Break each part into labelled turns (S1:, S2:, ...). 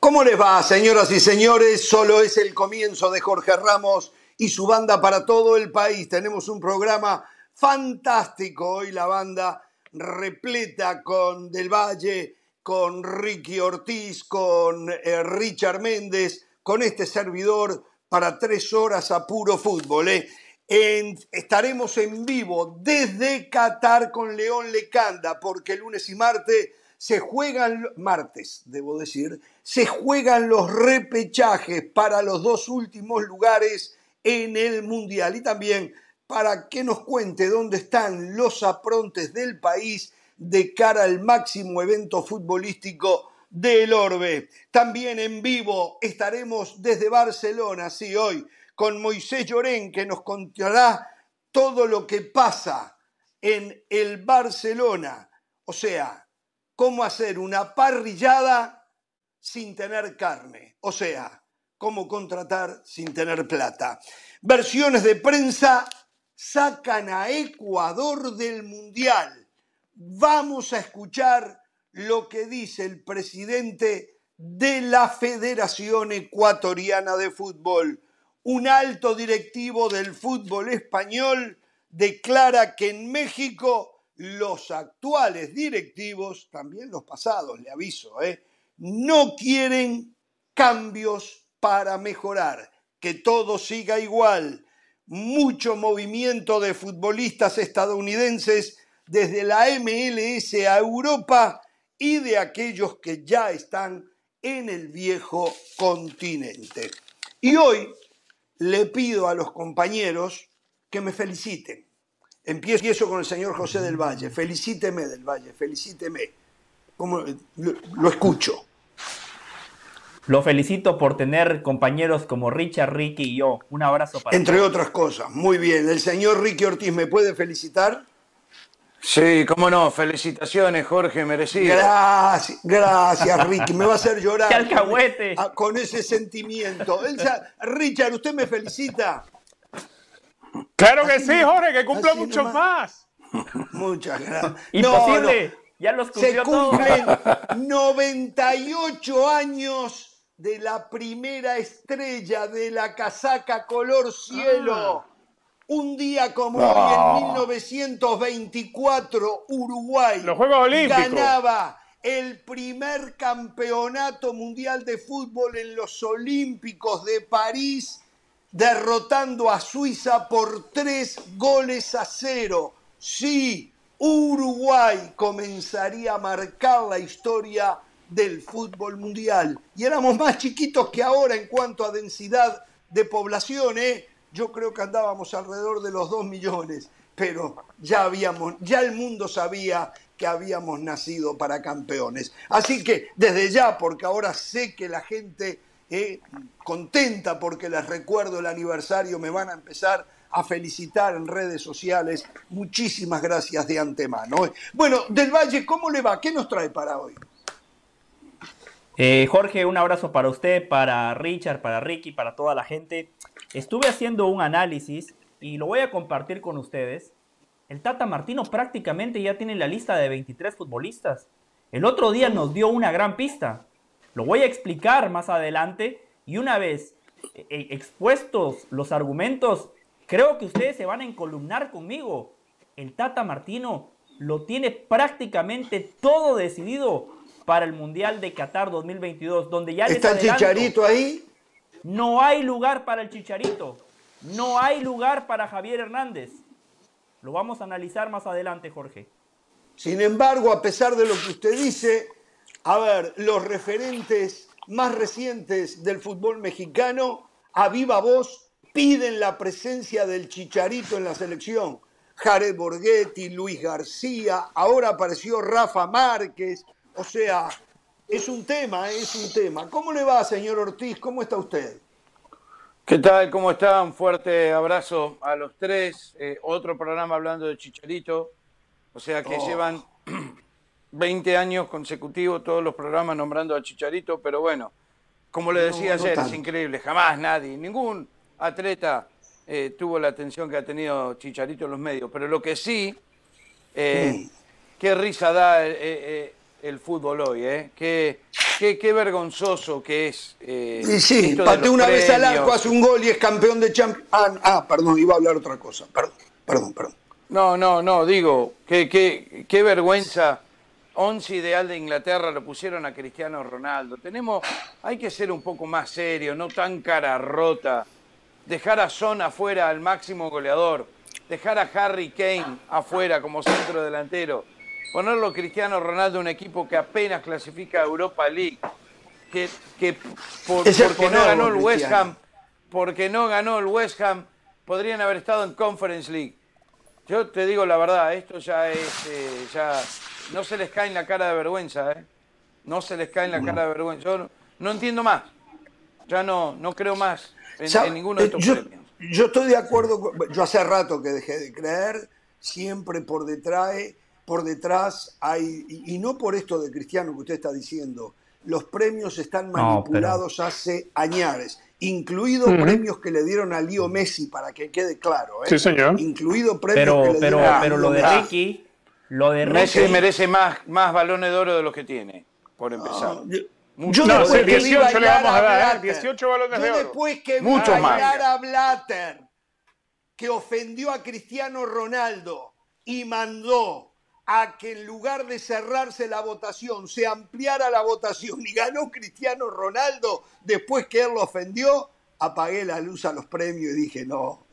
S1: ¿Cómo les va, señoras y señores? Solo es el comienzo de Jorge Ramos y su banda para todo el país. Tenemos un programa fantástico hoy, la banda repleta con Del Valle, con Ricky Ortiz, con eh, Richard Méndez, con este servidor para tres horas a puro fútbol. ¿eh? Estaremos en vivo desde Qatar con León Lecanda, porque lunes y martes se juegan, martes debo decir, se juegan los repechajes para los dos últimos lugares en el Mundial y también para que nos cuente dónde están los aprontes del país de cara al máximo evento futbolístico del Orbe. También en vivo estaremos desde Barcelona, sí, hoy, con Moisés Llorén, que nos contará todo lo que pasa en el Barcelona. O sea, cómo hacer una parrillada sin tener carne, o sea, cómo contratar sin tener plata. Versiones de prensa sacan a Ecuador del Mundial. Vamos a escuchar lo que dice el presidente de la Federación Ecuatoriana de Fútbol. Un alto directivo del fútbol español declara que en México los actuales directivos, también los pasados, le aviso, ¿eh? no quieren cambios para mejorar, que todo siga igual. Mucho movimiento de futbolistas estadounidenses desde la MLS a Europa y de aquellos que ya están en el viejo continente. Y hoy le pido a los compañeros que me feliciten Empiezo con el señor José del Valle. Felicíteme del Valle, felicíteme. Como, lo, escucho.
S2: Lo felicito por tener compañeros como Richard, Ricky y yo. Un abrazo para
S1: Entre otras cosas. Muy bien. ¿El señor Ricky Ortiz me puede felicitar?
S3: Sí, cómo no. Felicitaciones, Jorge, merecido.
S1: Gracias, gracias, Ricky. Me va a hacer llorar.
S2: ¡Qué alcahuete!
S1: Con, ese sentimiento. Richard, ¿usted me felicita?
S4: Claro que sí, Jorge, que cumple muchos más.
S1: Muchas gracias.
S2: Imposible. Ya los
S1: Se cumplen 98 años de la primera estrella de la casaca color cielo. Ah. Un día como hoy, en 1924, Uruguay ganaba el primer campeonato mundial de fútbol en los Olímpicos de París derrotando a Suiza por tres goles a cero. Sí, Uruguay comenzaría a marcar la historia del fútbol mundial. Y éramos más chiquitos que ahora en cuanto a densidad de población, ¿eh? Yo creo que andábamos alrededor de los dos millones, pero ya habíamos, ya el mundo sabía que habíamos nacido para campeones. Así que desde ya, porque ahora sé que la gente eh, contenta porque les recuerdo el aniversario, me van a empezar a felicitar en redes sociales. Muchísimas gracias de antemano. Bueno, Del Valle, ¿cómo le va? ¿Qué nos trae para hoy?
S2: Eh, Jorge, un abrazo para usted, para Richard, para Ricky, para toda la gente. Estuve haciendo un análisis y lo voy a compartir con ustedes. El Tata Martino prácticamente ya tiene la lista de 23 futbolistas. El otro día nos dio una gran pista. Lo voy a explicar más adelante y una vez eh, eh, expuestos los argumentos, creo que ustedes se van a encolumnar conmigo. El Tata Martino lo tiene prácticamente todo decidido para el Mundial de Qatar 2022, donde ya
S1: ¿Está el Chicharito ahí?
S2: No hay lugar para el Chicharito. No hay lugar para Javier Hernández. Lo vamos a analizar más adelante, Jorge.
S1: Sin embargo, a pesar de lo que usted dice, a ver, los referentes más recientes del fútbol mexicano, a viva voz, piden la presencia del Chicharito en la selección. Jared Borghetti, Luis García, ahora apareció Rafa Márquez. O sea, es un tema, es un tema. ¿Cómo le va, señor Ortiz? ¿Cómo está usted?
S3: ¿Qué tal? ¿Cómo está? Un fuerte abrazo a los tres. Eh, otro programa hablando de Chicharito. O sea que oh. llevan 20 años consecutivos todos los programas nombrando a Chicharito, pero bueno, como le decía ayer, es increíble, jamás nadie, ningún atleta eh, tuvo la atención que ha tenido Chicharito en los medios, pero lo que sí Eh, qué risa da el fútbol hoy, ¿eh? Qué, qué, qué vergonzoso que es. eh,
S1: sí, pateó una vez al arco, hace un gol y es campeón de Champions. Ah, ah, perdón, iba a hablar otra cosa. Perdón, perdón, perdón.
S3: No, no, no, digo, qué, qué, qué vergüenza. Once ideal de Inglaterra lo pusieron a Cristiano Ronaldo. Tenemos, hay que ser un poco más serio, no tan cara rota. Dejar a Son afuera al máximo goleador. Dejar a Harry Kane afuera como centro delantero. Ponerlo Cristiano Ronaldo un equipo que apenas clasifica a Europa League. Que, que por-
S1: Ese es
S3: porque no ganó el West. Ham, porque no ganó el West Ham, podrían haber estado en Conference League. Yo te digo la verdad, esto ya es, eh, ya no se les cae en la cara de vergüenza, ¿eh? No se les cae en la cara de vergüenza. Yo no, no entiendo más. Ya no, no creo más en, ninguno de
S1: Eh,
S3: estos
S1: yo,
S3: premios.
S1: yo estoy de acuerdo, con- yo hace rato que dejé de creer, siempre por detrás, por detrás hay, y, y no por esto de Cristiano que usted está diciendo, los premios están
S2: pero-
S1: manipulados hace añares, incluidos premios que le dieron a Lío Messi, para que quede claro, ¿eh?
S4: Sí, señor.
S1: incluido premios
S2: Pero,
S1: que le
S2: pero,
S1: dieron a
S2: pero lo de
S1: Leo Messi.
S2: Ricky, lo de
S3: Messi
S2: Ricky,
S3: merece más, más balones de oro de los que tiene, por empezar.
S1: Yo,
S3: Mucho.
S1: yo
S4: No,
S1: después
S4: sí,
S1: que vi
S4: 18 le vamos a dar, ¿eh?
S1: Blatter,
S4: 18 balones
S1: yo
S4: de oro.
S1: después que
S3: más.
S1: bailar a Blatter, que ofendió a Cristiano Ronaldo y mandó a que en lugar de cerrarse la votación, se ampliara la votación y ganó Cristiano Ronaldo después que él lo ofendió, apagué la luz a los premios y dije, no,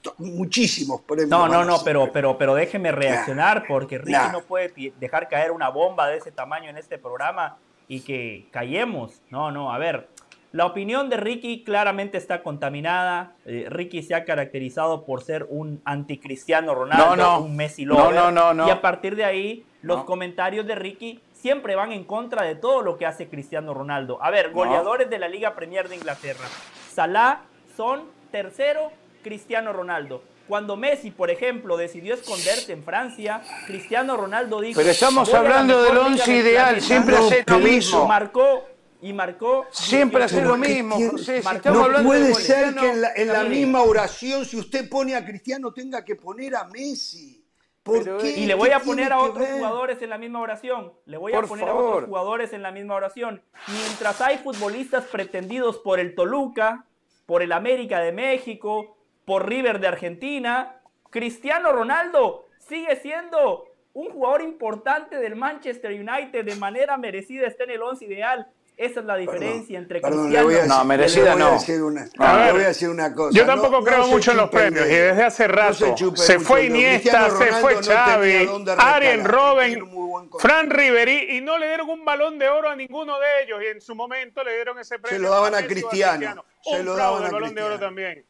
S1: to- muchísimos premios.
S2: No, no, no, pero, pero, pero déjeme reaccionar porque Ricky
S1: Nah.
S2: no puede dejar caer una bomba de ese tamaño en este programa y que callemos. No, no, a ver. La opinión de Ricky claramente está contaminada. Eh, Ricky se ha caracterizado por ser un anticristiano Ronaldo,
S3: No, no.
S2: un Messi
S3: No,
S2: lover.
S3: no, no, no.
S2: Y a partir de ahí, los comentarios de Ricky siempre van en contra de todo lo que hace Cristiano Ronaldo. A ver, goleadores de la Liga Premier de Inglaterra. Salah, Son, tercero, Cristiano Ronaldo. Cuando Messi, por ejemplo, decidió esconderse en Francia, Cristiano Ronaldo dijo...
S3: Pero estamos
S2: "Voy a la
S3: hablando del once ideal,
S2: planeta".
S3: siempre hace lo mismo.
S2: Marcó y marcó...
S3: Siempre hace
S2: 18
S3: lo
S1: ¿qué
S3: mismo? José. Si
S1: No puede ser que en la, en la misma oración, si usted pone a Cristiano, tenga que poner a Messi. ¿Por
S3: Pero,
S1: qué?
S2: Y le voy
S1: ¿Qué
S2: a poner a otros
S1: ver?
S2: jugadores en la misma oración. Le voy a
S3: Por
S2: poner a
S3: favor.
S2: otros jugadores en la misma oración. Mientras hay futbolistas pretendidos por el Toluca, por el América de México, por River de Argentina, Cristiano Ronaldo sigue siendo un jugador importante del Manchester United de manera merecida, está en el 11 ideal. Esa es la diferencia entre
S1: Perdón, le
S2: Cristiano
S1: voy a decir,
S3: No, merecida no.
S1: una,
S4: A
S1: le
S4: ver,
S1: voy a decir una cosa.
S4: Yo tampoco
S1: no
S4: creo
S1: se
S4: mucho en los premios y desde hace
S1: No
S4: rato
S1: se
S4: se fue. Iniesta, se fue Xavi,
S1: rescatar,
S4: Robben. Fran Riveri y no le dieron un balón de oro a ninguno de ellos y en su momento le dieron ese premio.
S1: lo daban a Cristiano, se
S4: Un
S1: lo
S4: fraude
S1: daban a
S4: el balón de oro
S1: Cristiano.
S4: también.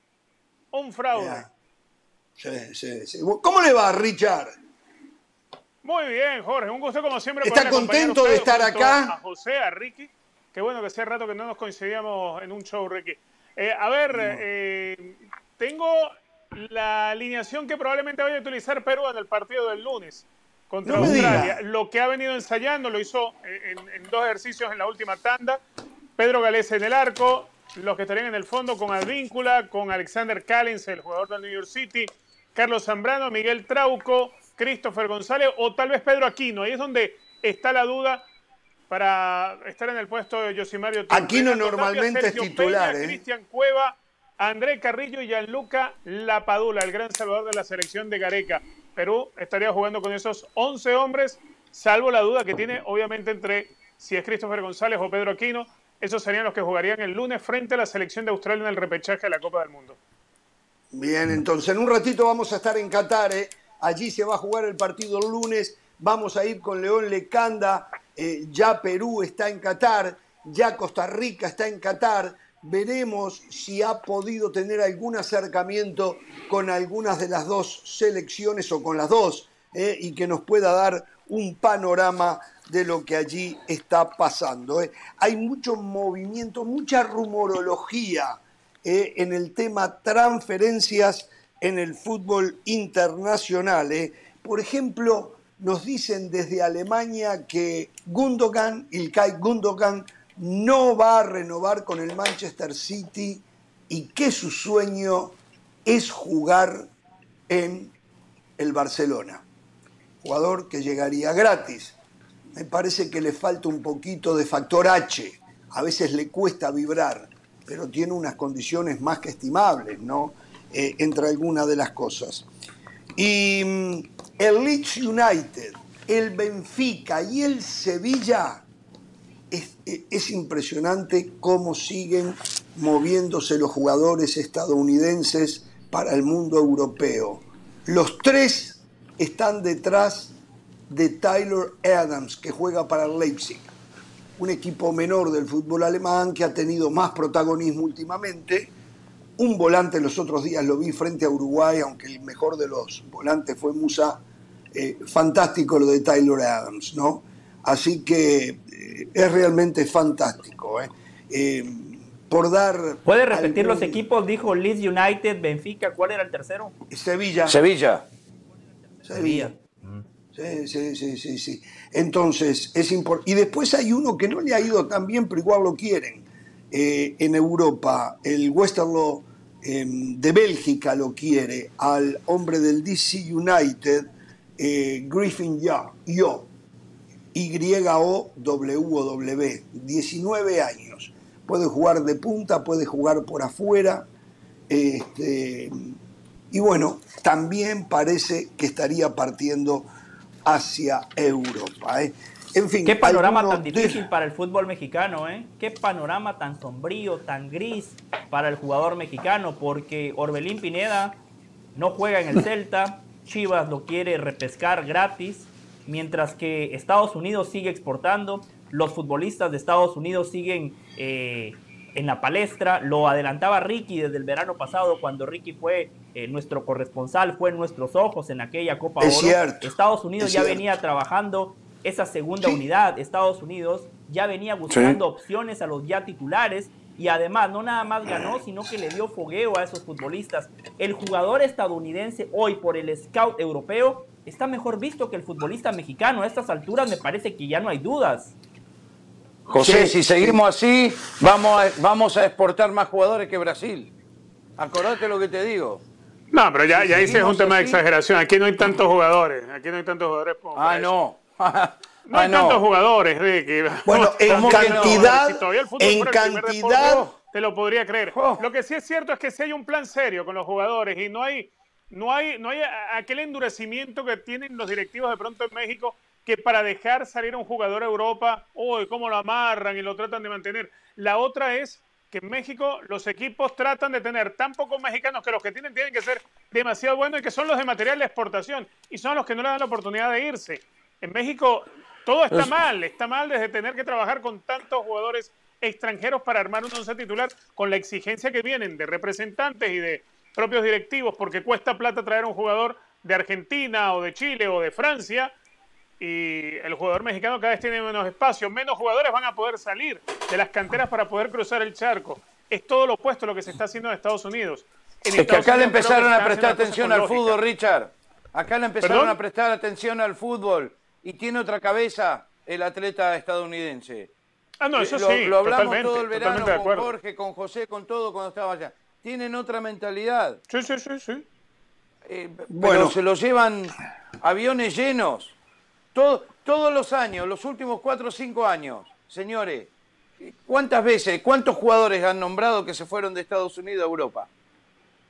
S4: Un fraude.
S1: Ya. Sí, sí, sí. ¿Cómo le va, Richard?
S4: Muy bien, Jorge. Un gusto como siempre.
S1: ¿Está contento de estar acá?
S4: A José, a Ricky. Qué bueno que hacía rato que no nos coincidíamos en un show, Ricky. Eh, a ver, eh, tengo la alineación que probablemente vaya a utilizar Perú en el partido del lunes contra
S1: No
S4: Australia. Lo que ha venido ensayando lo hizo en, en dos ejercicios en la última tanda. Pedro Galés en el arco, los que estarían en el fondo con Advíncula, con Alexander Callens, el jugador del New York City, Carlos Zambrano, Miguel Trauco, Christopher González o tal vez Pedro Aquino. Ahí es donde está la duda para estar en el puesto de Josimario Torres.
S1: Aquino
S4: Tapia,
S1: normalmente es titular,
S4: Peña,
S1: ¿eh?
S4: Cristian Cueva, André Carrillo y Gianluca Lapadula, el gran salvador de la selección de Gareca. Perú estaría jugando con esos 11 hombres, salvo la duda que tiene, obviamente, entre si es Christopher González o Pedro Aquino. Esos serían los que jugarían el lunes frente a la selección de Australia en el repechaje de la Copa del Mundo.
S1: Bien, entonces en un ratito vamos a estar en Qatar. ¿eh? Allí se va a jugar el partido el lunes. Vamos a ir con León Lecanda. Eh, ya Perú está en Qatar. Ya Costa Rica está en Qatar. Veremos si ha podido tener algún acercamiento con algunas de las dos selecciones o con las dos ¿eh? y que nos pueda dar un panorama de lo que allí está pasando. ¿eh? Hay mucho movimiento, mucha rumorología en el tema transferencias en el fútbol internacional. Por ejemplo, nos dicen desde Alemania que Gundogan, Ilkay Gundogan, no va a renovar con el Manchester City y que su sueño es jugar en el Barcelona. jugador que llegaría gratis. Me parece que le falta un poquito de factor H. A veces le cuesta vibrar, pero tiene unas condiciones más que estimables, ¿no? Eh, entre algunas de las cosas. Y mm, el Leeds United, el Benfica y el Sevilla, es, es impresionante cómo siguen moviéndose los jugadores estadounidenses para el mundo europeo. Los tres están detrás de Tyler Adams, que juega para Leipzig, un equipo menor del fútbol alemán que ha tenido más protagonismo últimamente. Un volante los otros días lo vi frente a Uruguay, aunque el mejor de los volantes fue Musa. Eh, fantástico lo de Tyler Adams, ¿no? Así que eh, es realmente fantástico. ¿eh? eh por dar.
S2: ¿Puede repetir los equipos? Dijo Leeds United, Benfica, ¿cuál era el tercero?
S1: Sevilla.
S3: Sevilla.
S1: Sevilla. Sí, sí, sí, sí, sí. Entonces, es importante. Y después hay uno que no le ha ido tan bien, pero igual lo quieren. Eh, en Europa, el Westerlo em, de Bélgica lo quiere al hombre del DC United, eh, Griffin Yo, Yo, Y-O-W-W, 19 años puede jugar de punta, puede jugar por afuera. Este, y bueno, también parece que estaría partiendo hacia Europa. ¿eh? En fin,
S2: qué panorama tan difícil para el fútbol mexicano, ¿eh? Qué panorama tan sombrío, tan gris para el jugador mexicano, porque Orbelín Pineda no juega en el Celta, Chivas lo quiere repescar gratis, mientras que Estados Unidos sigue exportando los futbolistas de Estados Unidos siguen eh, en la palestra. Lo adelantaba Ricky desde el verano pasado, cuando Ricky fue eh, nuestro corresponsal, fue en nuestros ojos en aquella Copa
S1: es Oro.
S2: Estados Unidos ya venía trabajando esa segunda unidad. Estados Unidos ya venía buscando opciones a los ya titulares. Y además, no nada más ganó, sino que le dio fogueo a esos futbolistas. El jugador estadounidense hoy por el scout europeo está mejor visto que el futbolista mexicano. A estas alturas me parece que ya no hay dudas.
S3: José, si seguimos así, vamos a, vamos a exportar más jugadores que Brasil. Acordate lo que te digo.
S4: No, pero ya, ya es un tema de exageración. Aquí no hay tantos jugadores. Aquí no hay tantos jugadores
S3: como Ah, no.
S4: no hay tantos jugadores, Ricky.
S1: Bueno, en cantidad, en cantidad...
S4: te lo podría creer. Oh. Lo que sí es cierto es que si hay un plan serio con los jugadores y no hay, no hay, no hay aquel endurecimiento que tienen los directivos de pronto en México que para dejar salir a un jugador a Europa, uy, cómo lo amarran y lo tratan de mantener. La otra es que en México los equipos tratan de tener tan pocos mexicanos que los que tienen tienen que ser demasiado buenos y que son los de material de exportación y son los que no le dan la oportunidad de irse. En México todo está mal, está mal desde tener que trabajar con tantos jugadores extranjeros para armar un once titular con la exigencia que vienen de representantes y de propios directivos porque cuesta plata traer un jugador de Argentina o de Chile o de Francia y el jugador mexicano cada vez tiene menos espacio, menos jugadores van a poder salir de las canteras para poder cruzar el charco. Es todo lo opuesto a lo que se está haciendo en Estados Unidos.
S3: es que acá le empezaron a prestar atención al fútbol, Richard. Acá le empezaron a prestar atención al fútbol y tiene otra cabeza el atleta estadounidense.
S4: Ah, no, eso
S3: lo,
S4: sí.
S3: Lo hablamos todo el verano con Jorge, con José, con todo cuando estaba allá. Tienen otra mentalidad.
S4: Sí, sí, sí, sí.
S3: Eh, bueno, se lo llevan aviones llenos todos los años, los últimos cuatro o cinco años, señores, ¿cuántas veces, cuántos jugadores han nombrado que se fueron de Estados Unidos a Europa?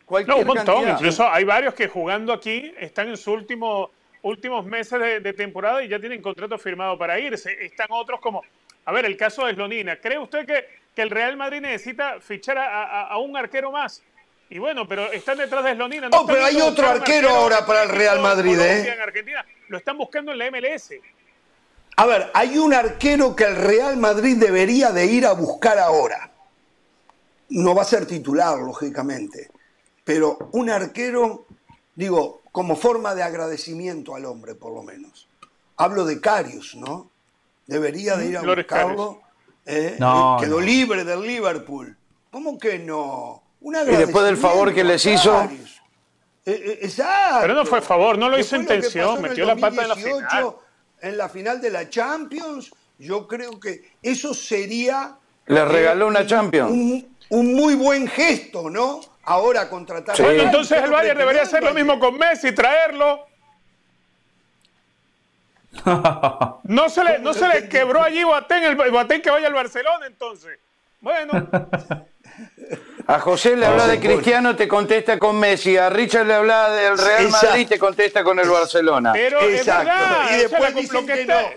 S4: Cualquier no, un montón. Incluso hay varios que jugando aquí están en sus último, últimos meses de, temporada y ya tienen contrato firmado para irse. Están otros como, a ver, el caso de Slonina. ¿Cree usted que, que el Real Madrid necesita fichar a, un arquero más? Y bueno, pero están detrás de Slonina.
S1: No oh, pero hay otro arquero, ahora para el Real Madrid, ¿eh?
S4: En Argentina lo están buscando en la MLS.
S1: A ver, hay un arquero que el Real Madrid debería de ir a buscar ahora. No va a ser titular, lógicamente, pero un arquero, digo, como forma de agradecimiento al hombre, por lo menos. Hablo de Carius, ¿no? Debería de ir a buscarlo. ¿eh? Quedó libre del Liverpool. ¿Cómo que no?
S3: y después del favor que les hizo...
S1: Eh, eh, Pero
S4: no fue favor, no lo hizo intención, metió la pata en la final.
S1: En la final de la Champions, yo creo que eso sería.
S3: Le regaló una Champions.
S1: Un, muy buen gesto, ¿no? Ahora contratar.
S4: Bueno, entonces el Bayern debería hacer lo mismo con Messi, traerlo. No se le, no se le quebró allí Boateng, el Boateng que vaya al Barcelona entonces. Bueno.
S3: A José le habla de Cristiano, te contesta con Messi. A Richard le habla del Real Madrid, te contesta con el Barcelona.
S4: Pero es verdad.
S1: Y después
S4: o sea,
S1: dicen
S4: lo que
S1: que
S4: está-
S1: no.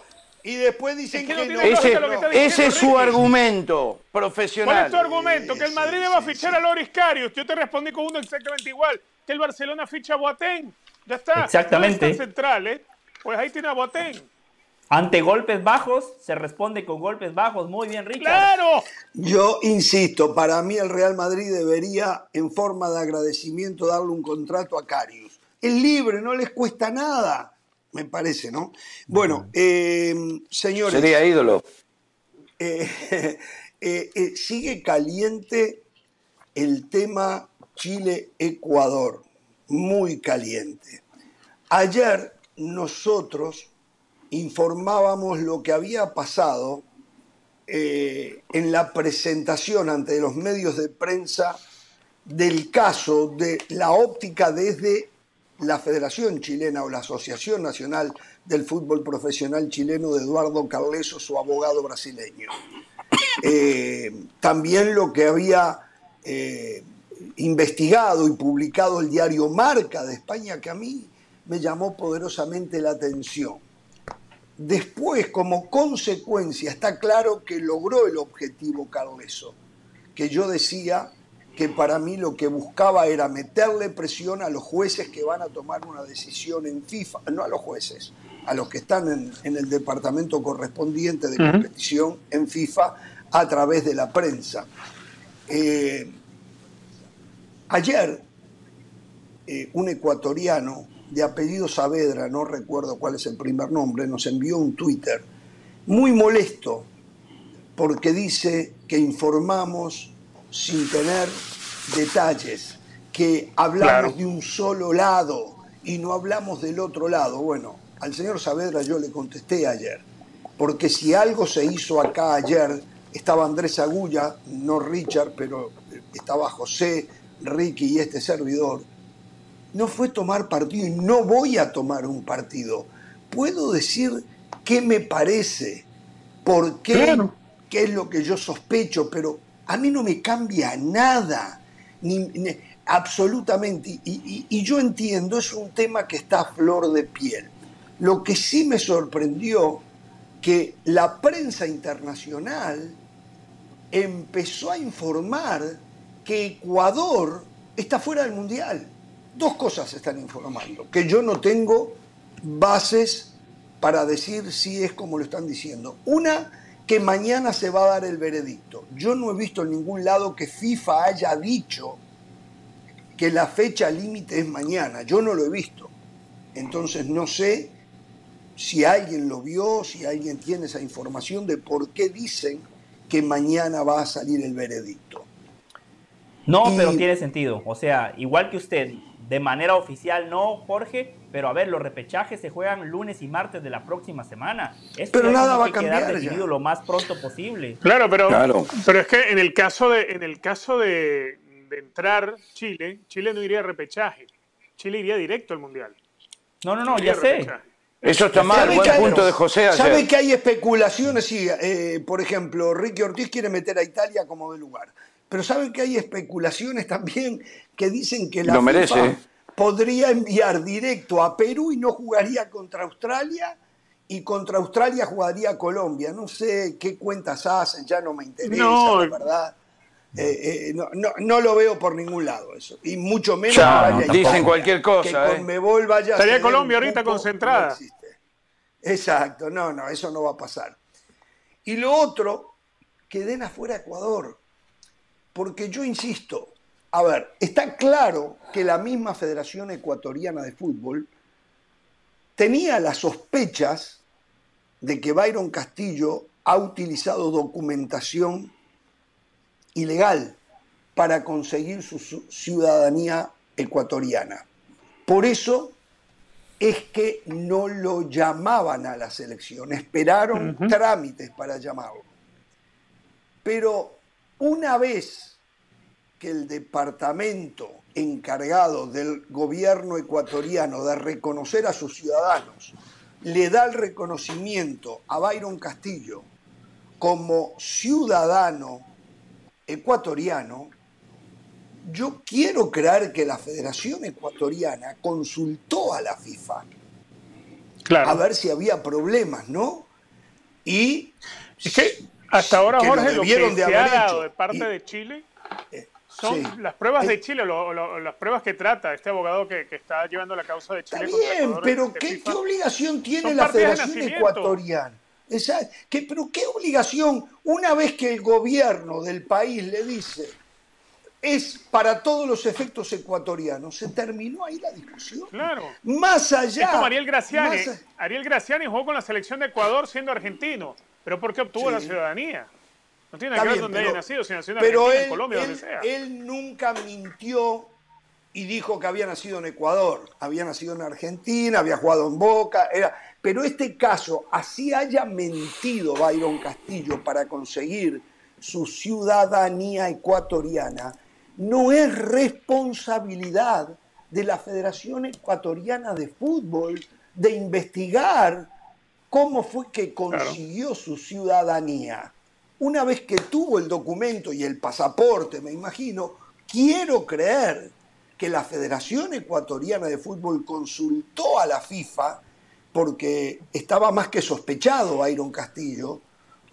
S1: Y después dicen
S4: Es que
S1: que,
S4: no
S1: no.
S4: tiene lógica
S3: Ese,
S4: lo que está diciendo
S3: ese es su
S4: Ricky.
S3: argumento profesional.
S4: ¿Cuál es tu argumento? Que el Madrid
S1: sí,
S4: deba
S1: sí,
S4: fichar a Loris Karius. Yo te respondí con uno exactamente igual. Que el Barcelona ficha a Boateng. Ya está.
S2: Exactamente.
S4: No es central, ¿eh? Pues ahí tiene a Boateng.
S2: Ante golpes bajos, se responde con golpes bajos. Muy bien, Richard.
S4: ¡Claro!
S1: Yo insisto, para mí el Real Madrid debería, en forma de agradecimiento, darle un contrato a Carius. Es libre, no les cuesta nada, me parece, ¿no? Bueno, eh, señores,
S3: Sería ídolo.
S1: eh, eh, eh, sigue caliente el tema Chile-Ecuador, muy caliente. Ayer nosotros informábamos lo que había pasado eh, en la presentación ante los medios de prensa del caso de la óptica desde la Federación Chilena o la Asociación Nacional del Fútbol Profesional Chileno de Eduardo Carleso, su abogado brasileño. Eh, también lo que había eh, investigado y publicado el diario Marca de España, que a mí me llamó poderosamente la atención. Después, como consecuencia, está claro que logró el objetivo Carleso, que yo decía que para mí lo que buscaba era meterle presión a los jueces que van a tomar una decisión en FIFA, no a los jueces, a los que están en, en el departamento correspondiente de competición en FIFA a través de la prensa. Eh, ayer, eh, un ecuatoriano de apellido Saavedra, no recuerdo cuál es el primer nombre, nos envió un Twitter muy molesto porque dice que informamos sin tener detalles, que hablamos
S4: Claro.
S1: de un solo lado y no hablamos del otro lado. Bueno, al señor Saavedra yo le contesté ayer, porque si algo se hizo acá ayer, estaba Andrés Agulla, no Richard, pero eh, estaba José, Ricky y este servidor, no fue tomar partido y no voy a tomar un partido. Puedo decir qué me parece, por qué,
S4: Claro.
S1: qué es lo que yo sospecho, pero a mí no me cambia nada, ni, absolutamente. Y, y- yo entiendo, es un tema que está a flor de piel. Lo que sí me sorprendió, que la prensa internacional empezó a informar que Ecuador está fuera del Mundial. Dos cosas están informando, que yo no tengo bases para decir si es como lo están diciendo. Una, que mañana se va a dar el veredicto. Yo no he visto en ningún lado que FIFA haya dicho que la fecha límite es mañana. Yo no lo he visto. Entonces no sé si alguien lo vio, si alguien tiene esa información de por qué dicen que mañana va a salir el veredicto.
S2: No,
S1: Y-
S2: pero tiene sentido. O sea, igual que usted, de manera oficial no, Jorge, pero a ver, los repechajes se juegan lunes y martes de la próxima semana. Esto
S1: Pero
S2: ya
S1: nada va a cambiar ya.
S2: decidido lo más pronto posible.
S4: Claro, pero,
S3: Claro.
S4: pero es que en el caso de, en el caso de, de entrar Chile, Chile no iría a repechaje. Chile iría directo al Mundial.
S2: No, no, no, ya sé.
S3: Eso está mal,
S1: ¿Sabe
S3: buen
S1: que-
S3: punto de José
S1: ¿Sabe que hay especulaciones? Sí, eh, por ejemplo, Ricky Ortiz quiere meter a Italia como de lugar. Pero ¿saben que hay especulaciones también que dicen que la
S3: Lo
S1: FIFA
S3: merece.
S1: Podría enviar directo a Perú y no jugaría contra Australia? Y contra Australia jugaría Colombia. No sé qué cuentas hacen, ya no me interesa,
S4: No.
S1: la verdad. Eh, eh, no, no- no lo veo por ningún lado eso. Y mucho menos
S3: Ya,
S1: que vaya
S3: dicen cualquier cosa,
S1: Que
S3: ¿eh?
S1: Conmebol vaya
S4: Estaría Colombia ahorita
S1: cupo,
S4: concentrada.
S1: Exacto, no, no, eso no va a pasar. Y lo otro, que den afuera a Ecuador. Porque yo insisto, a ver, está claro que la misma Federación Ecuatoriana de Fútbol tenía las sospechas de que Byron Castillo ha utilizado documentación ilegal para conseguir su su ciudadanía ecuatoriana. Por eso es que no lo llamaban a la selección, esperaron trámites para llamarlo. Pero una vez que el departamento encargado del gobierno ecuatoriano de reconocer a sus ciudadanos le da el reconocimiento a Byron Castillo como ciudadano ecuatoriano, yo quiero creer que la Federación Ecuatoriana consultó a la FIFA a ver si había problemas, ¿no? Y
S4: es que hasta ahora, Jorge, lo, que de se ha dado de parte de Chile eh, son las pruebas de Chile, las pruebas que trata este abogado que, está llevando la causa de Chile.
S1: Está bien, pero ¿qué, obligación tiene la Federación Ecuatoriana? pero qué obligación, una vez que el gobierno del país le dice es para todos los efectos ecuatorianos. Se terminó ahí la discusión.
S4: Claro.
S1: Más allá.
S4: Es como Ariel Graciani. Ariel Graciani jugó con la selección de Ecuador siendo argentino. ¿Pero por qué obtuvo la ciudadanía? No tiene que ver donde haya nacido, si nació en Argentina, en Colombia, donde sea.
S1: Él nunca mintió y dijo que había nacido en Ecuador. Había nacido en Argentina, había jugado en Boca. Era... Pero este caso, así haya mentido Byron Castillo para conseguir su ciudadanía ecuatoriana, no es responsabilidad de la Federación Ecuatoriana de Fútbol de investigar cómo fue que consiguió su ciudadanía. Una vez que tuvo el documento y el pasaporte, me imagino, quiero creer que la Federación Ecuatoriana de Fútbol consultó a la FIFA porque estaba más que sospechado Iron Castillo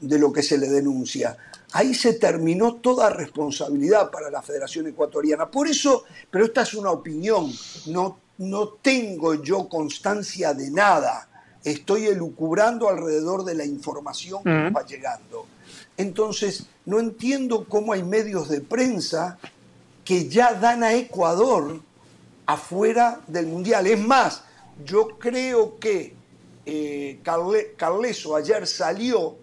S1: de lo que se le denuncia. Ahí se terminó toda responsabilidad para la Federación Ecuatoriana. Por eso, pero esta es una opinión, no, no tengo yo constancia de nada. Estoy elucubrando alrededor de la información que va llegando. Entonces, no entiendo cómo hay medios de prensa que ya dan a Ecuador afuera del Mundial. Es más, yo creo que eh, Carleso ayer salió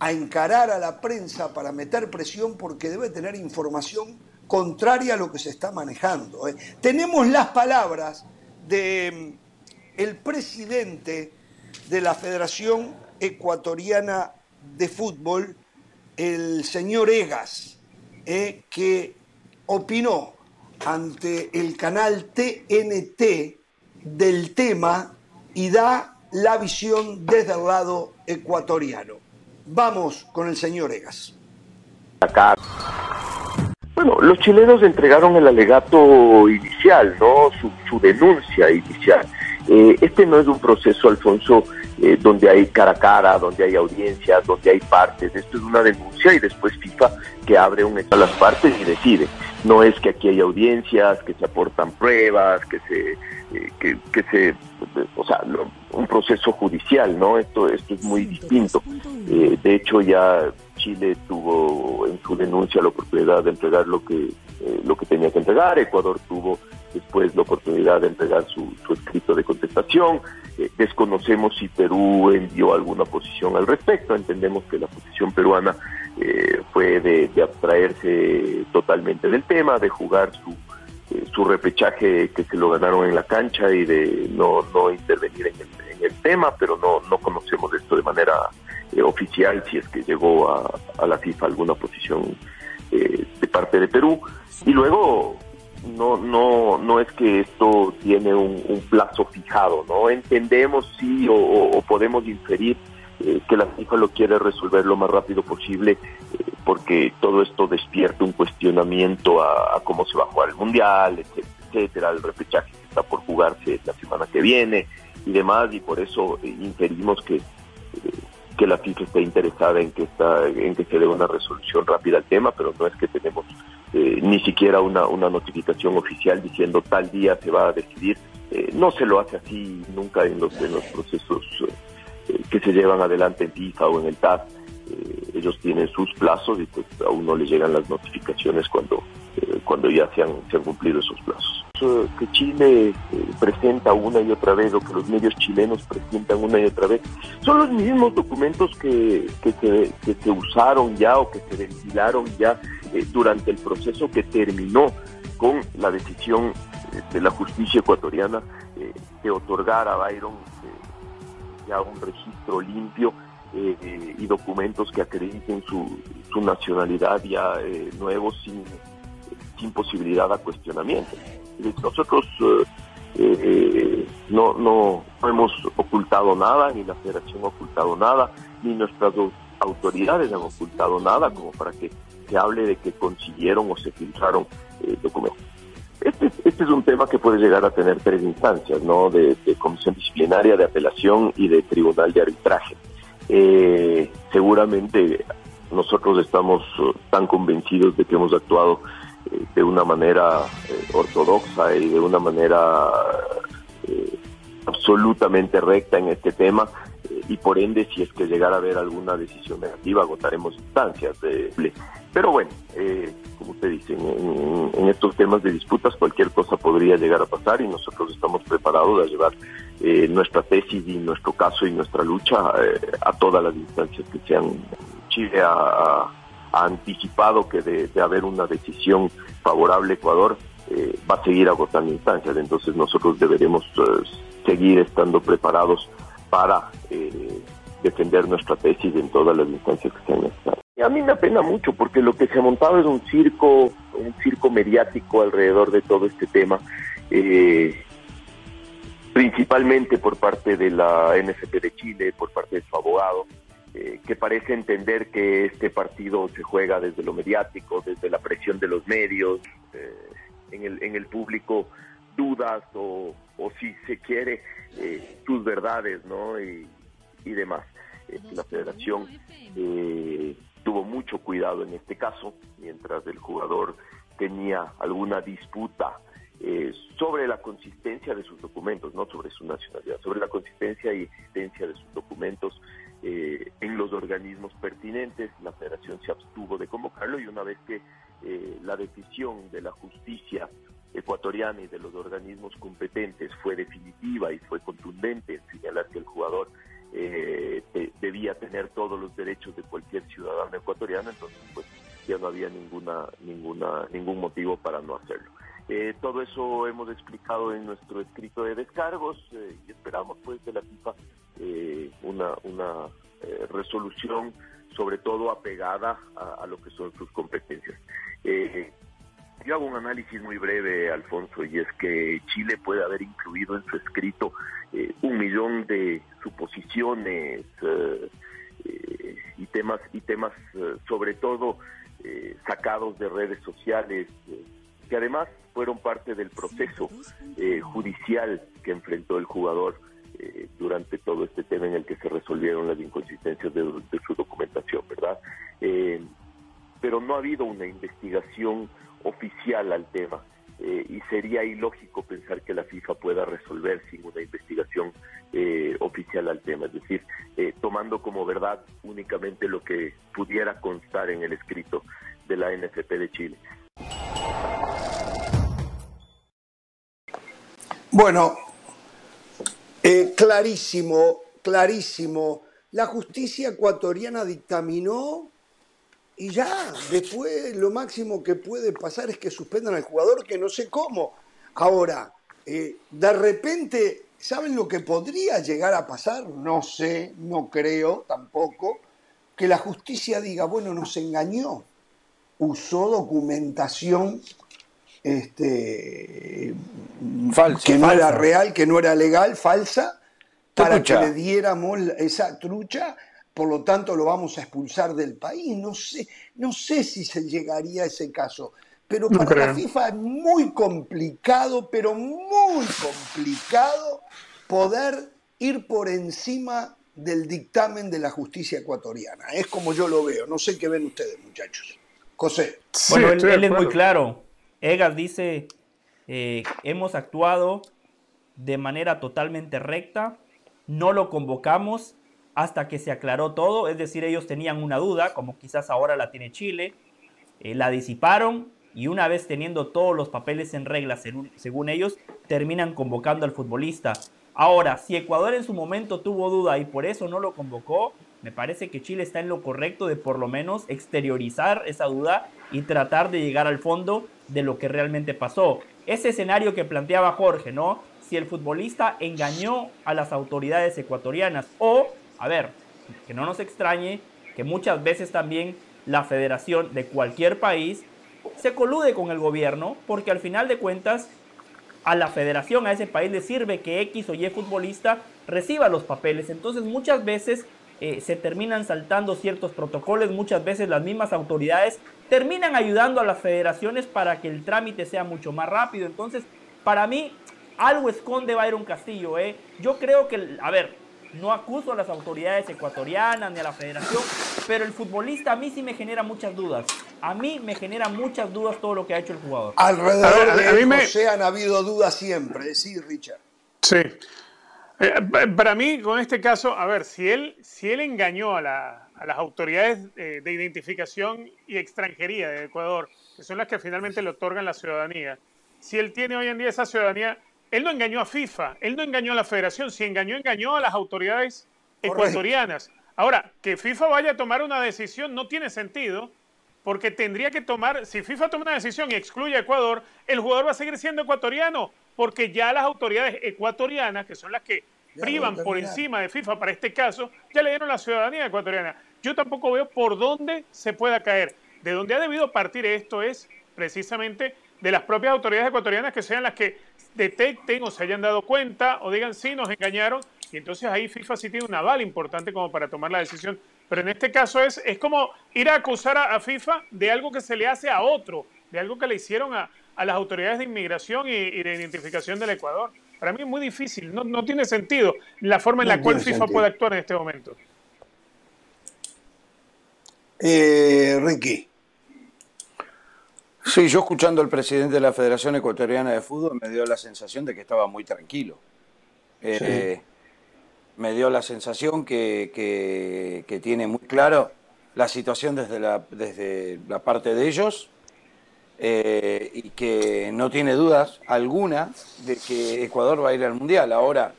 S1: a encarar a la prensa para meter presión porque debe tener información contraria a lo que se está manejando. ¿eh? Tenemos las palabras de mm, el presidente de la Federación Ecuatoriana de Fútbol, el señor Egas, ¿eh? que opinó ante el canal TNT del tema y da la visión desde el lado ecuatoriano. Vamos con el señor Egas.
S5: Acá. Bueno, los chilenos entregaron el alegato inicial, ¿no? Su, denuncia inicial. Eh, este no es un proceso, Alfonso, eh, donde hay cara a cara, donde hay audiencias, donde hay partes. Esto es una denuncia y después FIFA que abre un a las partes y decide. No es que aquí hay audiencias, que se aportan pruebas, que se, eh, que, se, o sea, un proceso judicial, ¿no? Esto, esto es muy distinto. Eh, de hecho, ya Chile tuvo en su denuncia la oportunidad de entregar lo que, eh, lo que tenía que entregar. Ecuador tuvo después la oportunidad de entregar su, escrito de contestación. desconocemos si Perú envió alguna posición al respecto. Entendemos que la posición peruana fue de, abstraerse totalmente del tema, de jugar su, eh, su repechaje que se lo ganaron en la cancha y de no, no intervenir en el, tema, pero no, no conocemos esto de manera eh, oficial si es que llegó a, a la FIFA alguna posición eh, de parte de Perú. Y luego no, no, no es que esto tiene un, plazo fijado, ¿no? Entendemos sí o podemos inferir eh, que la FIFA lo quiere resolver lo más rápido posible eh, porque todo esto despierta un cuestionamiento a, cómo se va a jugar el Mundial, etcétera, etcétera, el repechaje que está por jugarse la semana que viene y demás, y por eso eh, inferimos que, que la FIFA está interesada en que, está, en que se dé una resolución rápida al tema, pero no es que tenemos ni siquiera una, una notificación oficial diciendo tal día se va a decidir. no se lo hace así nunca en los, en los procesos que se llevan adelante en FIFA o en el TAP. Eh, ellos tienen sus plazos y pues aún no les llegan las notificaciones cuando, eh, cuando ya se han, se han cumplido esos plazos. que Chile eh, presenta una y otra vez o que los medios chilenos presentan una y otra vez son los mismos documentos que, que, se, que se usaron ya o que se ventilaron ya durante el proceso que terminó con la decisión de la justicia ecuatoriana de otorgar a Byron ya un registro limpio eh, y documentos que acrediten su, su nacionalidad ya eh, nuevos sin, sin posibilidad de cuestionamiento. Nosotros eh, no, no, hemos ocultado nada, ni la federación ha ocultado nada, ni nuestras autoridades han ocultado nada como para que se hable de que consiguieron o se filtraron eh, documentos. Este, este, es un tema que puede llegar a tener tres instancias, ¿no? De, comisión disciplinaria, de apelación y de tribunal de arbitraje. Eh, seguramente nosotros estamos tan convencidos de que hemos actuado eh, de una manera ortodoxa y de una manera absolutamente recta en este tema y por ende si es que llegara a haber alguna decisión negativa agotaremos instancias. De, pero bueno, eh, como usted dice, en, estos temas de disputas cualquier cosa podría llegar a pasar y nosotros estamos preparados a llevar eh, nuestra tesis y nuestro caso y nuestra lucha eh, a todas las instancias que sean. Chile ha, anticipado que de, haber una decisión favorable a Ecuador va a seguir agotando instancias, entonces nosotros deberemos seguir estando preparados para defender nuestra tesis en todas las instancias que sean necesarias. Y a mí me apena mucho porque lo que se ha montado es un circo, un circo mediático alrededor de todo este tema, eh, principalmente por parte de la NFP de Chile, por parte de su abogado, eh, que parece entender que este partido se juega desde lo mediático, desde la presión de los medios, eh, en, el, en el público dudas o, o si se quiere sus verdades, ¿no? Y, y demás. la federación tuvo mucho cuidado en este caso, mientras el jugador tenía alguna disputa eh, sobre la consistencia de sus documentos, no sobre su nacionalidad, sobre la consistencia y existencia de sus documentos eh, en los organismos pertinentes. La federación se abstuvo de convocarlo y una vez que eh, la decisión de la justicia ecuatoriana y de los organismos competentes fue definitiva y fue contundente en señalar que el jugador eh, debía tener todos los derechos de cualquier ciudadano ecuatoriano, entonces pues ya no había ninguna, ninguna, ningún motivo para no hacerlo. Eh, todo eso hemos explicado en nuestro escrito de descargos eh, y esperamos pues de la FIFA una, una resolución sobre todo apegada a, lo que son sus competencias. Yo hago un análisis muy breve, Alfonso, y es que Chile puede haber incluido en su escrito eh, un millón de suposiciones eh, eh, y temas y temas sobre todo sacados de redes sociales que además fueron parte del proceso judicial que enfrentó el jugador durante todo este tema en el que se resolvieron las inconsistencias de, su documentación, ¿verdad? pero no ha habido una investigación oficial al tema. Eh, y sería ilógico pensar que la FIFA pueda resolver sin una investigación eh, oficial al tema, es decir, eh, tomando como verdad únicamente lo que pudiera constar en el escrito de la NFP de Chile.
S1: Bueno, clarísimo, clarísimo. La justicia ecuatoriana dictaminó y ya, después lo máximo que puede pasar es que suspendan al jugador, que no sé cómo. Ahora, eh, de repente, ¿saben lo que podría llegar a pasar? No sé, no creo tampoco, que la justicia diga, bueno, nos engañó, usó documentación este, que no era real, que no era legal, falsa, para que le diéramos esa trucha por lo tanto lo vamos a expulsar del país. No sé, no sé si se llegaría a ese caso. Pero para la FIFA es muy complicado, pero muy complicado poder ir por encima del dictamen de la justicia ecuatoriana. Es como yo lo veo. No sé qué ven ustedes, muchachos. José.
S2: bueno, él, es muy claro. Egas dice, eh, hemos actuado de manera totalmente recta, no lo convocamos hasta que se aclaró todo, es decir, ellos tenían una duda, como quizás ahora la tiene Chile, eh, la disiparon y una vez teniendo todos los papeles en regla, según, ellos, terminan convocando al futbolista. Ahora, si Ecuador en su momento tuvo duda y por eso no lo convocó, me parece que Chile está en lo correcto de por lo menos exteriorizar esa duda y tratar de llegar al fondo de lo que realmente pasó. Ese escenario que planteaba Jorge, ¿no? Si el futbolista engañó a las autoridades ecuatorianas o a ver, que no nos extrañe que muchas veces también la federación de cualquier país se colude con el gobierno porque al final de cuentas a la federación, a ese país le sirve que X o Y futbolista reciba los papeles. Entonces muchas veces eh, se terminan saltando ciertos protocolos, muchas veces las mismas autoridades terminan ayudando a las federaciones para que el trámite sea mucho más rápido. Entonces, para mí, algo esconde Byron Castillo. ¿eh? Yo creo que, a ver, no acuso a las autoridades ecuatorianas ni a la federación, pero el futbolista a mí sí me genera muchas dudas. A mí me genera muchas dudas todo lo que ha hecho el jugador.
S1: Alrededor de mí han habido dudas siempre, sí, Richard.
S4: Sí. Eh, para mí, con este caso, a ver, si él, si él engañó a, las autoridades eh, de identificación y extranjería de Ecuador, que son las que finalmente le otorgan la ciudadanía, si él tiene hoy en día esa ciudadanía, él no engañó a FIFA, él no engañó a la federación, si engañó, engañó a las autoridades ecuatorianas. Ahora, que FIFA vaya a tomar una decisión no tiene sentido, porque tendría que tomar, si FIFA toma una decisión y excluye a Ecuador, el jugador va a seguir siendo ecuatoriano, porque ya las autoridades ecuatorianas, que son las que privan por encima de FIFA para este caso, ya le dieron la ciudadanía ecuatoriana. Yo tampoco veo por dónde se pueda caer. De dónde ha debido partir esto es precisamente de las propias autoridades ecuatorianas que sean las que detecten o se hayan dado cuenta o digan sí, nos engañaron. Y entonces ahí FIFA sí tiene un aval importante como para tomar la decisión. Pero en este caso es, es como ir a acusar a, FIFA de algo que se le hace a otro, de algo que le hicieron a, las autoridades de inmigración y, de identificación del Ecuador. Para mí es muy difícil, no, no tiene sentido la forma en la cual FIFA puede actuar en este momento.
S1: Eh, Ricky.
S3: Sí, yo escuchando al presidente de la Federación Ecuatoriana de Fútbol me dio la sensación de que estaba muy tranquilo. Eh, me dio la sensación que, que, tiene muy claro la situación desde la, desde la parte de ellos eh, y que no tiene dudas alguna de que Ecuador va a ir al Mundial. Ahora,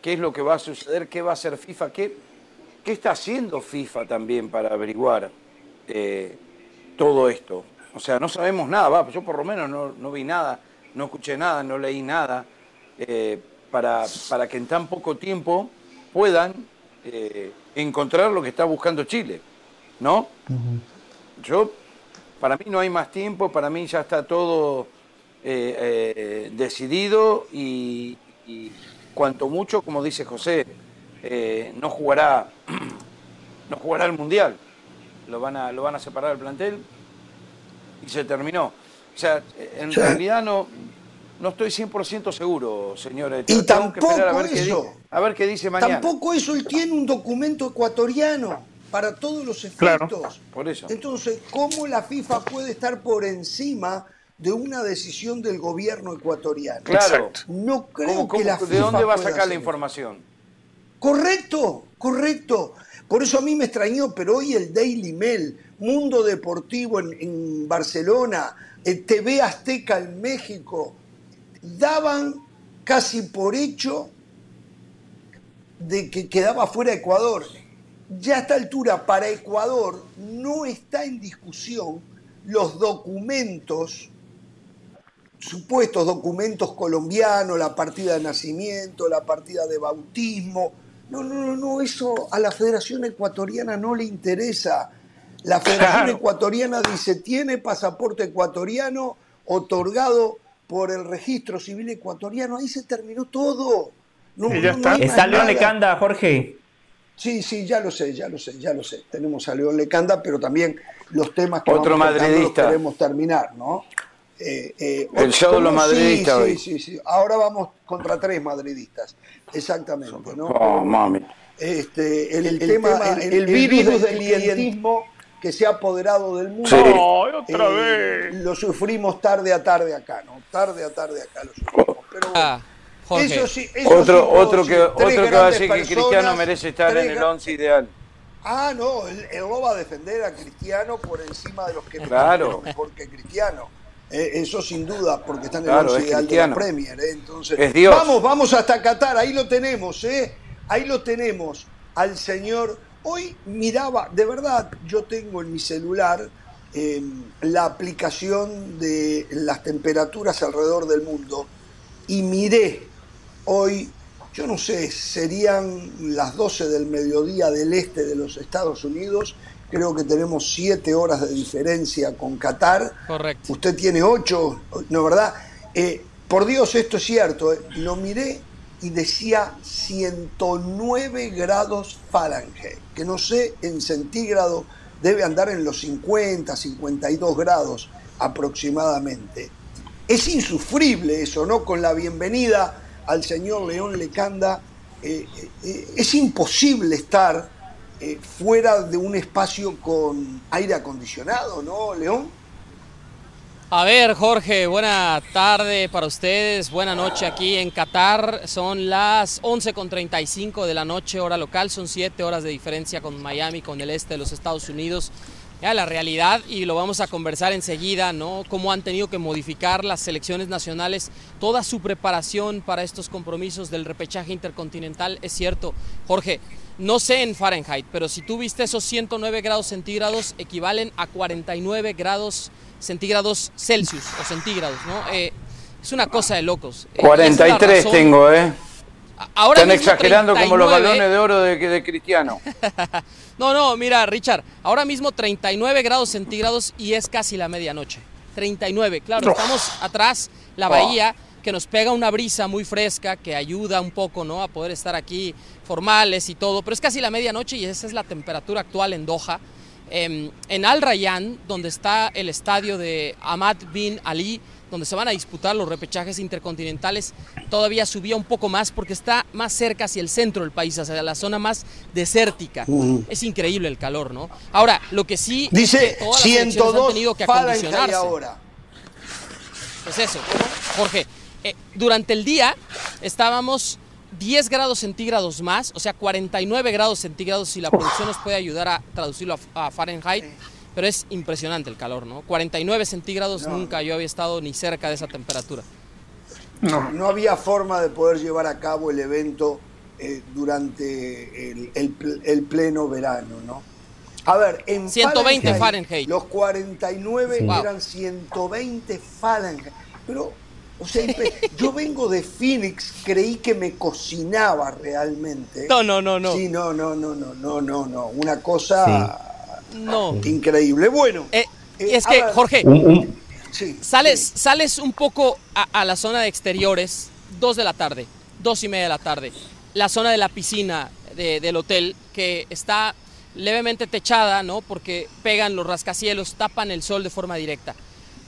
S3: ¿qué es lo que va a suceder? ¿Qué va a hacer FIFA? ¿Qué, qué está haciendo FIFA también para averiguar eh, todo esto? O sea, no sabemos nada, va, yo por lo menos no, vi nada, no escuché nada, no leí nada, eh, para, para, que en tan poco tiempo puedan encontrar lo que está buscando Chile, ¿no? Yo, para mí no hay más tiempo, para mí ya está todo eh, decidido y, cuanto mucho, como dice José, no jugará no jugará el Mundial, lo van a, lo van a separar el plantel y se terminó. O sea, en realidad no, no estoy 100% seguro, señores.
S1: Y tampoco a ver,
S3: eso, qué, a ver qué dice mañana.
S1: Tampoco eso, él tiene un documento ecuatoriano para todos los efectos.
S3: por eso.
S1: Entonces, ¿cómo la FIFA puede estar por encima de una decisión del gobierno ecuatoriano?
S3: Claro.
S1: No creo que la FIFA
S3: ¿De dónde va a sacar la información?
S1: Correcto, correcto. Por eso a mí me extrañó, pero hoy el Daily Mail, Mundo Deportivo en, Barcelona, el TV Azteca en México, daban casi por hecho de que quedaba fuera Ecuador. Ya a esta altura, para Ecuador no está en discusión los documentos, supuestos documentos colombianos, la partida de nacimiento, la partida de bautismo, no, no, no, no, eso a la Federación Ecuatoriana no le interesa. La Federación Ecuatoriana dice, tiene pasaporte ecuatoriano otorgado por el registro civil ecuatoriano. Ahí se terminó todo.
S2: No, ya está. está León Lecanda, Jorge.
S1: Sí, sí, ya lo sé, ya lo sé, ya lo sé. Tenemos a León Lecanda, pero también los temas que
S3: Otro madridista.
S1: queremos terminar, ¿no?
S3: Eh, eh, el show de los madridistas
S1: sí, Sí, sí, Ahora vamos contra tres madridistas. Exactamente, ¿no?
S3: Oh, mami.
S1: Este, el, tema, el, virus, del clientismo que se ha apoderado del mundo.
S4: otra eh,
S1: vez. Lo sufrimos tarde a tarde acá, ¿no? Tarde a tarde acá lo sufrimos. Pero
S3: ah, Eso sí, otro, otro, que, otro que va a decir que Cristiano merece estar en el once ideal.
S1: Ah, no, él, no va a defender a Cristiano por encima de los que
S3: claro.
S1: mejor que Cristiano. Eh, eso sin duda, porque está en el claro, ideal de la Premier. ¿eh? Entonces, vamos, vamos hasta Qatar, ahí lo tenemos, ¿eh? Ahí lo tenemos al señor. Hoy miraba, de verdad, yo tengo en mi celular em, la aplicación de las temperaturas alrededor del mundo y miré hoy, yo no sé, serían las 12 del mediodía del este de los Estados Unidos creo que tenemos siete horas de diferencia con Qatar.
S2: Correcto.
S1: Usted tiene ocho, ¿no verdad? Eh, por Dios, esto es cierto, ¿eh? lo miré y decía 109 grados Fahrenheit, que no sé en centígrado debe andar en los 50, 52 grados aproximadamente. Es insufrible eso, ¿no? Con la bienvenida al señor León Lecanda, eh, eh, es imposible estar eh, fuera de un espacio con aire acondicionado, ¿no, León?
S6: A ver, Jorge, buena tarde para ustedes, buena noche aquí en Qatar. Son las 11.35 de la noche, hora local, son 7 horas de diferencia con Miami, con el este de los Estados Unidos. La realidad, y lo vamos a conversar enseguida, ¿no? Cómo han tenido que modificar las selecciones nacionales, toda su preparación para estos compromisos del repechaje intercontinental. Es cierto, Jorge, no sé en Fahrenheit, pero si tú viste esos 109 grados centígrados, equivalen a 49 grados centígrados Celsius o centígrados, ¿no? Eh, es una cosa de locos.
S3: 43 eh, tengo, ¿eh?
S6: Ahora
S3: Están exagerando como los balones de oro de, de Cristiano.
S6: no, no, mira, Richard, ahora mismo 39 grados centígrados y es casi la medianoche. 39, claro, estamos atrás, la oh. bahía, que nos pega una brisa muy fresca que ayuda un poco, ¿no? A poder estar aquí formales y todo, pero es casi la medianoche y esa es la temperatura actual en Doha. Em, en Al Rayyan, donde está el estadio de Ahmad bin Ali, donde se van a disputar los repechajes intercontinentales, todavía subía un poco más porque está más cerca hacia el centro del país, hacia la zona más desértica. Es increíble el calor, ¿no? Ahora, lo que sí
S1: dice todas las han tenido que acondicionarse. Ahora.
S6: Pues eso, Jorge, eh, durante el día estábamos 10 grados centígrados más, o sea, 49 grados centígrados si la producción nos puede ayudar a traducirlo a, Fahrenheit, pero es impresionante el calor, ¿no? 49 centígrados nunca yo había estado ni cerca de esa temperatura.
S1: No, no había forma de poder llevar a cabo el evento eh, durante el, pleno verano, ¿no? A ver, en
S6: 120 Fahrenheit,
S1: los 49 eran 120 Fahrenheit, pero o sea, yo vengo de Phoenix, creí que me cocinaba realmente.
S6: No, no, no, no.
S1: Sí, no, no, no, no, no, no, no. Una cosa no. increíble. Bueno.
S6: Eh, eh, es que, Jorge, sales, sales un poco a, la zona de exteriores, dos de la tarde, dos y media de la tarde. La zona de la piscina del hotel, que está levemente techada, ¿no? Porque pegan los rascacielos, tapan el sol de forma directa.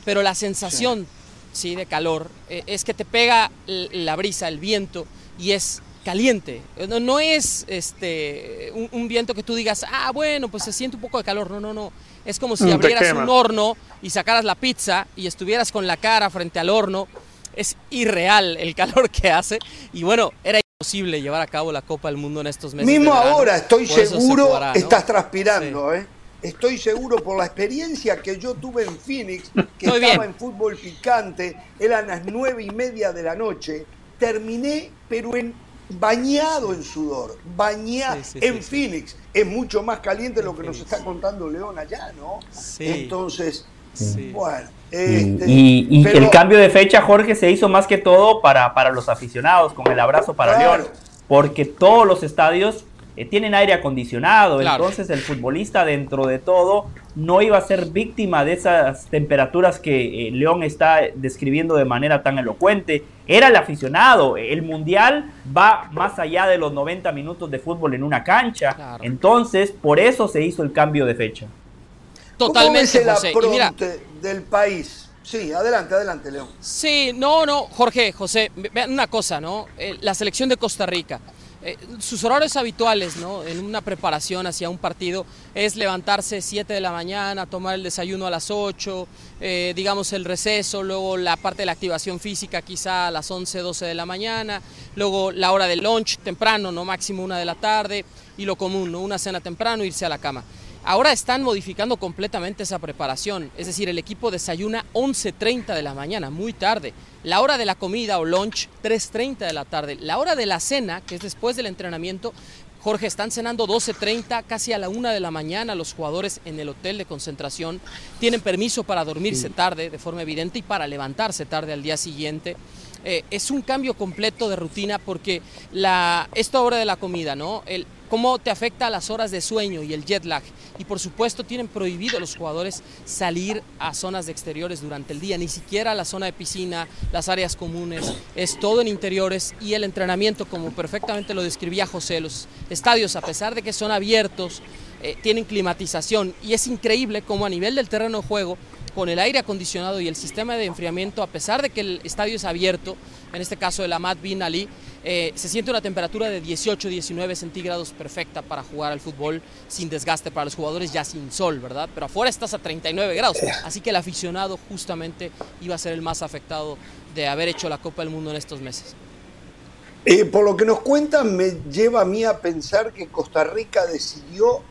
S6: Pero la sensación ¿sí? de calor, eh, es que te pega la brisa, el viento, y es caliente. No, no es este, un, viento que tú digas, ah, bueno, pues se siente un poco de calor. No, no, no. Es como si mm, abrieras un horno y sacaras la pizza y estuvieras con la cara frente al horno. Es irreal el calor que hace. Y bueno, era imposible llevar a cabo la Copa del Mundo en estos meses.
S1: Mismo ahora, estoy seguro, estás transpirando, ¿eh? estoy seguro por la experiencia que yo tuve en Phoenix, que estaba en fútbol picante, eran las nueve y media de la noche, terminé pero en bañado en sudor, bañado en Phoenix. Es mucho más caliente lo que nos está contando León allá, ¿no? Entonces, bueno.
S2: Este, y, el cambio de fecha, Jorge, se hizo más que todo para, para los aficionados, con el abrazo para León, porque todos los estadios eh, tienen aire acondicionado, entonces el futbolista dentro de todo no iba a ser víctima de esas temperaturas que eh, León está describiendo de manera tan elocuente. Era el aficionado, el mundial va más allá de los 90 minutos de fútbol en una cancha, entonces por eso se hizo el cambio de fecha.
S1: Totalmente, ¿Cómo del país? Sí, adelante, adelante, León.
S6: Sí, no, no, Jorge, José, vean una cosa, ¿no? Eh, la selección de Costa Rica eh, sus horarios habituales, ¿no? En una preparación hacia un partido es levantarse 7 de la mañana, tomar el desayuno a las 8, eh, digamos el receso, luego la parte de la activación física quizá a las 11, 12 de la mañana, luego la hora del lunch temprano, no máximo una de la tarde y lo común, ¿no? Una cena temprano, irse a la cama. Ahora están modificando completamente esa preparación, es decir, el equipo desayuna 11.30 de la mañana, muy tarde. La hora de la comida o lunch, 3.30 de la tarde. La hora de la cena, que es después del entrenamiento, Jorge, están cenando 12.30, casi a la 1 de la mañana los jugadores en el hotel de concentración. Tienen permiso para dormirse tarde, de forma evidente, y para levantarse tarde al día siguiente. Eh, es un cambio completo de rutina porque la, esta hora de la comida, ¿no? El, cómo te afecta a las horas de sueño y el jet lag. Y por supuesto tienen prohibido a los jugadores salir a zonas de exteriores durante el día, ni siquiera a la zona de piscina, las áreas comunes, es todo en interiores y el entrenamiento, como perfectamente lo describía José, los estadios, a pesar de que son abiertos, eh, tienen climatización y es increíble cómo a nivel del terreno de juego, con el aire acondicionado y el sistema de enfriamiento, a pesar de que el estadio es abierto, en este caso el Ahmad Bin Ali, eh, se siente una temperatura de 18-19 centígrados perfecta para jugar al fútbol sin desgaste para los jugadores, ya sin sol, ¿verdad? Pero afuera estás a 39 grados, así que el aficionado justamente iba a ser el más afectado de haber hecho la Copa del Mundo en estos meses.
S1: Eh, por lo que nos cuentan, me lleva a mí a pensar que Costa Rica decidió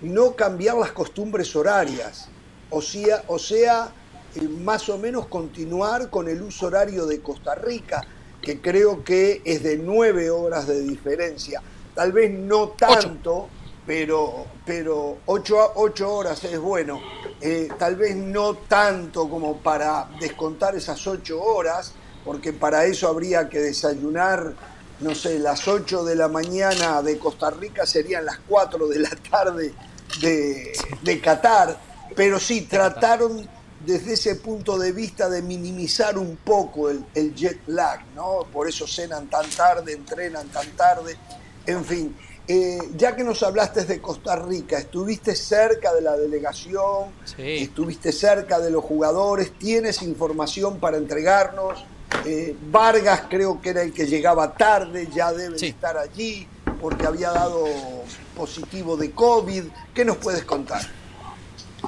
S1: no cambiar las costumbres horarias, o sea, o sea eh, más o menos continuar con el uso horario de Costa Rica que creo que es de nueve horas de diferencia. Tal vez no tanto, pero, pero ocho, ocho, horas es bueno. Eh, tal vez no tanto como para descontar esas ocho horas, porque para eso habría que desayunar, no sé, las ocho de la mañana de Costa Rica serían las cuatro de la tarde de, de Qatar. Pero sí, trataron desde ese punto de vista de minimizar un poco el, jet lag, ¿no? Por eso cenan tan tarde, entrenan tan tarde, en fin. Eh, ya que nos hablaste de Costa Rica, estuviste cerca de la delegación, estuviste cerca de los jugadores, tienes información para entregarnos. Eh, Vargas creo que era el que llegaba tarde, ya debe estar allí porque había dado positivo de COVID. ¿Qué nos puedes contar?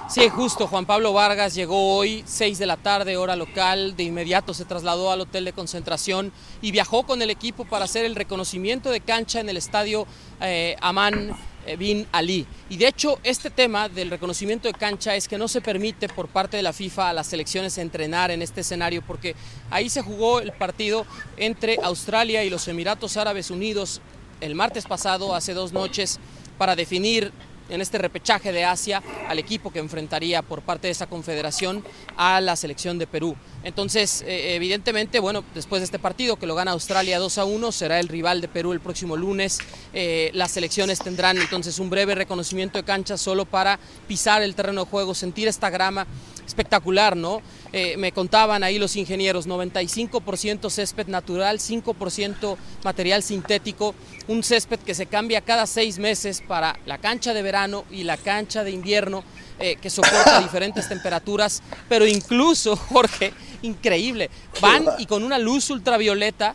S6: Sí, justo. Juan Pablo Vargas llegó hoy, 6 de la tarde, hora local. De inmediato se trasladó al hotel de concentración y viajó con el equipo para hacer el reconocimiento de cancha en el estadio eh, Amán eh, Bin Ali. Y de hecho, este tema del reconocimiento de cancha es que no se permite por parte de la FIFA a las selecciones entrenar en este escenario, porque ahí se jugó el partido entre Australia y los Emiratos Árabes Unidos el martes pasado, hace dos noches, para definir en este repechaje de Asia al equipo que enfrentaría por parte de esa confederación a la selección de Perú. Entonces, eh, evidentemente, bueno, después de este partido que lo gana Australia 2 a 1, será el rival de Perú el próximo lunes. Eh, las selecciones tendrán entonces un breve reconocimiento de cancha solo para pisar el terreno de juego, sentir esta grama espectacular, ¿no? Eh, me contaban ahí los ingenieros, 95% césped natural, 5% material sintético, un césped que se cambia cada seis meses para la cancha de verano y la cancha de invierno, eh, que soporta diferentes temperaturas, pero incluso, Jorge, increíble, van y con una luz ultravioleta,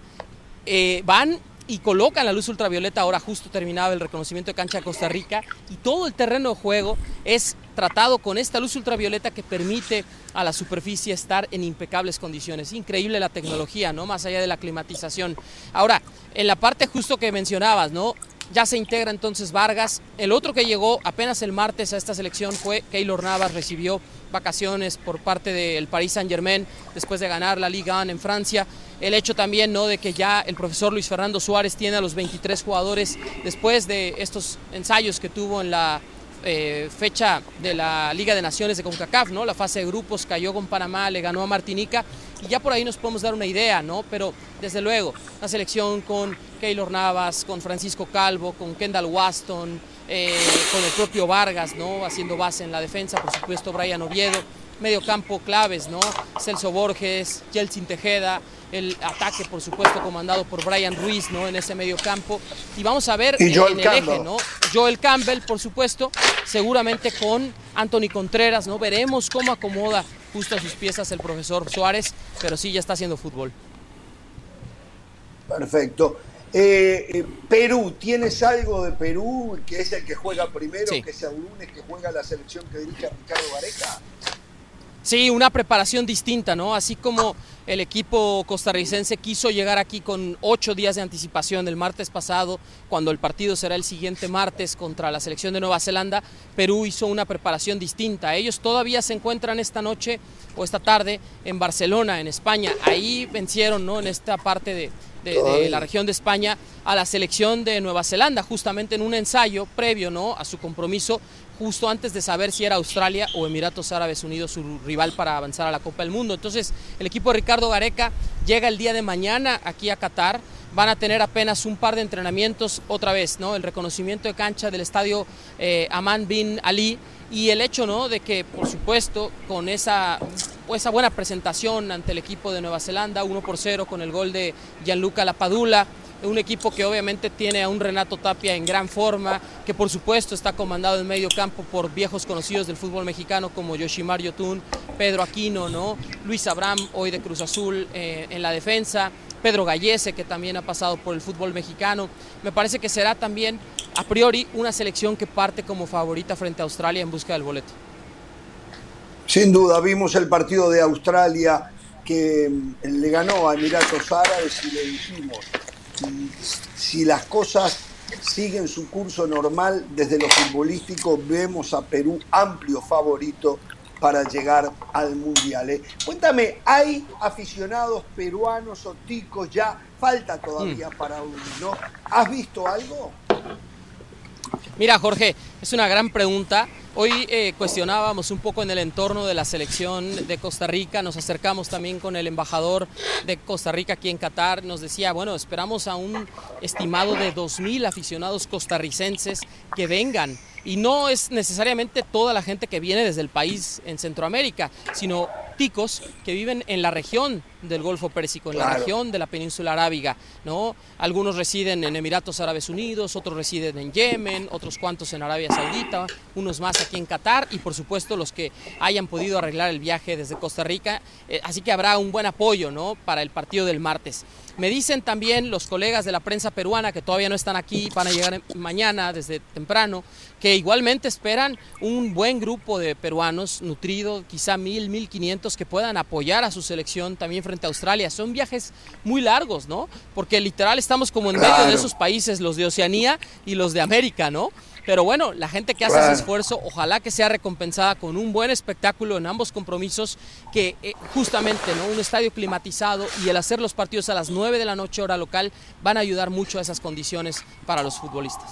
S6: eh, van y colocan la luz ultravioleta, ahora justo terminaba el reconocimiento de cancha de Costa Rica, y todo el terreno de juego es tratado con esta luz ultravioleta que permite a la superficie estar en impecables condiciones. Increíble la tecnología, ¿no? Más allá de la climatización. Ahora, en la parte justo que mencionabas, ¿no? Ya se integra entonces Vargas. El otro que llegó apenas el martes a esta selección fue Keylor Navas, recibió vacaciones por parte del Paris Saint Germain después de ganar la Liga 1 en Francia. El hecho también ¿no? de que ya el profesor Luis Fernando Suárez tiene a los 23 jugadores después de estos ensayos que tuvo en la eh, fecha de la Liga de Naciones de CONCACAF, ¿no? La fase de grupos cayó con Panamá, le ganó a Martinica y ya por ahí nos podemos dar una idea, ¿no? Pero desde luego, la selección con Keylor Navas, con Francisco Calvo, con Kendall Waston, eh, con el propio Vargas, ¿no? Haciendo base en la defensa, por supuesto Brian Oviedo, medio campo claves, ¿no? Celso Borges, Jelsin Tejeda, el ataque, por supuesto, comandado por Brian Ruiz, ¿no? En ese medio campo. Y vamos a ver en el eje, ¿no? Joel Campbell, por supuesto, seguramente con Anthony Contreras, ¿no? Veremos cómo acomoda justo a sus piezas el profesor Suárez, pero sí ya está haciendo fútbol.
S1: Perfecto. Eh, eh, Perú, ¿tienes algo de Perú, que es el que juega primero, que es el lunes que juega la selección que dirige Ricardo Gareca?
S6: Sí, una preparación distinta, ¿no? Así como el equipo costarricense quiso llegar aquí con ocho días de anticipación el martes pasado, cuando el partido será el siguiente martes contra la selección de Nueva Zelanda, Perú hizo una preparación distinta. Ellos todavía se encuentran esta noche o esta tarde en Barcelona, en España. Ahí vencieron, ¿no? En esta parte de, de, la región de España a la selección de Nueva Zelanda, justamente en un ensayo previo ¿no? a su compromiso, justo antes de saber si era Australia o Emiratos Árabes Unidos su rival para avanzar a la Copa del Mundo. Entonces, el equipo de Ricardo Gareca llega el día de mañana aquí a Qatar. Van a tener apenas un par de entrenamientos otra vez, ¿no? El reconocimiento de cancha del estadio eh, Aman bin Ali y el hecho ¿no? de que, por supuesto, con esa, esa buena presentación ante el equipo de Nueva Zelanda, 1 por 0 con el gol de Gianluca Lapadula, un equipo que obviamente tiene a un Renato Tapia en gran forma, que por supuesto está comandado en medio campo por viejos conocidos del fútbol mexicano como Yoshimar Yotun, Pedro Aquino, ¿no? Luis Abraham, hoy de Cruz Azul eh, en la defensa, Pedro Gallese, que también ha pasado por el fútbol mexicano. Me parece que será también a priori una selección que parte como favorita frente a Australia en busca del boleto.
S1: Sin duda, vimos el partido de Australia que mm, le ganó a Emiratos Árabes y le dijimos, si las cosas siguen su curso normal desde lo futbolístico, vemos a Perú amplio favorito para llegar al Mundial. ¿eh? Cuéntame, ¿hay aficionados peruanos o ticos ya? Falta todavía mm. para uno, ¿no? ¿Has visto algo?
S6: Mira, Jorge, es una gran pregunta. Hoy eh, cuestionábamos un poco en el entorno de la selección de Costa Rica, nos acercamos también con el embajador de Costa Rica aquí en Qatar, nos decía, bueno, esperamos a un estimado de 2.000 aficionados costarricenses que vengan y no es necesariamente toda la gente que viene desde el país en Centroamérica, sino ticos que viven en la región del Golfo Pérsico, en la región de la península arábiga, ¿no? Algunos residen en Emiratos Árabes Unidos, otros residen en Yemen, otros cuantos en Arabia Saudita, unos más aquí en Qatar y por supuesto los que hayan podido arreglar el viaje desde Costa Rica, eh, así que habrá un buen apoyo, ¿no? para el partido del martes. Me dicen también los colegas de la prensa peruana que todavía no están aquí, van a llegar mañana desde temprano, que igualmente esperan un buen grupo de peruanos nutrido, quizá mil, mil quinientos, que puedan apoyar a su selección también frente a Australia. Son viajes muy largos, ¿no? Porque literal estamos como en medio de esos países, los de Oceanía y los de América, ¿no? Pero bueno, la gente que hace ese esfuerzo, ojalá que sea recompensada con un buen espectáculo en ambos compromisos, que eh, justamente ¿no? un estadio climatizado y el hacer los partidos a las 9 de la noche hora local van a ayudar mucho a esas condiciones para los futbolistas.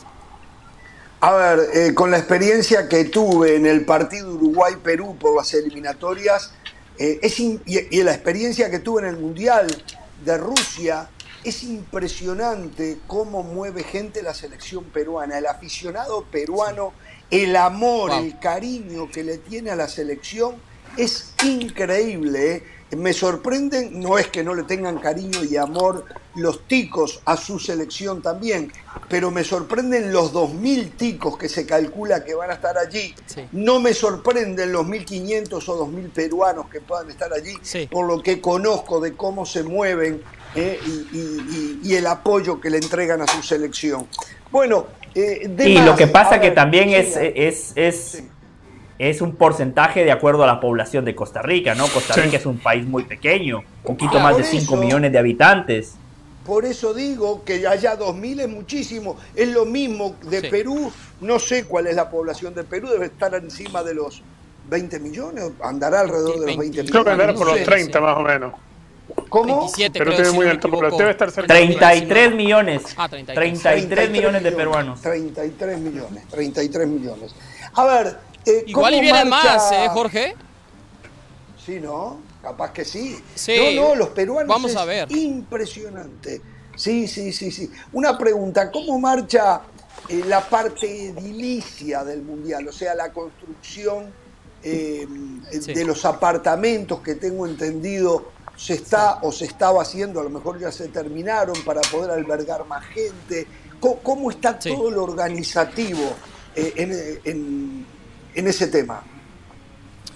S1: A ver, eh, con la experiencia que tuve en el partido Uruguay-Perú por las eliminatorias eh, es y, y la experiencia que tuve en el Mundial de Rusia, es impresionante cómo mueve gente la selección peruana, el aficionado peruano, el amor, el cariño que le tiene a la selección es increíble. ¿eh? Me sorprenden, no es que no le tengan cariño y amor los ticos a su selección también, pero me sorprenden los 2.000 ticos que se calcula que van a estar allí. No me sorprenden los 1.500 o 2.000 peruanos que puedan estar allí, por lo que conozco de cómo se mueven eh, y, el apoyo que le entregan a su selección. Bueno,
S2: eh, y lo que pasa que también es, es, es, es, un porcentaje de acuerdo a la población de Costa Rica, ¿no? Costa Rica es un país muy pequeño, un poquito más de 5 millones de habitantes.
S1: Por eso digo que allá 2.000 es muchísimo. Es lo mismo de Perú. No sé cuál es la población de Perú. Debe estar encima de los 20 millones. Andará alrededor de los 20 millones.
S4: Creo que andará por los 30 más o menos.
S1: ¿Cómo?
S6: 27,
S4: pero tiene muy alto, debe estar cerca
S2: 33 millones. Ah, 33. 33, millones de peruanos.
S1: 33 millones, 33 millones. A ver,
S6: eh, Igual y vienen más, ¿eh, Jorge?
S1: Sí, ¿no? Capaz que sí.
S6: sí.
S1: No, no, los peruanos
S6: Vamos a ver.
S1: impresionante. Sí, sí, sí, sí. Una pregunta, ¿cómo marcha eh, la parte edilicia del Mundial? O sea, la construcción eh, de los apartamentos que tengo entendido se está o se estaba haciendo, a lo mejor ya se terminaron para poder albergar más gente. ¿Cómo, está todo lo organizativo eh, en, ese tema?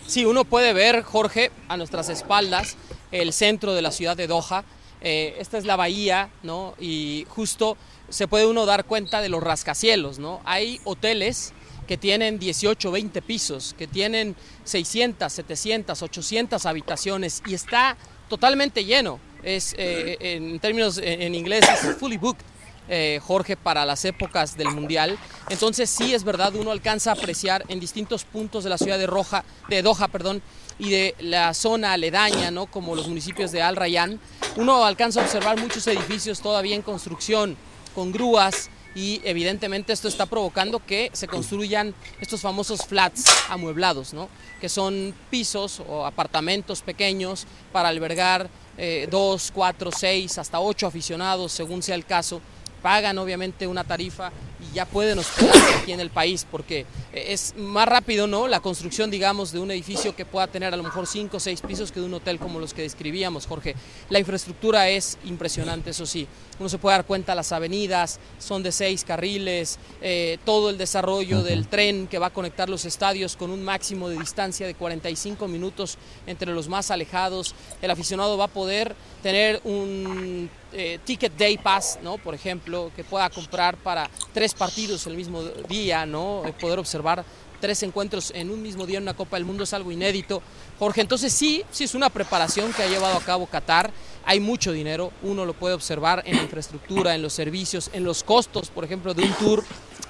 S6: Sí, uno puede ver, Jorge, a nuestras espaldas el centro de la ciudad de Doha. Eh, esta es la bahía, ¿no? Y justo se puede uno dar cuenta de los rascacielos, ¿no? Hay hoteles que tienen 18, 20 pisos, que tienen 600, 700, 800 habitaciones y está totalmente lleno. Es, eh, en términos en inglés, es fully booked. Eh, Jorge, para las épocas del Mundial. Entonces sí es verdad, uno alcanza a apreciar en distintos puntos de la ciudad de, Roja, de Doha perdón, y de la zona aledaña, ¿no? como los municipios de Al Rayyan, uno alcanza a observar muchos edificios todavía en construcción, con grúas, y evidentemente esto está provocando que se construyan estos famosos flats amueblados, ¿no? que son pisos o apartamentos pequeños para albergar eh, dos, cuatro, seis, hasta ocho aficionados, según sea el caso. Pagan obviamente una tarifa y ya pueden hospedarse aquí en el país porque es más rápido, ¿no? La construcción, digamos, de un edificio que pueda tener a lo mejor cinco o seis pisos que de un hotel como los que describíamos, Jorge. La infraestructura es impresionante, eso sí. Uno se puede dar cuenta, las avenidas son de seis carriles, eh, todo el desarrollo del tren que va a conectar los estadios con un máximo de distancia de 45 minutos entre los más alejados. El aficionado va a poder tener un eh, ticket day pass, ¿no? Por ejemplo, que pueda comprar para tres partidos el mismo día, ¿no? Eh, poder observar tres encuentros en un mismo día en una Copa del Mundo es algo inédito. Jorge, entonces sí, sí es una preparación que ha llevado a cabo Qatar. Hay mucho dinero, uno lo puede observar en la infraestructura, en los servicios, en los costos, por ejemplo, de un tour.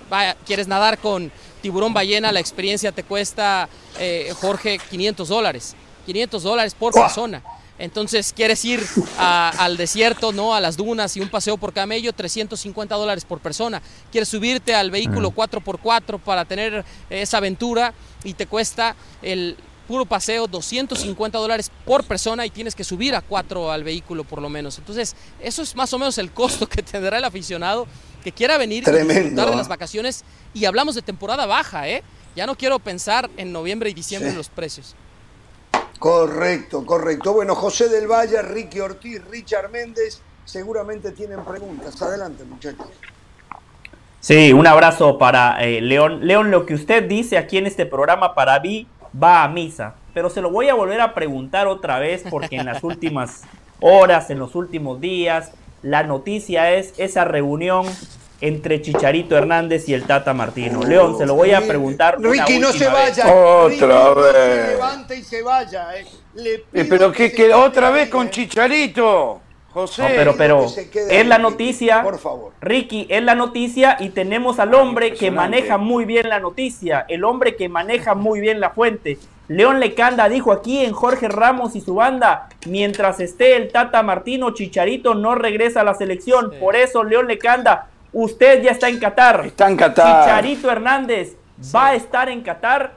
S6: Vaya, quieres nadar con tiburón ballena, la experiencia te cuesta, eh, Jorge, 500 dólares. 500 dólares por persona. Entonces quieres ir al desierto, ¿no? A las dunas y un paseo por camello, 350 dólares por persona. Quieres subirte al vehículo 4x4 para tener esa aventura y te cuesta el puro paseo 250 dólares por persona y tienes que subir a 4 al vehículo por lo menos. Entonces eso es más o menos el costo que tendrá el aficionado que quiera venir y disfrutar de las vacaciones. Y hablamos de temporada baja, ¿eh? Ya no quiero pensar en noviembre y diciembre en los precios.
S1: Correcto, correcto. Bueno, José del Valle, Ricky Ortiz, Richard Méndez, seguramente tienen preguntas. Adelante, muchachos.
S2: Sí, un abrazo para eh, León. León, lo que usted dice aquí en este programa para mí va a misa, pero se lo voy a volver a preguntar otra vez porque en las últimas horas, en los últimos días, la noticia es esa reunión entre Chicharito Hernández y el Tata Martino. León, se lo voy a preguntar.
S1: Ricky, no se vaya.
S3: Otra vez.
S1: se levante y se vaya. Eh.
S3: Eh, pero que, que otra vez con Chicharito. José.
S2: No, pero, pero es la noticia. Por favor. Ricky, es la noticia y tenemos al hombre que maneja muy bien la noticia, el hombre que maneja muy bien la fuente. León Lecanda dijo aquí en Jorge Ramos y su banda, mientras esté el Tata Martino, Chicharito no regresa a la selección. Por eso León Lecanda Usted ya está en Qatar.
S3: Está en Qatar.
S2: Chicharito Hernández va a estar en Qatar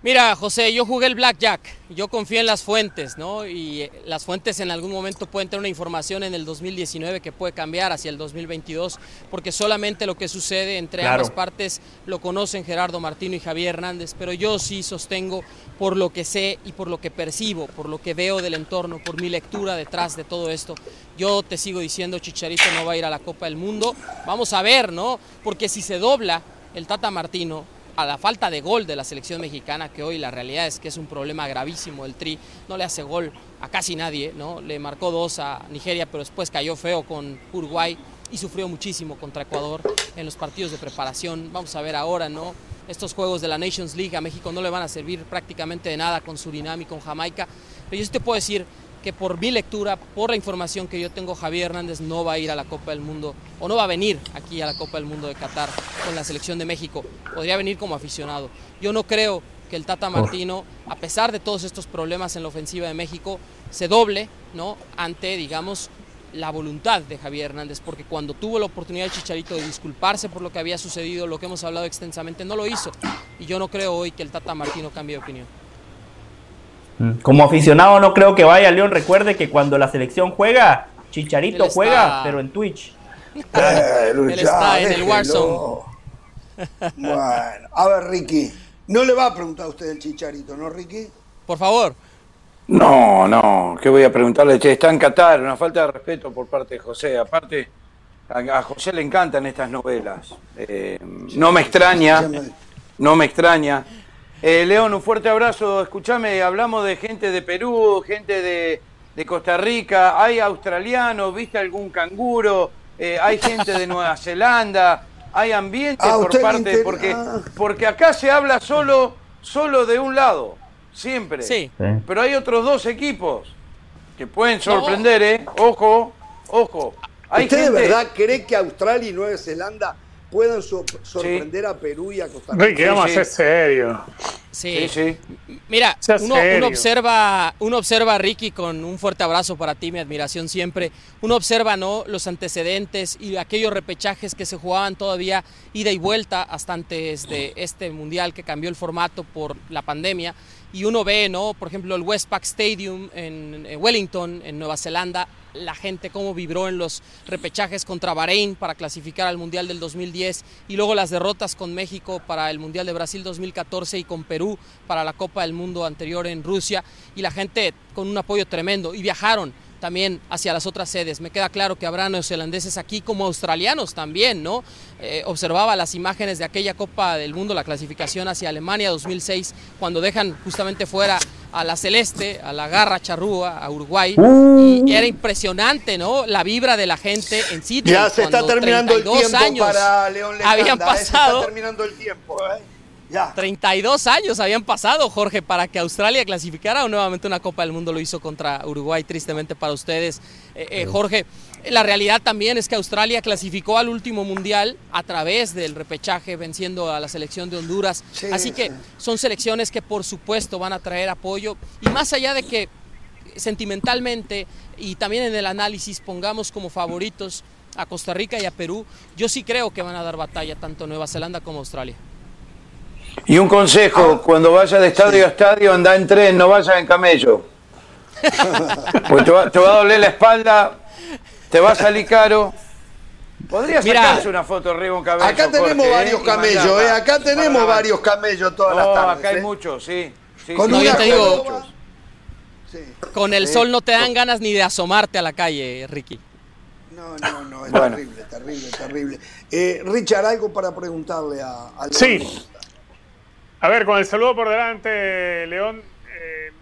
S6: Mira, José, yo jugué el blackjack, yo confío en las fuentes, ¿no? Y eh, las fuentes en algún momento pueden tener una información en el 2019 que puede cambiar hacia el 2022, porque solamente lo que sucede entre ambas partes lo conocen Gerardo Martino y Javier Hernández, pero yo sí sostengo por lo que sé y por lo que percibo, por lo que veo del entorno, por mi lectura detrás de todo esto. Yo te sigo diciendo, Chicharito no va a ir a la Copa del Mundo. Vamos a ver, ¿no? Porque si se dobla el Tata Martino, a la falta de gol de la selección mexicana, que hoy la realidad es que es un problema gravísimo. El Tri no le hace gol a casi nadie, ¿no? Le marcó dos a Nigeria, pero después cayó feo con Uruguay y sufrió muchísimo contra Ecuador en los partidos de preparación. Vamos a ver ahora, ¿no? Estos juegos de la Nations League a México no le van a servir prácticamente de nada con Surinam y con Jamaica. Pero yo sí te puedo decir que por mi lectura, por la información que yo tengo, Javier Hernández no va a ir a la Copa del Mundo o no va a venir aquí a la Copa del Mundo de Qatar con la selección de México. Podría venir como aficionado. Yo no creo que el Tata Martino, a pesar de todos estos problemas en la ofensiva de México, se doble ¿no? ante, digamos, la voluntad de Javier Hernández, porque cuando tuvo la oportunidad de Chicharito de disculparse por lo que había sucedido, lo que hemos hablado extensamente, no lo hizo. Y yo no creo hoy que el Tata Martino cambie de opinión.
S2: Mm. Como aficionado no creo que vaya León. Recuerde que cuando la selección juega, Chicharito juega, pero en Twitch.
S6: Eh, Él está en el Warzone.
S1: Bueno, a ver, Ricky. No le va a preguntar a usted el Chicharito, ¿no, Ricky?
S6: Por favor.
S3: No, no, ¿qué voy a preguntarle? Che, está en Qatar, una falta de respeto por parte de José. Aparte, a, José le encantan estas novelas. Eh, no me extraña, no me extraña. Eh, León, un fuerte abrazo. Escúchame, hablamos de gente de Perú, gente de, Costa Rica, hay australianos, ¿viste algún canguro? Eh, hay gente de Nueva Zelanda, hay ambiente ah, por parte, porque, ah. porque acá se habla solo, solo de un lado, siempre.
S6: Sí.
S3: Pero hay otros dos equipos que pueden sorprender, ¿eh? Ojo, ojo.
S1: ¿Usted de verdad cree que Australia y Nueva Zelanda puedan sorprender a Perú y a Costa Rica?
S4: ¿Qué vamos a ser serio?
S6: Sí. sí, Mira, uno, observa, uno observa a Ricky con un fuerte abrazo para ti, mi admiración siempre. Uno observa ¿no? los antecedentes y aquellos repechajes que se jugaban todavía ida y vuelta hasta antes de este mundial que cambió el formato por la pandemia. Y uno ve, ¿no? por ejemplo, el Westpac Stadium en Wellington, en Nueva Zelanda, la gente cómo vibró en los repechajes contra Bahrein para clasificar al Mundial del 2010 y luego las derrotas con México para el Mundial de Brasil 2014 y con Perú para la Copa del Mundo anterior en Rusia y la gente con un apoyo tremendo y viajaron también hacia las otras sedes. Me queda claro que habrá neozelandeses aquí como australianos también, ¿no? Eh, observaba las imágenes de aquella Copa del Mundo, la clasificación hacia Alemania 2006, cuando dejan justamente fuera a la Celeste, a la Garra Charrúa, a Uruguay, uh. y era impresionante, ¿no? La vibra de la gente en sitio.
S1: Ya se está terminando el tiempo
S6: años
S1: para León
S6: Habían pasado.
S1: Se está terminando el tiempo, ¿eh?
S6: 32 años habían pasado, Jorge, para que Australia clasificara o nuevamente una Copa del Mundo lo hizo contra Uruguay, tristemente para ustedes. Eh, eh, Jorge, la realidad también es que Australia clasificó al último mundial a través del repechaje, venciendo a la selección de Honduras. Así que son selecciones que por supuesto van a traer apoyo. Y más allá de que sentimentalmente y también en el análisis pongamos como favoritos a Costa Rica y a Perú, yo sí creo que van a dar batalla tanto Nueva Zelanda como Australia.
S3: Y un consejo, ah. cuando vaya de estadio a estadio, anda en tren, no vaya en camello. pues te va, a doler la espalda, te va a salir caro. Podría sacarse una foto arriba un camello.
S1: Acá tenemos
S3: ¿eh?
S1: varios camellos, ¿eh? Acá tenemos varios camellos todas las tardes.
S3: acá hay
S1: ¿eh?
S3: muchos, sí.
S6: con una te digo, Con el sol no te dan ganas ni de asomarte a la calle, Ricky.
S1: No, no, no, es terrible, terrible, terrible. Eh, Richard, algo para preguntarle a, a
S4: Sí. A ver, con el saludo por delante, León. Eh,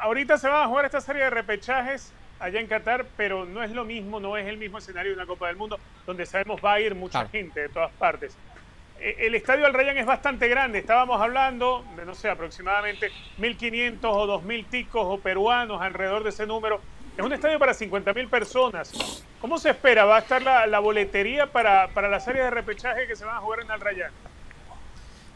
S4: ahorita se van a jugar esta serie de repechajes allá en Qatar, pero no es lo mismo, no es el mismo escenario de una Copa del Mundo, donde sabemos va a ir mucha gente de todas partes. Eh, el estadio Al Rayyan es bastante grande, estábamos hablando de, no sé, aproximadamente 1.500 o 2.000 ticos o peruanos alrededor de ese número. Es un estadio para 50.000 personas. ¿Cómo se espera? ¿Va a estar la, boletería para, para la serie de repechaje que se van a jugar en Al Rayyan?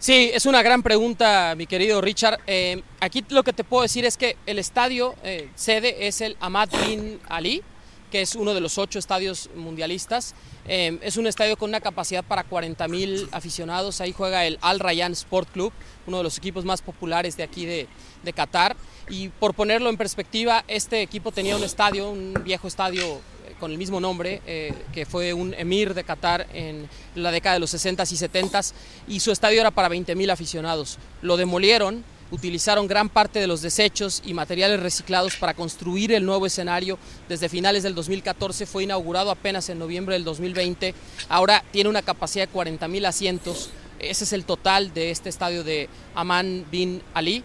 S6: Sí, es una gran pregunta, mi querido Richard. Eh, aquí lo que te puedo decir es que el estadio eh, sede es el Ahmad Bin Ali, que es uno de los ocho estadios mundialistas. Eh, es un estadio con una capacidad para 40 mil aficionados. Ahí juega el Al Rayyan Sport Club, uno de los equipos más populares de aquí de, de Qatar. Y por ponerlo en perspectiva, este equipo tenía un estadio, un viejo estadio con el mismo nombre, eh, que fue un emir de Qatar en la década de los 60s y 70s, y su estadio era para 20.000 aficionados. Lo demolieron, utilizaron gran parte de los desechos y materiales reciclados para construir el nuevo escenario. Desde finales del 2014 fue inaugurado apenas en noviembre del 2020. Ahora tiene una capacidad de 40.000 asientos. Ese es el total de este estadio de Aman bin Ali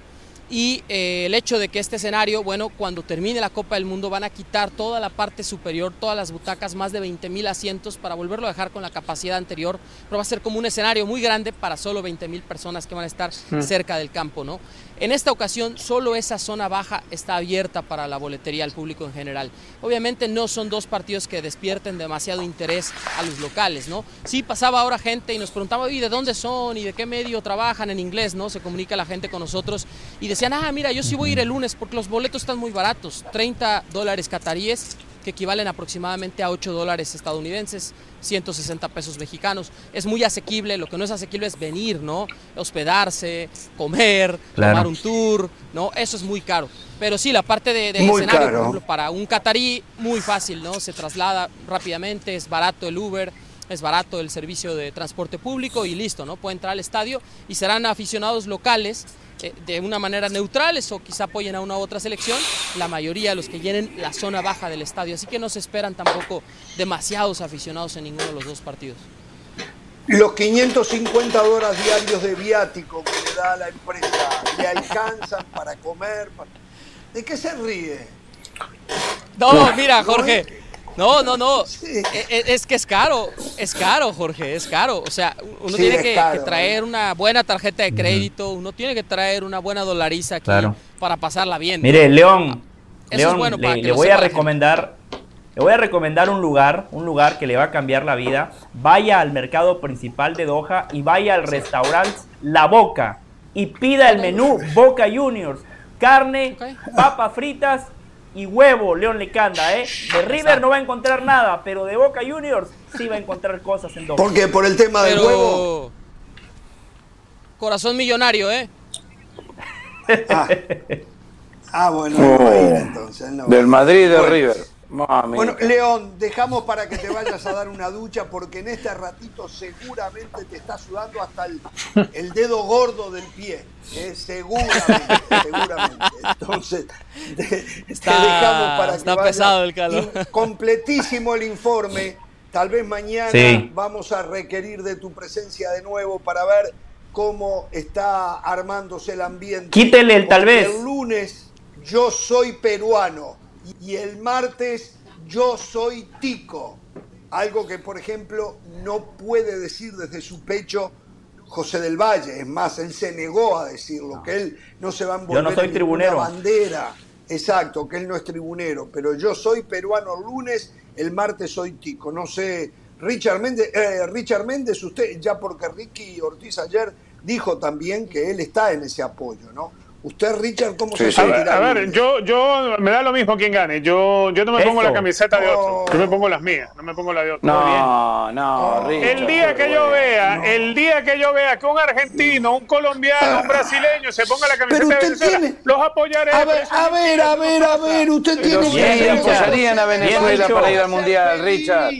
S6: y eh, el hecho de que este escenario, bueno, cuando termine la Copa del Mundo van a quitar toda la parte superior, todas las butacas, más de 20 mil asientos para volverlo a dejar con la capacidad anterior, pero va a ser como un escenario muy grande para solo 20 mil personas que van a estar mm. cerca del campo, ¿no? En esta ocasión solo esa zona baja está abierta para la boletería al público en general. Obviamente no son dos partidos que despierten demasiado interés a los locales, ¿no? Sí pasaba ahora gente y nos preguntaba, ¿y de dónde son? ¿Y de qué medio trabajan en inglés? ¿No? Se comunica la gente con nosotros y decían, ah, mira, yo sí voy a ir el lunes porque los boletos están muy baratos, 30 dólares cataríes que equivalen aproximadamente a 8 dólares estadounidenses, 160 pesos mexicanos. Es muy asequible, lo que no es asequible es venir, ¿no? Hospedarse, comer, tomar un tour, ¿no? Eso es muy caro. Pero sí, la parte de, escenario, por ejemplo, para un catarí, muy fácil, ¿no? Se traslada rápidamente, es barato el Uber, es barato el servicio de transporte público y listo, ¿no? Puede entrar al estadio y serán aficionados locales eh, de una manera neutrales o quizá apoyen a una u otra selección, la mayoría de los que llenen la zona baja del estadio. Así que no se esperan tampoco demasiados aficionados en ninguno de los dos partidos.
S1: Los 550 dólares diarios de viático que le da la empresa, ¿le alcanzan para comer? ¿De qué se ríe?
S6: No, mira, Jorge. No, no, no. E, e, es, que es caro, es caro, Jorge, es caro. O sea, uno tiene que, traer una buena tarjeta de crédito, uno tiene que traer una buena dolariza aquí para pasarla bien.
S2: Mire, León, León le, voy a recomendar, Le voy a recomendar un lugar, un lugar que le va a cambiar la vida. Vaya al mercado principal de Doha y vaya al restaurante La Boca y pida el menú Boca Juniors. Carne, papas fritas y huevo, León Lecanda, ¿eh? De River no va a encontrar nada, pero de Boca Juniors sí va a encontrar cosas en Doha.
S1: ¿Por qué? ¿Por el tema del
S6: Pero-
S1: huevo?
S6: Corazón millonario, ¿eh?
S1: Ah, Ah, bueno, no va a ir entonces. no va a
S3: Del. Madrid de
S1: Bueno,
S3: River. Mami.
S1: Bueno, León, dejamos para que te vayas a dar una ducha porque en este ratito seguramente te está sudando hasta el, el dedo gordo del pie. ¿eh? Seguramente, seguramente. Entonces, te, te
S6: Está-
S1: dejamos para que
S6: está
S1: vayas.
S6: pesado el calor.
S1: Y completísimo el informe. Tal vez mañana
S2: Sí.
S1: vamos a requerir de tu presencia de nuevo para ver cómo está armándose el ambiente.
S2: Quítele el tal
S1: Porque
S2: vez.
S1: El lunes yo soy peruano y el martes yo soy tico. Algo que, por ejemplo, no puede decir desde su pecho José del Valle. Es más, él se negó a decirlo, que él no se va a envolver
S2: Yo no soy
S1: en
S2: tribunero.
S1: bandera. Exacto, que él no es tribunero. Pero yo soy peruano el lunes, el martes soy tico. No sé, Richard Méndez, eh, Richard Méndez, usted, ya porque Ricky Ortiz ayer dijo también que él está en ese apoyo, ¿no? Usted, Richard, ¿cómo
S3: Sí,
S1: se
S3: sí.
S4: A
S1: sentirá
S4: ver, a yo, yo me da lo mismo quien gane. Yo, yo no me pongo la camiseta de otro. Yo me pongo las mías, no me pongo la de otro.
S3: No, no, Richard,
S4: El día que yo vea, el día que yo vea que un argentino, un colombiano, un brasileño se ponga la camiseta
S1: Pero
S4: de Venezuela,
S1: tiene-
S4: los apoyaré.
S1: A ver, a ver, a ver, a ver, usted tiene
S3: ¿Quién
S2: Bien,
S3: le
S2: Richard.
S3: apoyarían a Venezuela para ir al Mundial, Richard?
S1: Haga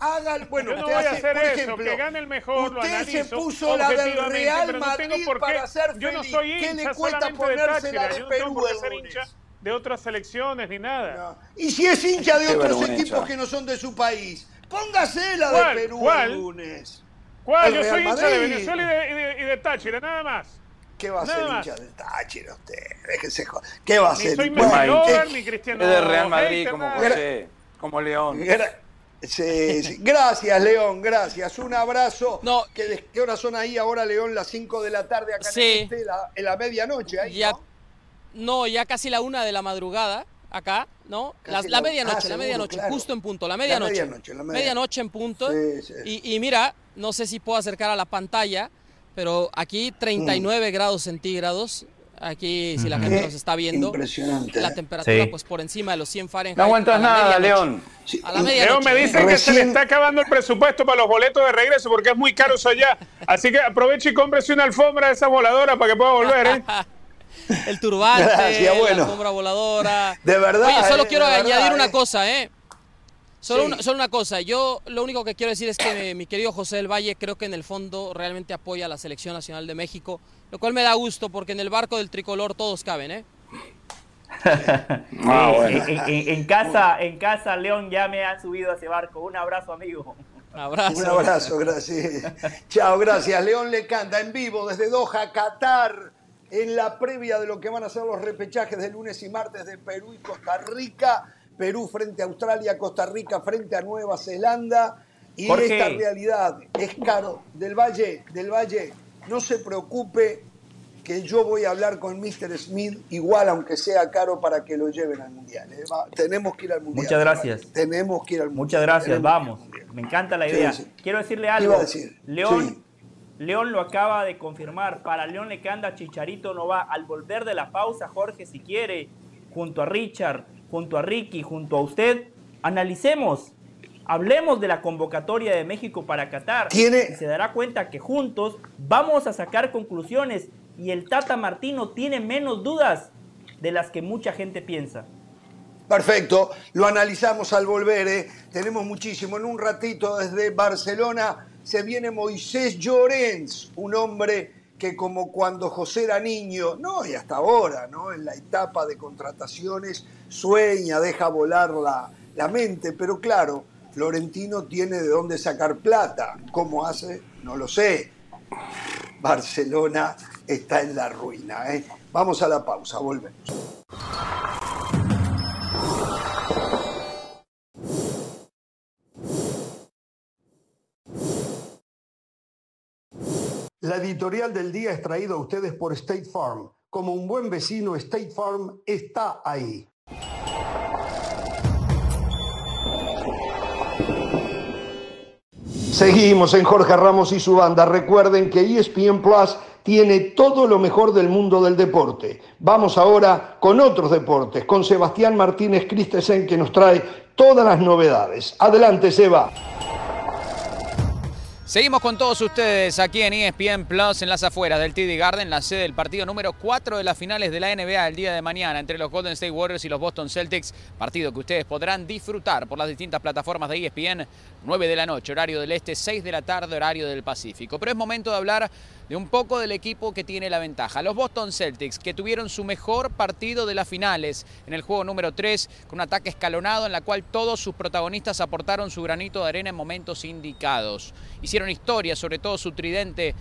S1: el- bueno,
S4: Yo no
S1: usted
S4: voy a
S1: hace,
S4: hacer
S1: por
S4: eso,
S1: ejemplo,
S4: que gane el mejor, lo
S1: usted
S4: analizo
S1: se puso la del Real
S4: no
S1: Madrid
S4: qué.
S1: para ser
S4: Yo no
S1: feliz.
S4: soy
S1: ¿Qué le
S4: hincha
S1: cuesta ponerse la de
S4: yo no tengo
S1: Perú el
S4: ser
S1: lunes?
S4: hincha de otras selecciones ni nada.
S1: No. Y si es hincha de
S3: Qué
S1: otros
S3: vergüenza.
S1: equipos que no son de su país, póngase la de Perú
S4: ¿Cuál?
S1: el lunes.
S4: ¿Cuál?
S1: El
S4: Yo soy hincha de
S1: Madrid.
S4: Venezuela y de, y de- y de Táchira, nada más.
S1: ¿Qué va a ser hincha del Táchira usted? Déjese joder. ¿Qué va a
S4: Ni
S1: ser?
S4: soy
S1: Bueno,
S3: Messi
S4: ni Cristiano
S3: Es de Real Madrid como. José, como León.
S1: Gra- Sí, sí. Gracias, León, gracias. Un abrazo.
S6: No.
S1: ¿Qué, de- qué horas son ahí ahora, León? Las 5 de la tarde acá
S6: Sí.
S1: en, este, la, en la medianoche. Ahí,
S6: Ya,
S1: ¿no?
S6: no, ya casi la una de la madrugada, acá, ¿no? La, medianoche,
S1: ah,
S6: la medianoche,
S1: claro.
S6: justo en punto, la
S1: La
S6: medianoche.
S1: medianoche, la medianoche.
S6: en punto. Y, y mira, no sé si puedo acercar a la pantalla, pero aquí 39 grados centígrados. Aquí, si la gente nos está viendo,
S1: impresionante,
S6: la temperatura
S2: Sí.
S6: pues por encima de los 100 Fahrenheit.
S3: No aguantas nada. León.
S1: Sí.
S4: Leo me dice que se le está acabando el presupuesto para los boletos de regreso porque es muy caro eso allá. Así que aproveche y cómprese una alfombra de esa voladora para que pueda volver, ¿eh?
S6: El turbante,
S1: Gracias, bueno.
S6: la alfombra voladora.
S1: De verdad,
S6: Oye, solo
S1: eh,
S6: quiero
S1: verdad,
S6: añadir una
S1: eh.
S6: cosa, ¿eh? Solo,
S1: Sí.
S6: una, solo una cosa. Yo lo único que quiero decir es que mi querido José del Valle creo que en el fondo realmente apoya a la Selección Nacional de México, lo cual me da gusto porque en el barco del tricolor todos caben, ¿eh?
S3: Ah, bueno.
S2: en, en- en casa, en casa, León ya me han subido a ese barco. Un abrazo, amigo.
S6: Un abrazo.
S1: Un abrazo, gracias. Chao, gracias. León le canta en vivo desde Doha, Qatar, en la previa de lo que van a ser los repechajes de lunes y martes de Perú y Costa Rica. Perú frente a Australia, Costa Rica frente a Nueva Zelanda. Y
S2: Jorge.
S1: esta realidad es caro. Del Valle, del Valle, no se preocupe que yo voy a hablar con Mr. Smith, igual aunque sea caro, para que lo lleven al Mundial. ¿eh? Va- tenemos que ir al Mundial.
S2: Muchas gracias.
S1: Tenemos que ir al Mundial.
S2: Muchas gracias, vamos. Me encanta la idea.
S1: sí.
S2: Quiero decirle
S1: ¿Qué
S2: algo.
S1: iba a decir?
S2: León,
S1: Sí.
S2: León lo acaba de confirmar. Para León le canta Chicharito no va. Al volver de la pausa, Jorge, si quiere, junto a Richard, junto a Ricky, junto a usted, analicemos. Hablemos de la convocatoria de México para Qatar.
S1: Tiene-
S2: Y se dará cuenta que juntos vamos a sacar conclusiones. Y el Tata Martino tiene menos dudas de las que mucha gente piensa.
S1: Perfecto, lo analizamos al volver. ¿eh? Tenemos muchísimo. En un ratito desde Barcelona se viene Moisés Llorens, un hombre que como cuando José era niño, no, y hasta ahora, ¿no? En la etapa de contrataciones, sueña, deja volar la, la mente, pero claro, Florentino tiene de dónde sacar plata. ¿Cómo hace? No lo sé. Barcelona está en la ruina. ¿eh? Vamos a la pausa, volvemos. La editorial del día es traída a ustedes por State Farm. Como un buen vecino, State Farm está ahí. Seguimos en Jorge Ramos y su banda. Recuerden que ESPN Plus tiene todo lo mejor del mundo del deporte. Vamos ahora con otros deportes, con Sebastián Martínez Christensen que nos trae todas las novedades. Adelante, Seba.
S7: Seguimos con todos ustedes aquí en ESPN Plus en las afueras del TD Garden, la sede del partido número 4 de las finales de la NBA el día de mañana entre los Golden State Warriors y los Boston Celtics, partido que ustedes podrán disfrutar por las distintas plataformas de ESPN, 9 de la noche, horario del este, 6 de la tarde, horario del Pacífico. Pero es momento de hablar de un poco del equipo que tiene la ventaja. Los Boston Celtics, que tuvieron su mejor partido de las finales en el juego número 3, con un ataque escalonado en la cual todos sus protagonistas aportaron su granito de arena en momentos indicados. Hicieron historia, sobre todo su tridente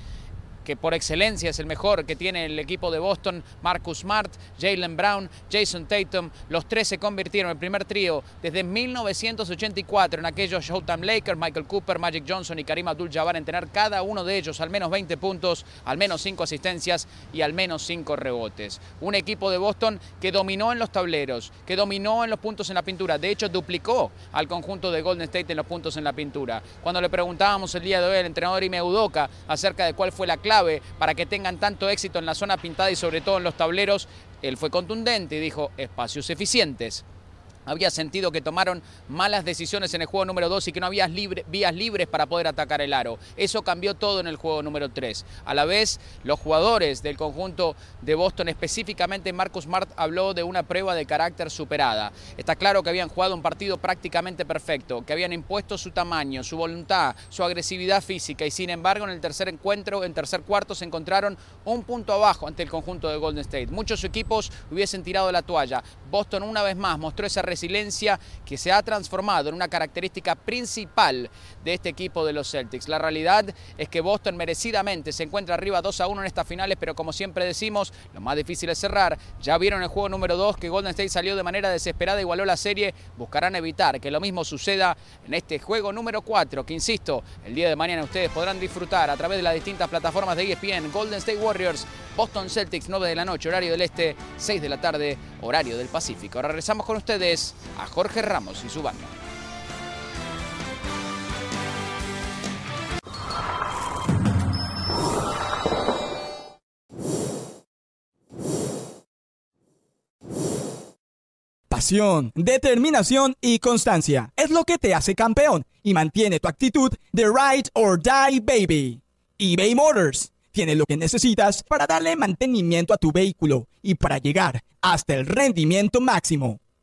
S7: que por excelencia es el mejor que tiene el equipo de Boston, Marcus Smart, Jalen Brown, Jason Tatum, los tres se convirtieron en el primer trío desde 1984 en aquellos Showtime Lakers, Michael Cooper, Magic Johnson y Karim Abdul-Jabbar en tener cada uno de ellos al menos 20 puntos, al menos 5 asistencias y al menos 5 rebotes. Un equipo de Boston que dominó en los tableros, que dominó en los puntos en la pintura, de hecho duplicó al conjunto de Golden State en los puntos en la pintura. Cuando le preguntábamos el día de hoy al entrenador Ime Udoka acerca de cuál fue la clave para que tengan tanto éxito en la zona pintada y sobre todo en los tableros. Él fue contundente y dijo espacios eficientes había sentido que tomaron malas decisiones en el juego número 2 y que no había vías libres para poder atacar el aro. Eso cambió todo en el juego número 3. A la vez, los jugadores del conjunto de Boston, específicamente Marcus Smart, habló de una prueba de carácter superada. Está claro que habían jugado un partido prácticamente perfecto, que habían impuesto su tamaño, su voluntad, su agresividad física y sin embargo en el tercer encuentro, en tercer cuarto, se encontraron un punto abajo ante el conjunto de Golden State. Muchos equipos hubiesen tirado la toalla. Boston una vez más mostró esa resiliencia que se ha transformado en una característica principal de este equipo de los Celtics. La realidad es que Boston merecidamente se encuentra arriba 2 a 1 en estas finales, pero como siempre decimos, lo más difícil es cerrar. Ya vieron el juego número 2 que Golden State salió de manera desesperada, igualó la serie, buscarán evitar que lo mismo suceda en este juego número 4, que insisto, el día de mañana ustedes podrán disfrutar a través de las distintas plataformas de ESPN, Golden State Warriors, Boston Celtics, 9 de la noche, horario del este, 6 de la tarde, horario del Pacífico. Regresamos con ustedes a Jorge Ramos y su banda.
S8: Pasión, determinación y constancia es lo que te hace campeón y mantiene tu actitud de ride or die baby. eBay Motors tiene lo que necesitas para darle mantenimiento a tu vehículo y para llegar hasta el rendimiento máximo.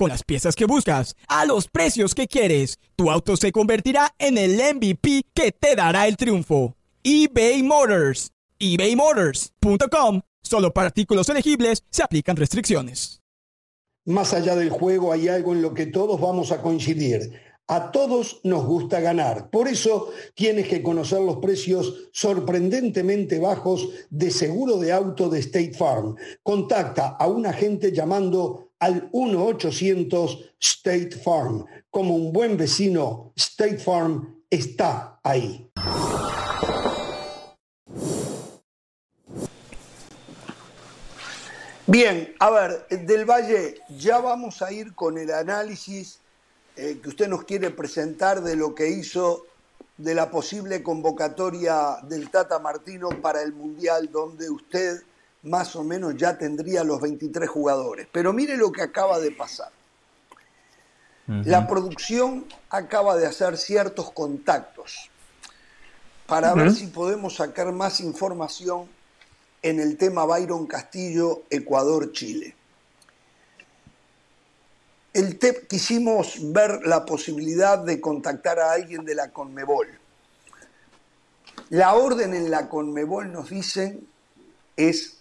S8: Con las piezas que buscas, a los precios que quieres, tu auto se convertirá en el MVP que te dará el triunfo. eBay Motors. ebaymotors.com. Solo para artículos elegibles se aplican restricciones.
S1: Más allá del juego hay algo en lo que todos vamos a coincidir a todos nos gusta ganar. Por eso tienes que conocer los precios sorprendentemente bajos de seguro de auto de State Farm. Contacta a un agente llamando al 1-800 State Farm. Como un buen vecino, State Farm está ahí. Bien, a ver, del Valle, ya vamos a ir con el análisis eh, que usted nos quiere presentar de lo que hizo de la posible convocatoria del Tata Martino para el Mundial, donde usted más o menos ya tendría los 23 jugadores. Pero mire lo que acaba de pasar. La producción acaba de hacer ciertos contactos para ver si podemos sacar más información en el tema Byron Castillo, Ecuador-Chile el TEP quisimos ver la posibilidad de contactar a alguien de la Conmebol. La orden en la Conmebol nos dicen es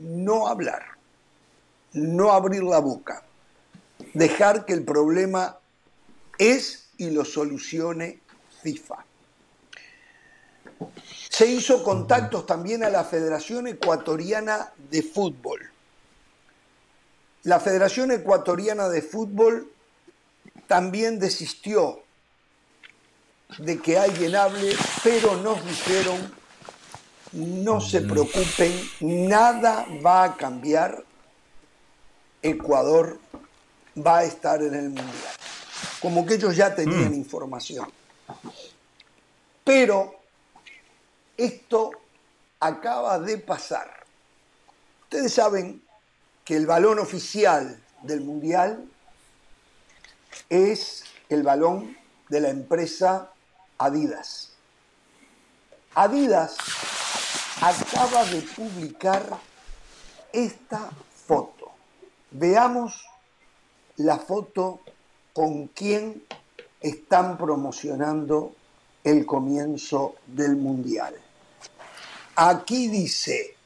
S1: no hablar, no abrir la boca, dejar que el problema es y lo solucione FIFA. Se hizo contactos también a la Federación Ecuatoriana de Fútbol. La Federación Ecuatoriana de Fútbol también desistió de que alguien hable, pero nos dijeron, no se preocupen, nada va a cambiar, Ecuador va a estar en el Mundial. Como que ellos ya tenían información. Pero esto acaba de pasar. Ustedes saben que el balón oficial del Mundial es el balón de la empresa Adidas. Adidas acaba de publicar esta foto. Veamos la foto con quién están promocionando el comienzo del Mundial. Aquí dice,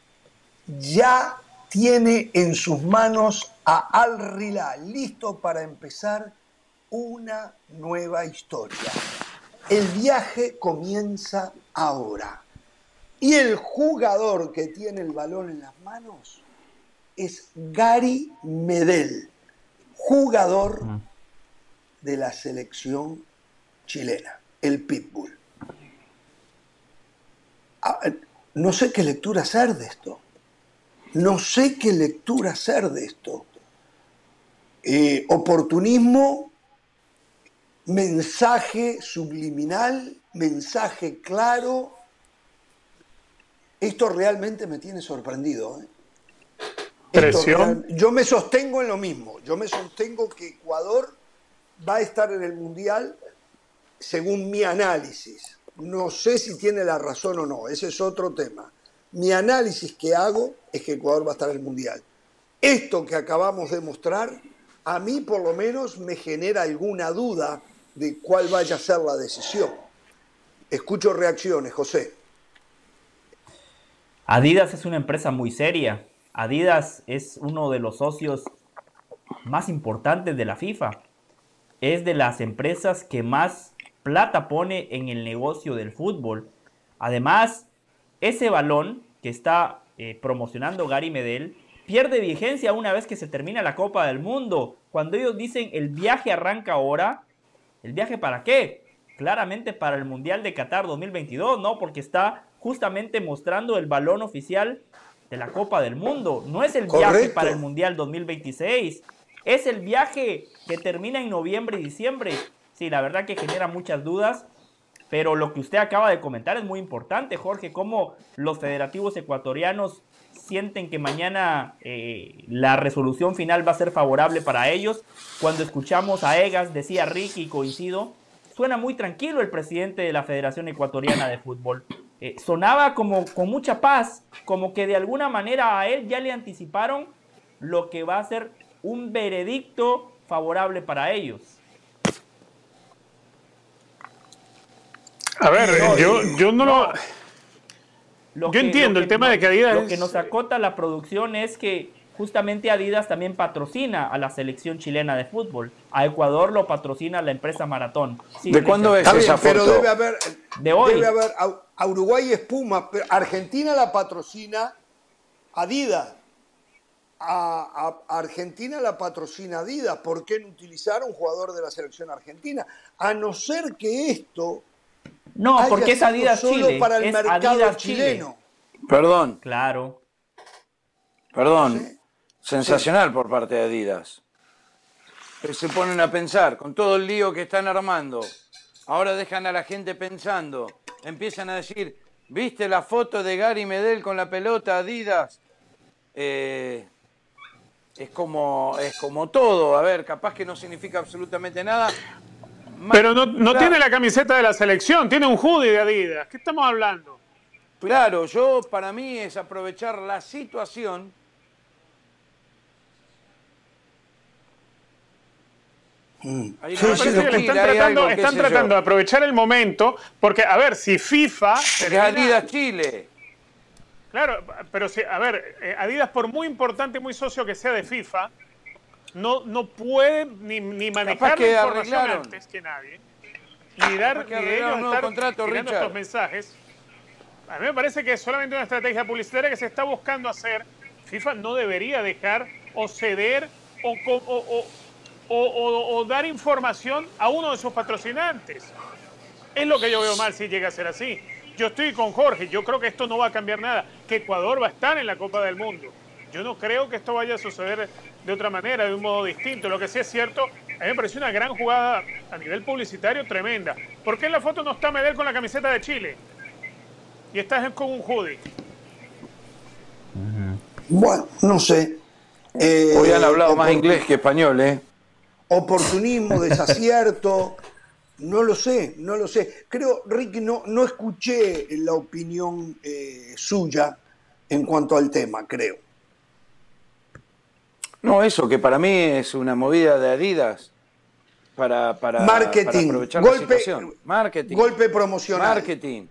S1: ya tiene en sus manos a Al Rila, listo para empezar una nueva historia. El viaje comienza ahora. Y el jugador que tiene el balón en las manos es Gary Medel, jugador de la selección chilena, el Pitbull. Ah, no sé qué lectura hacer de esto. No sé qué lectura hacer de esto. Eh, oportunismo, mensaje subliminal, mensaje claro. Esto realmente me tiene sorprendido. ¿eh?
S4: Presión.
S1: yo me sostengo en lo mismo. Yo me sostengo que Ecuador va a estar en el Mundial según mi análisis. No sé si tiene la razón o no, ese es otro tema. Mi análisis que hago es que Ecuador va a estar en el Mundial. Esto que acabamos de mostrar, a mí por lo menos me genera alguna duda de cuál vaya a ser la decisión. Escucho reacciones, José.
S2: Adidas es una empresa muy seria. Adidas es uno de los socios más importantes de la FIFA. Es de las empresas que más plata pone en el negocio del fútbol. Además, ese balón que está eh, promocionando Gary Medel pierde vigencia una vez que se termina la Copa del Mundo. Cuando ellos dicen el viaje arranca ahora, ¿el viaje para qué? Claramente para el Mundial de Qatar 2022, ¿no? Porque está justamente mostrando el balón oficial de la Copa del Mundo. No es el viaje para el Mundial 2026. Es el viaje que termina en noviembre y diciembre. Sí, la verdad que genera muchas dudas. Pero lo que usted acaba de comentar es muy importante, Jorge, cómo los federativos ecuatorianos sienten que mañana eh, la resolución final va a ser favorable para ellos. Cuando escuchamos a Egas, decía Ricky, coincido, suena muy tranquilo el presidente de la Federación Ecuatoriana de Fútbol. Eh, sonaba como con mucha paz, como que de alguna manera a él ya le anticiparon lo que va a ser un veredicto favorable para ellos.
S4: A ver, yo, yo no lo... yo entiendo el tema de que Adidas...
S2: Lo que nos acota la producción es que justamente Adidas también patrocina a la selección chilena de fútbol. A Ecuador lo patrocina la empresa Maratón.
S3: ¿De cuándo es esa foto?
S1: Pero debe haber...
S2: De hoy.
S1: Debe haber... A Uruguay es Puma, pero Argentina la patrocina Adidas. A, a, Argentina la patrocina Adidas. ¿Por qué no utilizar a un jugador de la selección argentina? A no ser que esto
S2: no,
S1: haya
S2: porque es Adidas
S1: solo
S2: Chile.
S1: para el
S2: es
S1: mercado
S2: Adidas
S1: chileno.
S3: Perdón,
S2: Claro.
S3: perdón.
S1: Sí.
S3: Sensacional por parte de Adidas. Que se ponen a pensar, con todo el lío que están armando, ahora dejan a la gente pensando, empiezan a decir, ¿viste la foto de Gary Medel con la pelota Adidas? Eh, es como, es como todo, a ver, capaz que no significa absolutamente nada.
S4: Pero no, no
S3: Claro.
S4: tiene la camiseta de la selección, tiene un hoodie de Adidas. ¿Qué estamos hablando?
S3: Claro, yo para mí es aprovechar la situación. Ahí
S1: Sí, sí,
S4: que están tratando,
S3: algo,
S4: están de aprovechar el momento, porque, a ver, si FIFA... Termina-
S3: Adidas Chile.
S4: Claro, pero si, a ver, eh, Adidas, por muy importante muy socio que sea de FIFA, no, no puede ni, ni manejar la información
S3: arreglaron.
S4: antes que nadie, ni dar ni ellos estar
S3: contrato,
S4: tirando
S3: Richard.
S4: estos mensajes. a mí me parece que es solamente una estrategia publicitaria que se está buscando hacer. FIFA no debería dejar o ceder o, o, dar información a uno de sus patrocinantes. Es lo que yo veo mal si llega a ser así. Yo estoy con Jorge, yo creo que esto no va a cambiar nada, que Ecuador va a estar en la Copa del Mundo. Yo no creo que esto vaya a suceder de otra manera, de un modo distinto. Lo que sí es cierto, a mí me pareció una gran jugada a nivel publicitario tremenda. ¿Por qué en la foto no está Medel con la camiseta de Chile? Y estás con un hoodie.
S1: Bueno, no sé.
S3: Eh, Hoy han hablado más inglés que español, ¿eh?
S1: Oportunismo, desacierto. No lo sé, no lo sé. Creo, Ricky, no, no escuché la opinión eh, suya en cuanto al tema, creo.
S3: No, eso, que para mí es una movida de Adidas para, para,
S1: Marketing.
S3: aprovechar
S1: golpe,
S3: la situación. Marketing.
S1: Golpe promocional.
S3: Marketing.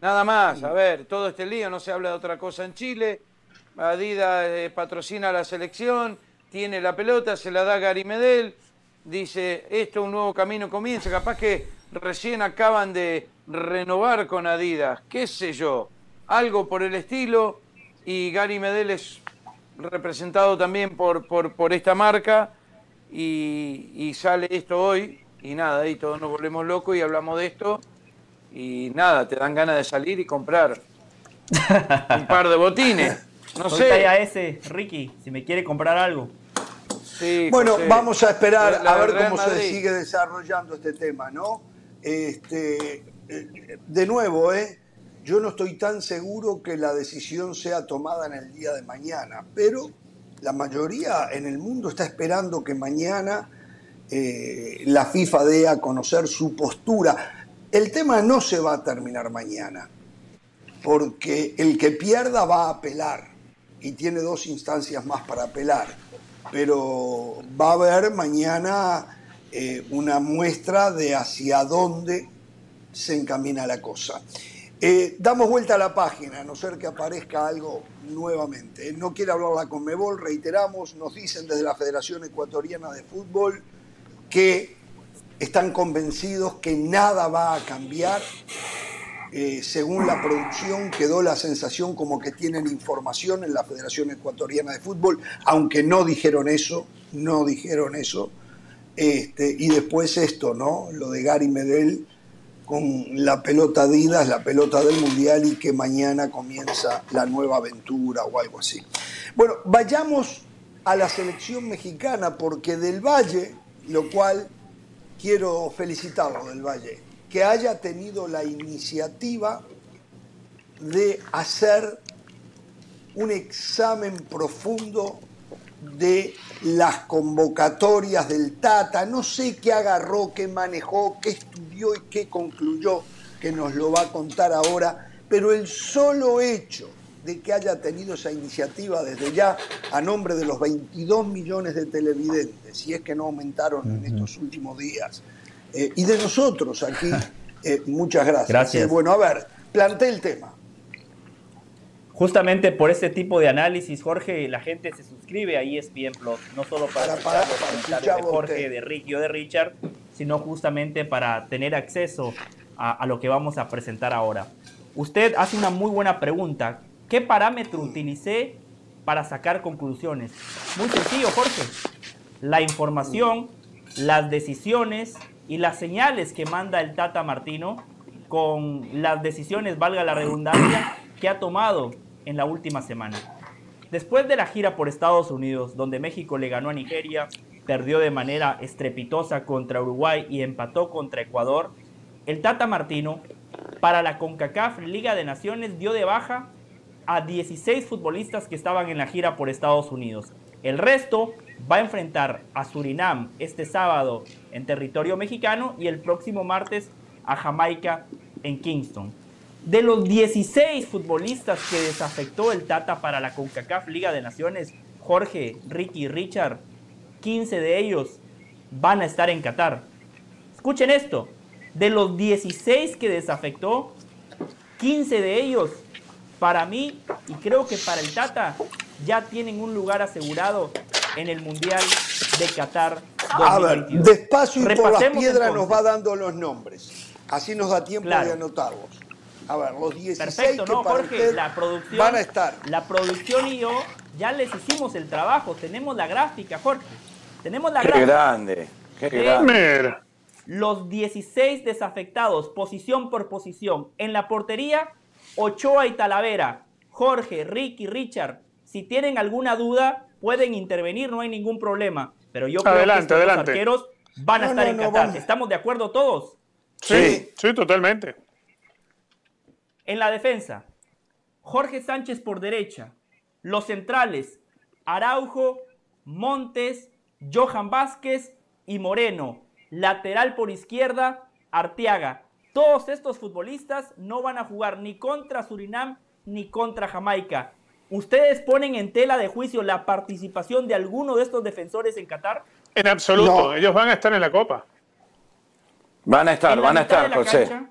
S3: Nada más, a ver, todo este lío, no se habla de otra cosa en Chile. Adidas eh, patrocina la selección, tiene la pelota, se la da Gary Medel, dice, esto un nuevo camino comienza, capaz que recién acaban de renovar con Adidas, qué sé yo, algo por el estilo, y Gary Medel es representado también por, por, esta marca y, sale esto hoy y nada, ahí todos nos volvemos locos y hablamos de esto y nada, te dan ganas de salir y comprar un par de botines. No sé.
S2: a ese, Ricky, si me quiere comprar algo.
S1: Bueno, vamos a esperar a ver cómo se sigue desarrollando este tema, ¿no? Este, eh, de nuevo, ¿eh? Yo no estoy tan seguro que la decisión sea tomada en el día de mañana, pero la mayoría en el mundo está esperando que mañana eh, la FIFA dé a conocer su postura. El tema no se va a terminar mañana, porque el que pierda va a apelar y tiene dos instancias más para apelar, pero va a haber mañana eh, una muestra de hacia dónde se encamina la cosa. Eh, damos vuelta a la página, a no ser que aparezca algo nuevamente. No quiere hablar la Conmebol, reiteramos, nos dicen desde la Federación Ecuatoriana de Fútbol que están convencidos que nada va a cambiar. Eh, según la producción, quedó la sensación como que tienen información en la Federación Ecuatoriana de Fútbol, aunque no dijeron eso, no dijeron eso. Este, y después esto, ¿no? Lo de Gary Medel con la pelota Adidas, la pelota del Mundial y que mañana comienza la nueva aventura o algo así. Bueno, vayamos a la selección mexicana porque del Valle, lo cual quiero felicitarlo del Valle, que haya tenido la iniciativa de hacer un examen profundo de las convocatorias del Tata, no sé qué agarró, qué manejó, qué estudió y qué concluyó, que nos lo va a contar ahora, pero el solo hecho de que haya tenido esa iniciativa desde ya a nombre de los 22 millones de televidentes, si es que no aumentaron en estos últimos días, eh, y de nosotros aquí, eh, muchas gracias.
S2: gracias.
S1: Bueno, a ver, planté el tema.
S2: Justamente por este tipo de análisis, Jorge, la gente se suscribe a ESPN Plus, no solo para, los comentarios de Jorge, de Ricky o de Richard, sino justamente para tener acceso a, lo que vamos a presentar ahora. Usted hace una muy buena pregunta. ¿Qué parámetro utilicé para sacar conclusiones? Muy sencillo, Jorge. La información, las decisiones y las señales que manda el Tata Martino con las decisiones, valga la redundancia, que ha tomado en la última semana. Después de la gira por Estados Unidos, donde México le ganó a Nigeria, perdió de manera estrepitosa contra Uruguay y empató contra Ecuador, el Tata Martino para la CONCACAF Liga de Naciones dio de baja a 16 futbolistas que estaban en la gira por Estados Unidos. El resto va a enfrentar a Surinam este sábado en territorio mexicano y el próximo martes a Jamaica en Kingston. De los 16 futbolistas que desafectó el Tata para la CONCACAF Liga de Naciones, Jorge, Ricky, Richard, 15 de ellos van a estar en Qatar. Escuchen esto, de los 16 que desafectó, 15 de ellos, para mí y creo que para el Tata, ya tienen un lugar asegurado en el Mundial de Qatar 2022. A ver,
S1: despacio y por las piedras nos va dando los nombres. Así nos da tiempo de anotarlos. A ver, los 16
S2: Perfecto,
S1: que
S2: ¿no,
S1: para
S2: Jorge?
S1: usted
S2: La producción,
S1: van a estar.
S2: La producción y yo ya les hicimos el trabajo. Tenemos la gráfica, Jorge. Tenemos la
S3: Qué
S2: gráfica.
S3: grande, qué grande.
S2: Los 16 desafectados, posición por posición. En la portería, Ochoa y Talavera. Jorge, Ricky, Richard. Si tienen alguna duda, pueden intervenir, no hay ningún problema. Pero yo creo
S4: Adelante,
S2: que
S4: adelante.
S2: arqueros van a
S1: No,
S2: estar
S1: no,
S2: en
S1: no,
S2: Qatar.
S1: vamos.
S2: ¿Estamos de acuerdo todos?
S4: Sí, sí, totalmente.
S2: En la defensa, Jorge Sánchez por derecha. Los centrales, Araujo, Montes, Johan Vázquez y Moreno. Lateral por izquierda, Arteaga. Todos estos futbolistas no van a jugar ni contra Surinam ni contra Jamaica. ¿Ustedes ponen en tela de juicio la participación de alguno de estos defensores en Qatar?
S4: En absoluto.
S1: No.
S4: Ellos van a estar en la Copa.
S3: Van a estar,
S2: En la
S3: van a
S2: mitad de
S3: estar,
S2: la
S3: José.
S2: cancha-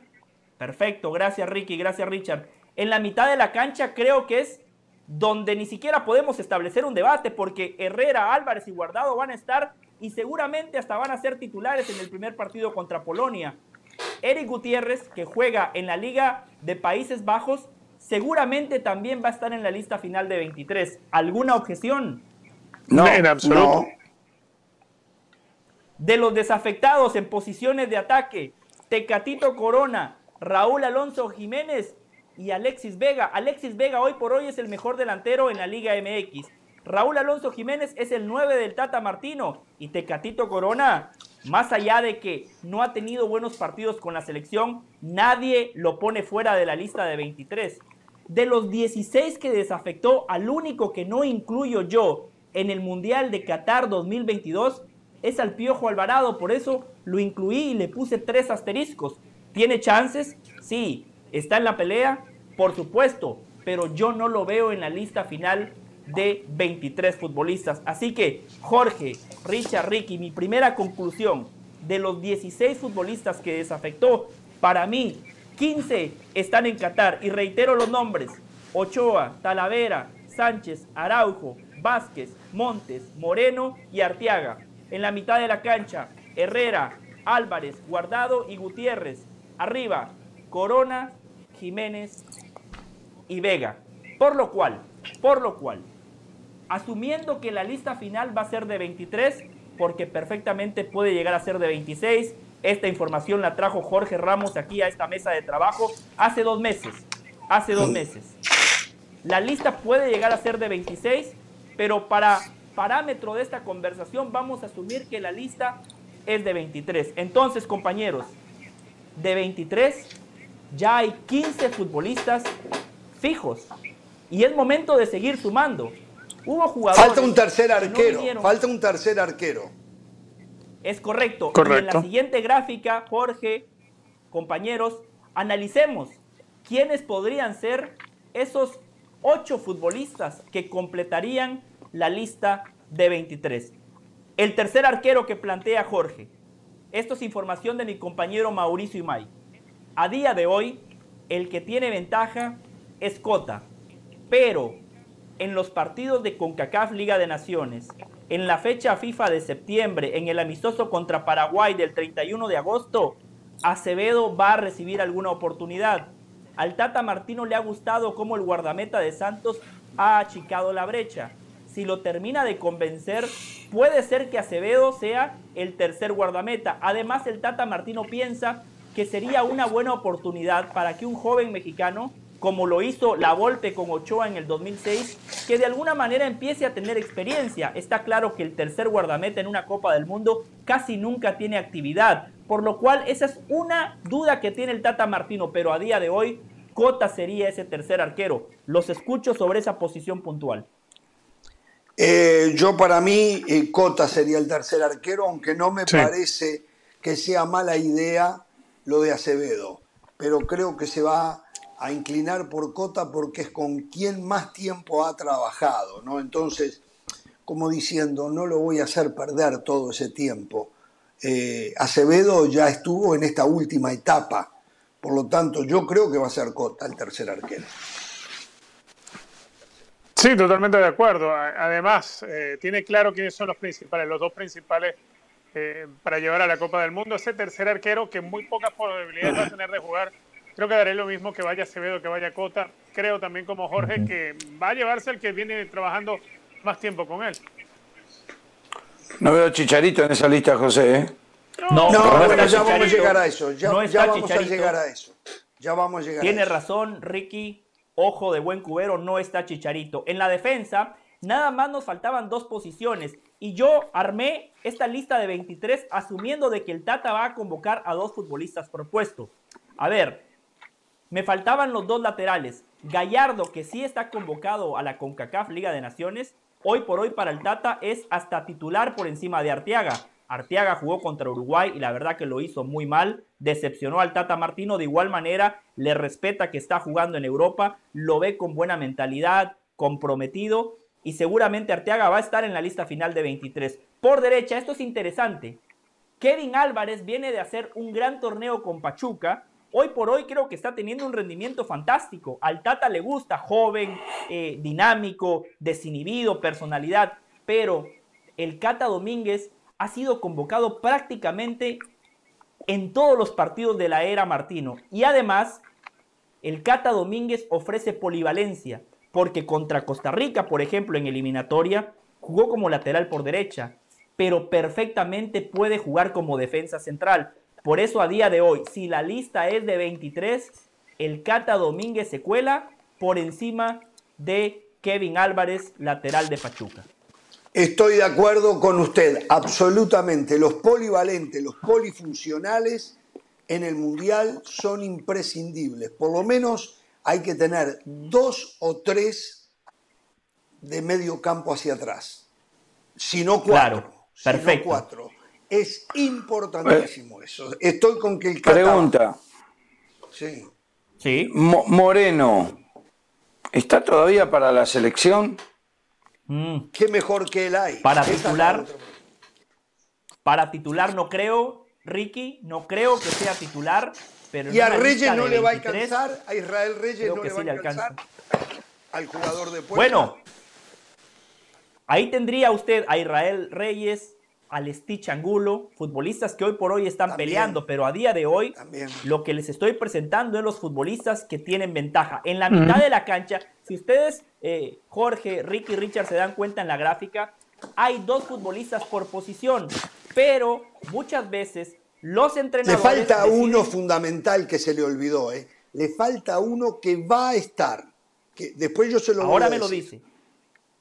S2: perfecto, gracias Ricky, gracias Richard. En la mitad de la cancha creo que es donde ni siquiera podemos establecer un debate porque Herrera, Álvarez y Guardado van a estar y seguramente hasta van a ser titulares en el primer partido contra Polonia. Eric Gutiérrez, que juega en la Liga de Países Bajos, seguramente también va a estar en la lista final de 23. ¿Alguna objeción?
S3: No,
S4: en absoluto.
S1: No.
S2: De los desafectados en posiciones de ataque, Tecatito Corona, Raúl Alonso Jiménez y Alexis Vega. Alexis Vega hoy por hoy es el mejor delantero en la Liga MX. Raúl Alonso Jiménez es el 9 del Tata Martino y Tecatito Corona, más allá de que no ha tenido buenos partidos con la selección, nadie lo pone fuera de la lista de 23. De los 16 que desafectó, al único que no incluyo yo en el Mundial de Qatar 2022 es al Piojo Alvarado, por eso lo incluí y le puse tres asteriscos. ¿Tiene chances? Sí. ¿Está en la pelea? Por supuesto, pero yo no lo veo en la lista final de 23 futbolistas. Así que, Jorge, Richard, Ricky, mi primera conclusión, de los 16 futbolistas que desafectó, para mí, 15 están en Qatar. Y reitero los nombres, Ochoa, Talavera, Sánchez, Araujo, Vázquez, Montes, Moreno y Arteaga. En la mitad de la cancha, Herrera, Álvarez, Guardado y Gutiérrez. Arriba, Corona, Jiménez y Vega. Por lo cual, por lo cual, asumiendo que la lista final va a ser de 23, porque perfectamente puede llegar a ser de 26, esta información la trajo Jorge Ramos aquí a esta mesa de trabajo hace dos meses. Hace dos meses. La lista puede llegar a ser de 26, pero para parámetro de esta conversación vamos a asumir que la lista es de 23. Entonces, compañeros, de 23 ya hay 15 futbolistas fijos. Y es momento de seguir sumando. Hubo jugadores.
S1: Falta un tercer
S2: no
S1: arquero. falta un tercer arquero.
S2: Es correcto. Y en la siguiente gráfica, Jorge, compañeros, analicemos quiénes podrían ser esos ocho futbolistas que completarían la lista de 23. El tercer arquero que plantea Jorge. Esto es información de mi compañero Mauricio Imay. A día de hoy, el que tiene ventaja es Cota. Pero en los partidos de CONCACAF Liga de Naciones, en la fecha FIFA de septiembre, en el amistoso contra Paraguay del 31 de agosto, Acevedo va a recibir alguna oportunidad. Al Tata Martino le ha gustado cómo el guardameta de Santos ha achicado la brecha. Si lo termina de convencer, puede ser que Acevedo sea el tercer guardameta. Además, el Tata Martino piensa que sería una buena oportunidad para que un joven mexicano, como lo hizo La Volpe con Ochoa en el 2006, que de alguna manera empiece a tener experiencia. Está claro que el tercer guardameta en una Copa del Mundo casi nunca tiene actividad, por lo cual esa es una duda que tiene el Tata Martino, pero a día de hoy Cota sería ese tercer arquero. Los escucho sobre esa posición puntual.
S1: Eh, yo para mí, eh, Cota sería el tercer arquero, aunque no me
S4: Sí.
S1: parece que sea mala idea lo de Acevedo. Pero creo que se va a inclinar por Cota porque es con quien más tiempo ha trabajado, ¿no? Entonces, como diciendo, no lo voy a hacer perder todo ese tiempo. Eh, Acevedo ya estuvo en esta última etapa, por lo tanto, yo creo que va a ser Cota el tercer arquero.
S4: Sí, totalmente de acuerdo. Además, eh, tiene claro quiénes son los principales, los dos principales eh, para llevar a la Copa del Mundo. Ese tercer arquero que muy pocas probabilidades va a tener de jugar Creo que daré lo mismo que vaya Acevedo, que vaya Cota. Creo también como Jorge que va a llevarse el que viene trabajando más tiempo con él.
S3: No veo Chicharito en esa lista, José. ¿eh?
S1: No,
S2: no,
S1: bueno, ya vamos a llegar a eso. Ya,
S2: No
S1: ya
S2: está
S1: vamos
S2: Chicharito.
S1: a llegar a eso. Ya vamos a llegar
S2: Tiene
S1: a eso.
S2: razón, Ricky. Ojo de buen cubero, no está Chicharito. En la defensa, nada más nos faltaban dos posiciones. Y yo armé esta lista de 23 asumiendo de que el Tata va a convocar a dos futbolistas propuestos. A ver, me faltaban los dos laterales. Gallardo, que sí está convocado a la CONCACAF Liga de Naciones, hoy por hoy para el Tata es hasta titular por encima de Arteaga. Arteaga jugó contra Uruguay y la verdad que lo hizo muy mal. Decepcionó al Tata Martino. De igual manera, le respeta que está jugando en Europa. Lo ve con buena mentalidad, comprometido. Y seguramente Arteaga va a estar en la lista final de 23. Por derecha, esto es interesante. Kevin Álvarez viene de hacer un gran torneo con Pachuca. Hoy por hoy creo que está teniendo un rendimiento fantástico. Al Tata le gusta, joven, eh, dinámico, desinhibido, personalidad. Pero el Cata Domínguez ha sido convocado prácticamente en todos los partidos de la era Martino. Y además, el Cata Domínguez ofrece polivalencia. Porque contra Costa Rica, por ejemplo, en eliminatoria, jugó como lateral por derecha. Pero perfectamente puede jugar como defensa central. Por eso a día de hoy, si la lista es de 23, el Cata Domínguez se cuela por encima de Kevin Álvarez, lateral de Pachuca.
S1: Estoy de acuerdo con usted, absolutamente. Los polivalentes, los polifuncionales en el Mundial son imprescindibles. Por lo menos hay que tener dos o tres de medio campo hacia atrás. Si no cuatro.
S2: Claro,
S1: si no
S2: perfecto.
S1: cuatro. Es importantísimo eso. Estoy con que el Cata-
S3: Pregunta.
S1: Sí.
S2: Sí.
S3: Mo- Moreno, ¿está todavía para la selección?
S2: Mm.
S1: ¿Qué mejor que él hay?
S2: Para titular. Para titular no creo, Ricky, no creo que sea titular, pero
S1: Y a Reyes no le va a
S2: 23,
S1: alcanzar, a Israel Reyes no
S2: que
S1: le va
S2: sí
S1: a
S2: le
S1: alcanzar
S2: alcanza.
S1: al jugador de Puebla.
S2: Bueno, ahí tendría usted a Israel Reyes, al Stitch Angulo, futbolistas que hoy por hoy están
S1: También.
S2: peleando, pero a día de hoy
S1: También.
S2: lo que les estoy presentando es los futbolistas que tienen ventaja. En la mitad de la cancha, si ustedes, eh, Jorge, Ricky y Richard se dan cuenta en la gráfica, hay dos futbolistas por posición, pero muchas veces los
S1: Le
S2: entrenadores...
S1: falta
S2: deciden-
S1: uno fundamental que se le olvidó, ¿eh? Le falta uno que va a estar. Que después yo se lo voy
S2: Ahora
S1: a
S2: me lo dice.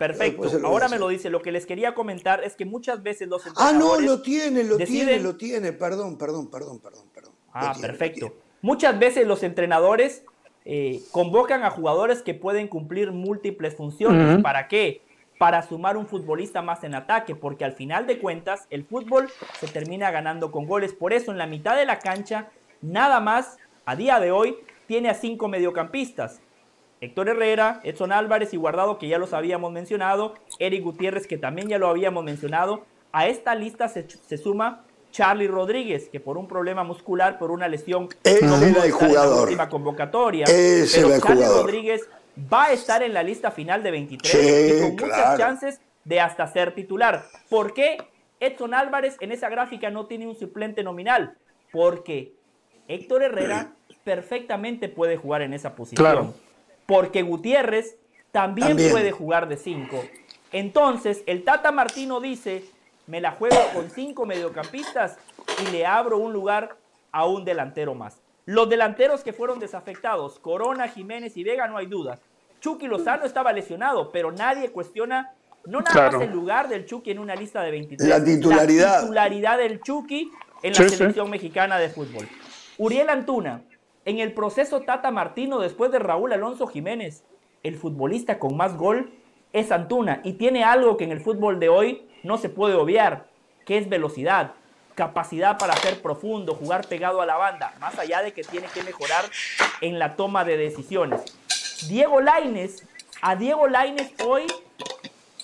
S2: Perfecto, ahora me lo dice. Lo que les quería comentar es que muchas veces los
S1: Ah, no,
S2: entrenadores
S1: lo tiene, lo tiene, lo tiene. Perdón, perdón, perdón, perdón, perdón.
S2: Ah,
S1: tiene,
S2: perfecto. Muchas veces los entrenadores eh, convocan a jugadores que pueden cumplir múltiples funciones. ¿Para qué? Para sumar un futbolista más en ataque, porque al final de cuentas el fútbol se termina ganando con goles. Por eso en la mitad de la cancha, nada más, a día de hoy, tiene a cinco mediocampistas. Héctor Herrera, Edson Álvarez y Guardado, que ya los habíamos mencionado, Eric Gutiérrez, que también ya lo habíamos mencionado. A esta lista se, se suma Charlie Rodríguez, que por un problema muscular, por una lesión,
S1: Ese
S2: no pudo
S1: el
S2: estar en la última convocatoria.
S1: Ese
S2: pero Charlie
S1: jugador.
S2: Rodríguez va a estar en la lista final de 23
S1: Sí,
S2: y con muchas chances de hasta ser titular. ¿Por qué Edson Álvarez en esa gráfica no tiene un suplente nominal? Porque Héctor Herrera perfectamente puede jugar en esa posición.
S3: Claro.
S2: Porque Gutiérrez también,
S1: También.
S2: puede jugar de 5. Entonces, el Tata Martino dice, me la juego con cinco mediocampistas y le abro un lugar a un delantero más. Los delanteros que fueron desafectados, Corona, Jiménez y Vega, no hay dudas. Chucky Lozano estaba lesionado, pero nadie cuestiona, no nada
S4: Claro.
S2: más el lugar del Chucky en una lista de 23.
S1: La titularidad.
S2: La titularidad del Chucky en la
S4: sí.
S2: selección mexicana de fútbol. Uriel Antuna, en el proceso Tata Martino después de Raúl Alonso Jiménez, el futbolista con más gol es Antuna y tiene algo que en el fútbol de hoy no se puede obviar, que es velocidad, capacidad para ser profundo, jugar pegado a la banda, más allá de que tiene que mejorar en la toma de decisiones. Diego Laines, a Diego Laines hoy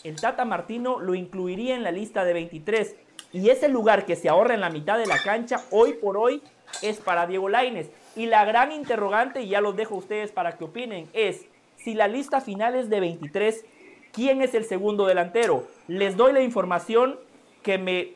S2: el Tata Martino lo incluiría en la lista de 23 y ese lugar que se ahorra en la mitad de la cancha hoy por hoy es para Diego Laines. Y la gran interrogante, y ya los dejo a ustedes para que opinen, es si la lista final es de 23, ¿quién es el segundo delantero? Les doy la información que me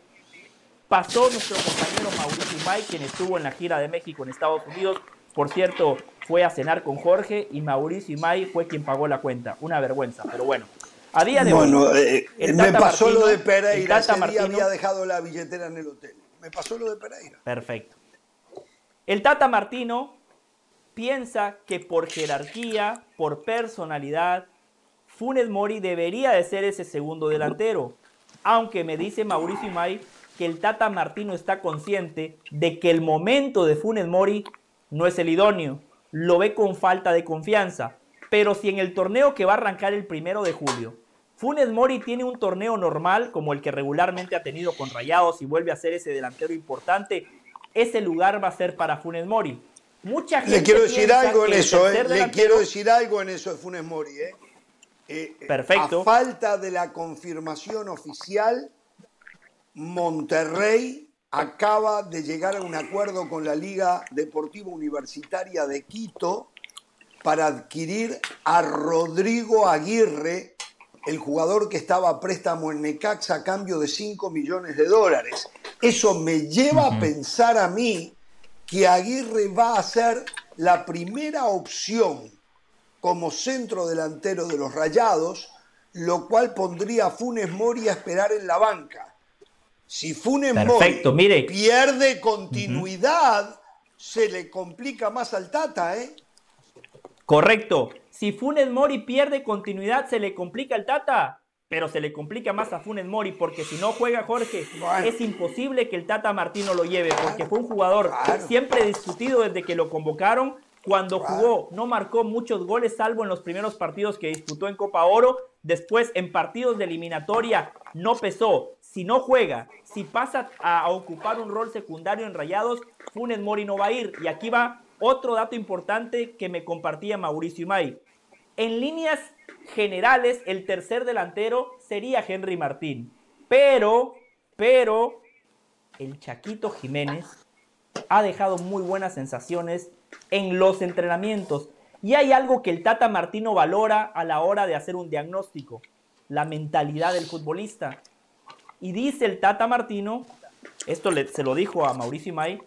S2: pasó nuestro compañero Mauricio May, quien estuvo en la gira de México en Estados Unidos Por cierto, fue a cenar con Jorge y Mauricio Imay fue quien pagó la cuenta. Una vergüenza, pero bueno. A día de
S1: bueno,
S2: hoy.
S1: eh, me pasó lo de Pereira. Ese día había dejado la billetera en el hotel. Me pasó lo de Pereira.
S2: Perfecto. El Tata Martino piensa que por jerarquía, por personalidad, Funes Mori debería de ser ese segundo delantero. Aunque me dice Mauricio Imay que el Tata Martino está consciente de que el momento de Funes Mori no es el idóneo. Lo ve con falta de confianza. Pero si en el torneo que va a arrancar el primero de julio, Funes Mori tiene un torneo normal como el que regularmente ha tenido con Rayados y vuelve a ser ese delantero importante, ese lugar va a ser para Funes Mori. Mucha gente
S1: Le quiero decir algo en eso, eh. Le quiero decir algo en eso de Funes Mori, eh.
S2: Eh, eh, Perfecto.
S1: A falta de la confirmación oficial, Monterrey acaba de llegar a un acuerdo con la Liga Deportiva Universitaria de Quito para adquirir a Rodrigo Aguirre, el jugador que estaba a préstamo en Necaxa a cambio de 5 millones de dólares. Eso me lleva a pensar a mí que Aguirre va a ser la primera opción como centro delantero de los Rayados, lo cual pondría a Funes Mori a esperar en la banca. Si Funes Mori pierde continuidad, se le complica más al Tata, ¿eh?
S2: Correcto. Si Funes Mori pierde continuidad, se le complica al Tata, pero se le complica más a Funes Mori porque si no juega Jorge, es imposible que el Tata Martino lo lleve porque fue un jugador siempre discutido desde que lo convocaron cuando jugó, no marcó muchos goles, salvo en los primeros partidos que disputó en Copa Oro. Después, en partidos de eliminatoria, no pesó. Si no juega, si pasa a, ocupar un rol secundario en Rayados, Funes Mori no va a ir. Y aquí va otro dato importante que me compartía Mauricio Imay. En líneas generales, el tercer delantero sería Henry Martín. Pero, pero, el Chaquito Jiménez ha dejado muy buenas sensaciones en los entrenamientos. Y hay algo que el Tata Martino valora a la hora de hacer un diagnóstico, la mentalidad del futbolista. Y dice el Tata Martino, esto se lo dijo a Mauricio May,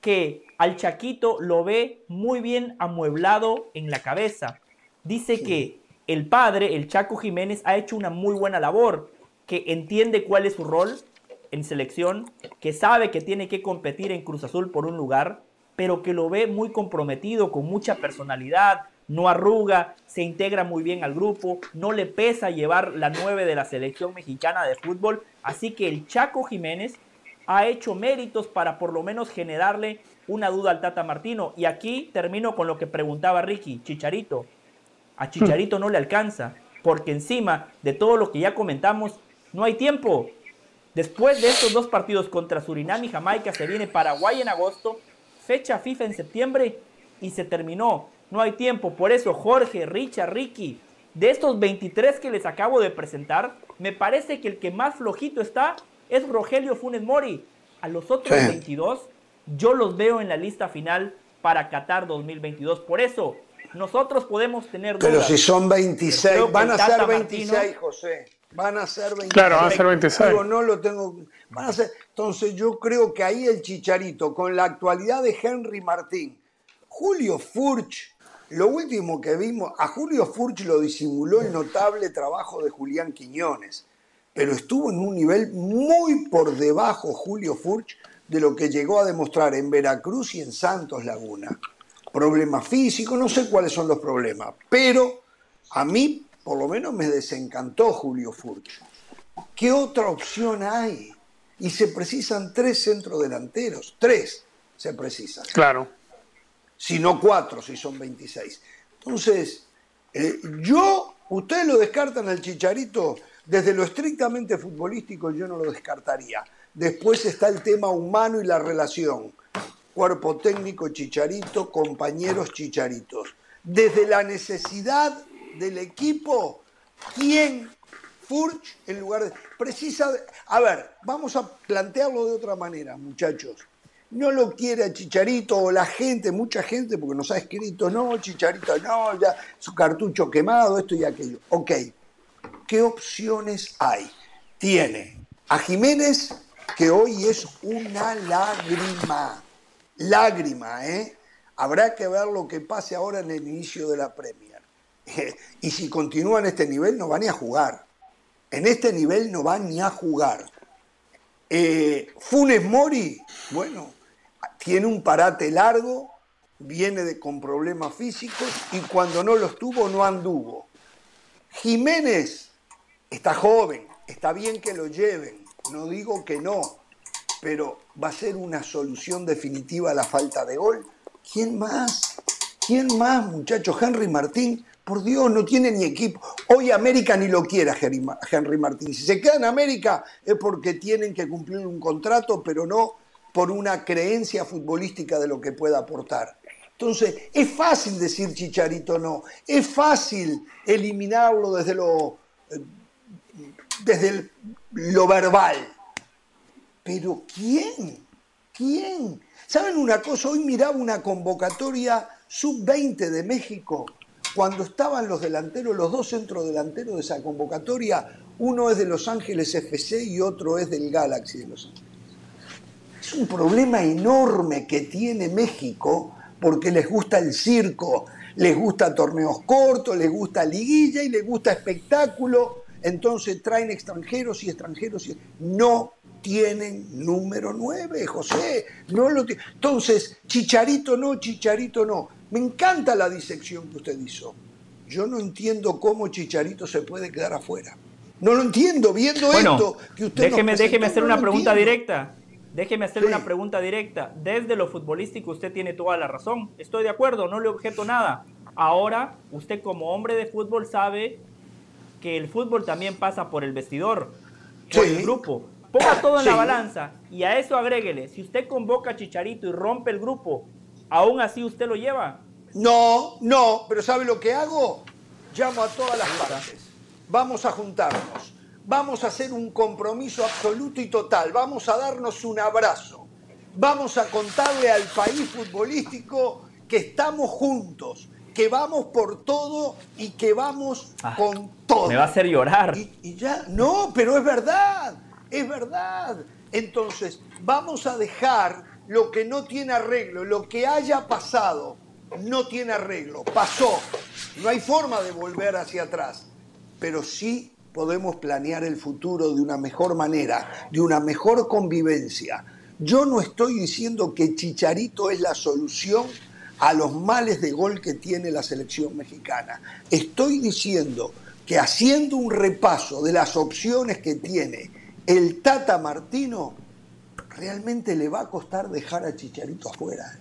S2: que al Chaquito lo ve muy bien amueblado en la cabeza. Dice que el padre, el Chaco Jiménez, ha hecho una muy buena labor, que entiende cuál es su rol en selección, que sabe que tiene que competir en Cruz Azul por un lugar pero que lo ve muy comprometido, con mucha personalidad, no arruga, se integra muy bien al grupo, no le pesa llevar la 9 de la selección mexicana de fútbol, así que el Chaco Jiménez ha hecho méritos para por lo menos generarle una duda al Tata Martino. Y aquí termino con lo que preguntaba Ricky, Chicharito. A Chicharito no le alcanza, porque encima de todo lo que ya comentamos, no hay tiempo. Después de estos dos partidos contra Surinam y Jamaica, se viene Paraguay en agosto fecha FIFA en septiembre y se terminó. No hay tiempo. Por eso, Jorge, Richard, Ricky, de estos 23 que les acabo de presentar, me parece que el que más flojito está es Rogelio Funes Mori. A los otros 22, yo los veo en la lista final para Qatar 2022. Por eso, nosotros podemos tener
S1: dudas. Pero si son 26, van a ser 26, José. Van a ser 26.
S4: Claro, van a ser 26.
S1: no lo tengo. Van a ser, entonces yo creo que ahí el Chicharito, con la actualidad de Henry Martín, Julio Furch, lo último que vimos, a Julio Furch lo disimuló el notable trabajo de Julián Quiñones, pero estuvo en un nivel muy por debajo Julio Furch de lo que llegó a demostrar en Veracruz y en Santos Laguna. Problemas físicos, no sé cuáles son los problemas, pero a mí por lo menos me desencantó Julio Furch. ¿Qué otra opción hay? y se precisan tres centrodelanteros, tres se precisan.
S4: Claro.
S1: Si no cuatro, si son 26. Entonces, eh, yo, ustedes lo descartan al Chicharito, desde lo estrictamente futbolístico yo no lo descartaría. Después está el tema humano y la relación. Cuerpo técnico Chicharito, compañeros Chicharitos. Desde la necesidad del equipo, ¿quién Furch en lugar de... Precisa... A ver, vamos a plantearlo de otra manera, muchachos. No lo quiere Chicharito o la gente, mucha gente, porque nos ha escrito, no, Chicharito no, ya su cartucho quemado, esto y aquello. Ok, ¿qué opciones hay? Tiene a Jiménez, que hoy es una lágrima, lágrima, ¿eh? Habrá que ver lo que pase ahora en el inicio de la Premier. y si continúa en este nivel, no va ni a jugar. En este nivel no va ni a jugar. Eh, Funes Mori, bueno, tiene un parate largo, viene de, con problemas físicos y cuando no los tuvo, no anduvo. Jiménez está joven, está bien que lo lleven, no digo que no, pero va a ser una solución definitiva a la falta de gol. ¿Quién más? ¿Quién más, muchachos? Henry Martín, por Dios, no tiene ni equipo. Hoy América ni lo quiere Henry Martín. Si se queda en América es porque tienen que cumplir un contrato, pero no por una creencia futbolística de lo que pueda aportar. Entonces, es fácil decir Chicharito no, es fácil eliminarlo desde lo, eh, desde lo verbal. Pero ¿quién? ¿Quién? ¿Saben una cosa? Hoy miraba una convocatoria sub-20 de México cuando estaban los delanteros, los dos centros delanteros de esa convocatoria, uno es de Los Ángeles FC y otro es del Galaxy de Los Ángeles. Es un problema enorme que tiene México porque les gusta el circo, les gusta torneos cortos, les gusta liguilla y les gusta espectáculo. Entonces traen extranjeros y extranjeros y no tienen número 9, José. No lo Entonces, chicharito no, chicharito no. Me encanta la disección que usted hizo. Yo no entiendo cómo Chicharito se puede quedar afuera. No lo entiendo, viendo esto que usted
S2: déjeme, déjeme hacer una pregunta directa. Déjeme hacer una pregunta directa. Desde lo futbolístico usted tiene toda la razón. Estoy de acuerdo, no le objeto nada. Ahora, usted como hombre de fútbol sabe que el fútbol también pasa por el vestidor, por el grupo. Ponga todo en la balanza y a eso agréguele. Si usted convoca a Chicharito y rompe el grupo, ¿aún así usted lo lleva?
S1: No, no, pero ¿sabe lo que hago? Llamo a todas las partes. Vamos a juntarnos vamos a hacer un compromiso absoluto y total, vamos a darnos un abrazo, vamos a contarle al país futbolístico que estamos juntos, que vamos por todo y que vamos ah, con todo.
S2: Me va a hacer llorar.
S1: Y, ya, no, pero es verdad, es verdad. Entonces, vamos a dejar lo que no tiene arreglo, lo que haya pasado, no tiene arreglo, pasó. No hay forma de volver hacia atrás, pero sí podemos planear el futuro de una mejor manera, de una mejor convivencia. Yo no estoy diciendo que Chicharito es la solución a los males de gol que tiene la selección mexicana. Estoy diciendo que haciendo un repaso de las opciones que tiene el Tata Martino, realmente le va a costar dejar a Chicharito afuera.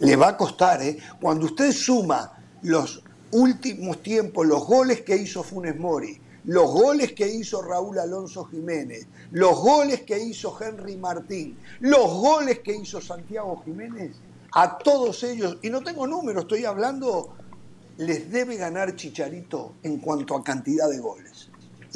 S1: Le va a costar, ¿eh? Cuando usted suma los últimos tiempos, los goles que hizo Funes Mori, los goles que hizo Raúl Alonso Jiménez, los goles que hizo Henry Martín, los goles que hizo Santiago Jiménez, a todos ellos, y no tengo números, estoy hablando, les debe ganar Chicharito en cuanto a cantidad de goles.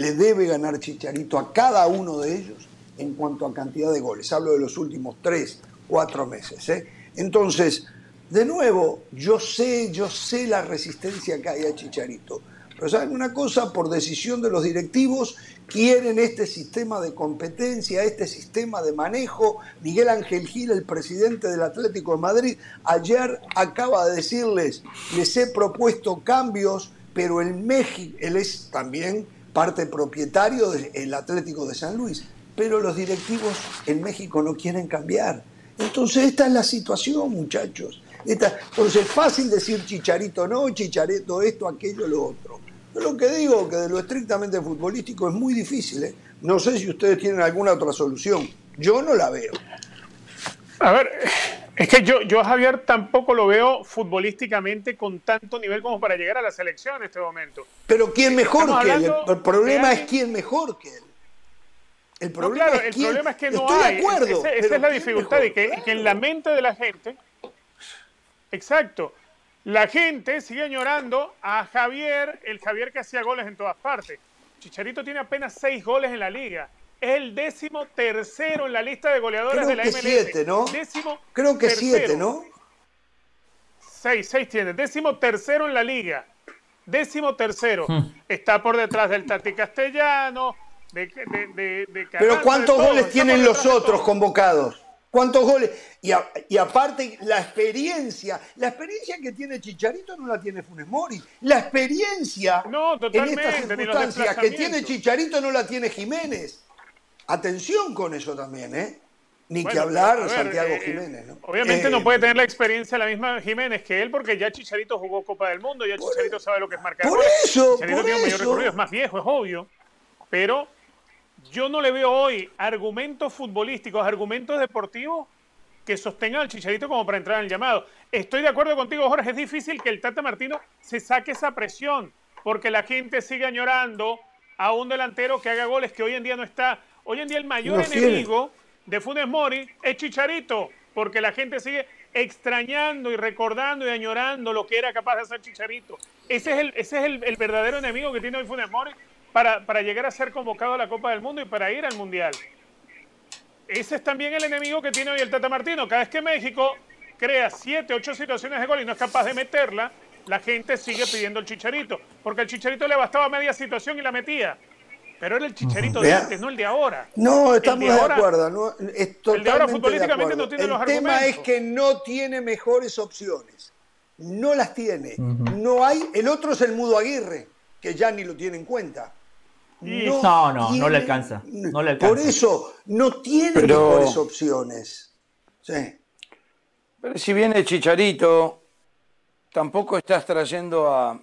S1: Les debe ganar Chicharito a cada uno de ellos en cuanto a cantidad de goles. Hablo de los últimos tres, cuatro meses. ¿eh? Entonces, de nuevo, yo sé, yo sé la resistencia que hay a Chicharito pero ¿saben una cosa? Por decisión de los directivos, quieren este sistema de competencia, este sistema de manejo. Miguel Ángel Gil, el presidente del Atlético de Madrid, ayer acaba de decirles, les he propuesto cambios, pero el México, él es también parte propietario del Atlético de San Luis, pero los directivos en México no quieren cambiar. Entonces esta es la situación, muchachos. entonces es fácil decir chicharito no, chicharito esto, aquello, lo otro. Yo lo que digo que de lo estrictamente futbolístico es muy difícil. ¿eh? No sé si ustedes tienen alguna otra solución. Yo no la veo.
S4: A ver, es que yo, yo Javier tampoco lo veo futbolísticamente con tanto nivel como para llegar a la selección en este momento.
S1: Pero ¿quién mejor que él? El problema es quién mejor que él.
S4: El problema, es, el problema es que no hay. De acuerdo, esa, es la dificultad y que, que en la mente de la gente. Exacto. La gente sigue añorando a Javier, el Javier que hacía goles en todas partes. Chicharito tiene apenas seis goles en la liga. Es el décimo tercero en la lista de goleadores de la MLS.
S1: Siete, ¿no?
S4: Décimo
S1: Creo que siete, ¿no?
S4: Seis, seis tiene. Décimo tercero en la liga. Décimo tercero. Hmm. Está por detrás del Tati Castellano, de,
S1: Pero ¿cuántos goles tienen los otros convocados? ¿Cuántos goles? Y, a- y aparte, la experiencia, la experiencia que tiene Chicharito no la tiene Funes Mori. La experiencia
S4: No,
S1: en
S4: totalmente,
S1: estas circunstancias que tiene. Chicharito no la tiene Jiménez. Atención con eso también, ¿eh? Ni que hablar
S4: a ver,
S1: Santiago
S4: eh,
S1: Jiménez, ¿no?
S4: Obviamente
S1: Eh,
S4: no puede tener la experiencia la misma Jiménez que él, porque ya Chicharito jugó Copa del Mundo, ya Chicharito sabe lo que es marcar
S1: por eso,
S4: Chicharito
S1: por
S4: tiene un mayor recorrido, es más viejo, es obvio. Pero yo no le veo hoy argumentos futbolísticos, argumentos deportivos que sostengan al Chicharito como para entrar en el llamado. Estoy de acuerdo contigo, Jorge, es difícil que el Tata Martino se saque esa presión, porque la gente sigue añorando a un delantero que haga goles que hoy en día no está. Hoy en día el mayor
S1: tiene.
S4: enemigo de Funes Mori es Chicharito, porque la gente sigue extrañando y recordando y añorando lo que era capaz de hacer Chicharito. Ese es el, ese es el, el verdadero enemigo que tiene hoy Funes Mori para, para llegar a ser convocado a la Copa del Mundo y para ir al Mundial. Ese es también el enemigo que tiene hoy el Tata Martino. Cada vez que México crea siete, ocho situaciones de gol y no es capaz de meterla, la gente sigue pidiendo el Chicharito, porque el Chicharito le bastaba media situación y la metía. Pero era el Chicharito de antes, no el de ahora.
S1: No,
S4: El
S1: estamos
S4: de
S1: de, acuerdo. No, es totalmente
S4: ahora
S1: de
S4: futbolísticamente
S1: acuerdo.
S4: no tiene
S1: El
S4: los
S1: tema es
S4: argumentos.
S1: que no tiene mejores opciones. No las tiene. No hay. El otro es el Mudo Aguirre, que ya ni lo tiene en cuenta.
S2: No, no, no
S1: tiene-
S2: le alcanza, no le
S1: Por eso, no tiene
S3: Pero-
S1: mejores opciones. Sí.
S3: Pero si viene Chicharito, tampoco estás trayendo a,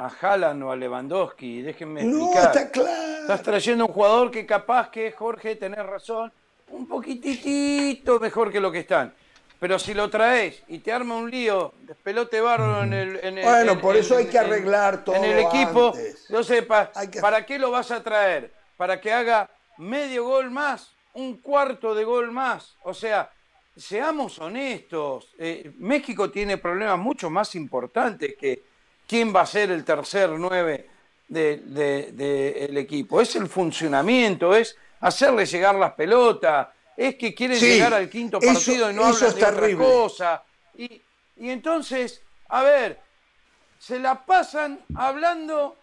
S3: a Haaland o a Lewandowski. Déjenme
S1: No,
S3: explicar.
S1: está claro.
S3: Estás trayendo un jugador que capaz que, Jorge, tenés razón, un poquitito mejor que lo que están. Pero si lo traes y te arma un lío, despelote bárbaro en el. en el-
S1: Bueno,
S3: en-
S1: por eso
S3: en-
S1: hay que arreglar todo
S3: En el equipo,
S1: antes.
S3: yo sepa,
S1: Hay que-
S3: ¿para qué lo vas a traer? ¿Para que haga medio gol más? ¿Un cuarto de gol más? O sea, seamos honestos. eh, México tiene problemas mucho más importantes que quién va a ser el tercer nueve del de, de- el equipo. Es el funcionamiento, es hacerle llegar las pelotas, es que quieren
S1: Sí,
S3: llegar al quinto
S1: eso-
S3: partido y no hablan de otra cosa. Y, y entonces, a ver, se la pasan hablando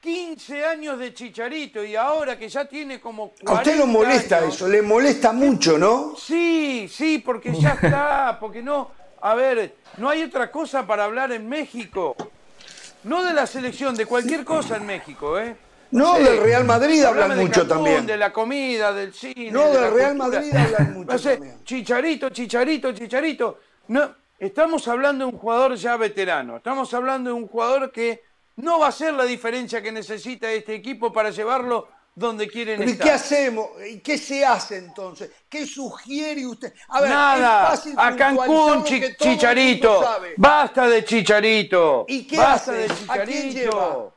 S3: 15 años de Chicharito y ahora que ya tiene como 40
S1: A usted lo molesta
S3: años-
S1: eso, le molesta mucho, ¿no?
S3: Sí, sí, porque ya está, porque no, a ver, no hay otra cosa para hablar en México. No de la selección, de cualquier cosa en México, ¿eh?
S1: No, del Real Madrid hablan
S3: de
S1: mucho
S3: Cancún,
S1: también.
S3: De la comida, del cine.
S1: No,
S3: de
S1: del Real
S3: cultura.
S1: Madrid hablan mucho
S3: No sé,
S1: también.
S3: Chicharito, Chicharito, Chicharito. No, estamos hablando de un jugador ya veterano. Estamos hablando de un jugador que no va a ser la diferencia que necesita este equipo para llevarlo donde quieren
S1: Pero ¿Y
S3: estar.
S1: qué hacemos? ¿Y qué se hace entonces? ¿Qué sugiere usted? A ver,
S3: Nada,
S1: es fácil
S3: a Cancún, chi-
S1: que todo
S3: Chicharito.
S1: sabe.
S3: Basta de Chicharito.
S1: ¿Y qué
S3: Basta
S1: hace?
S3: de
S1: ¿A quién
S3: Chicharito.
S1: lleva?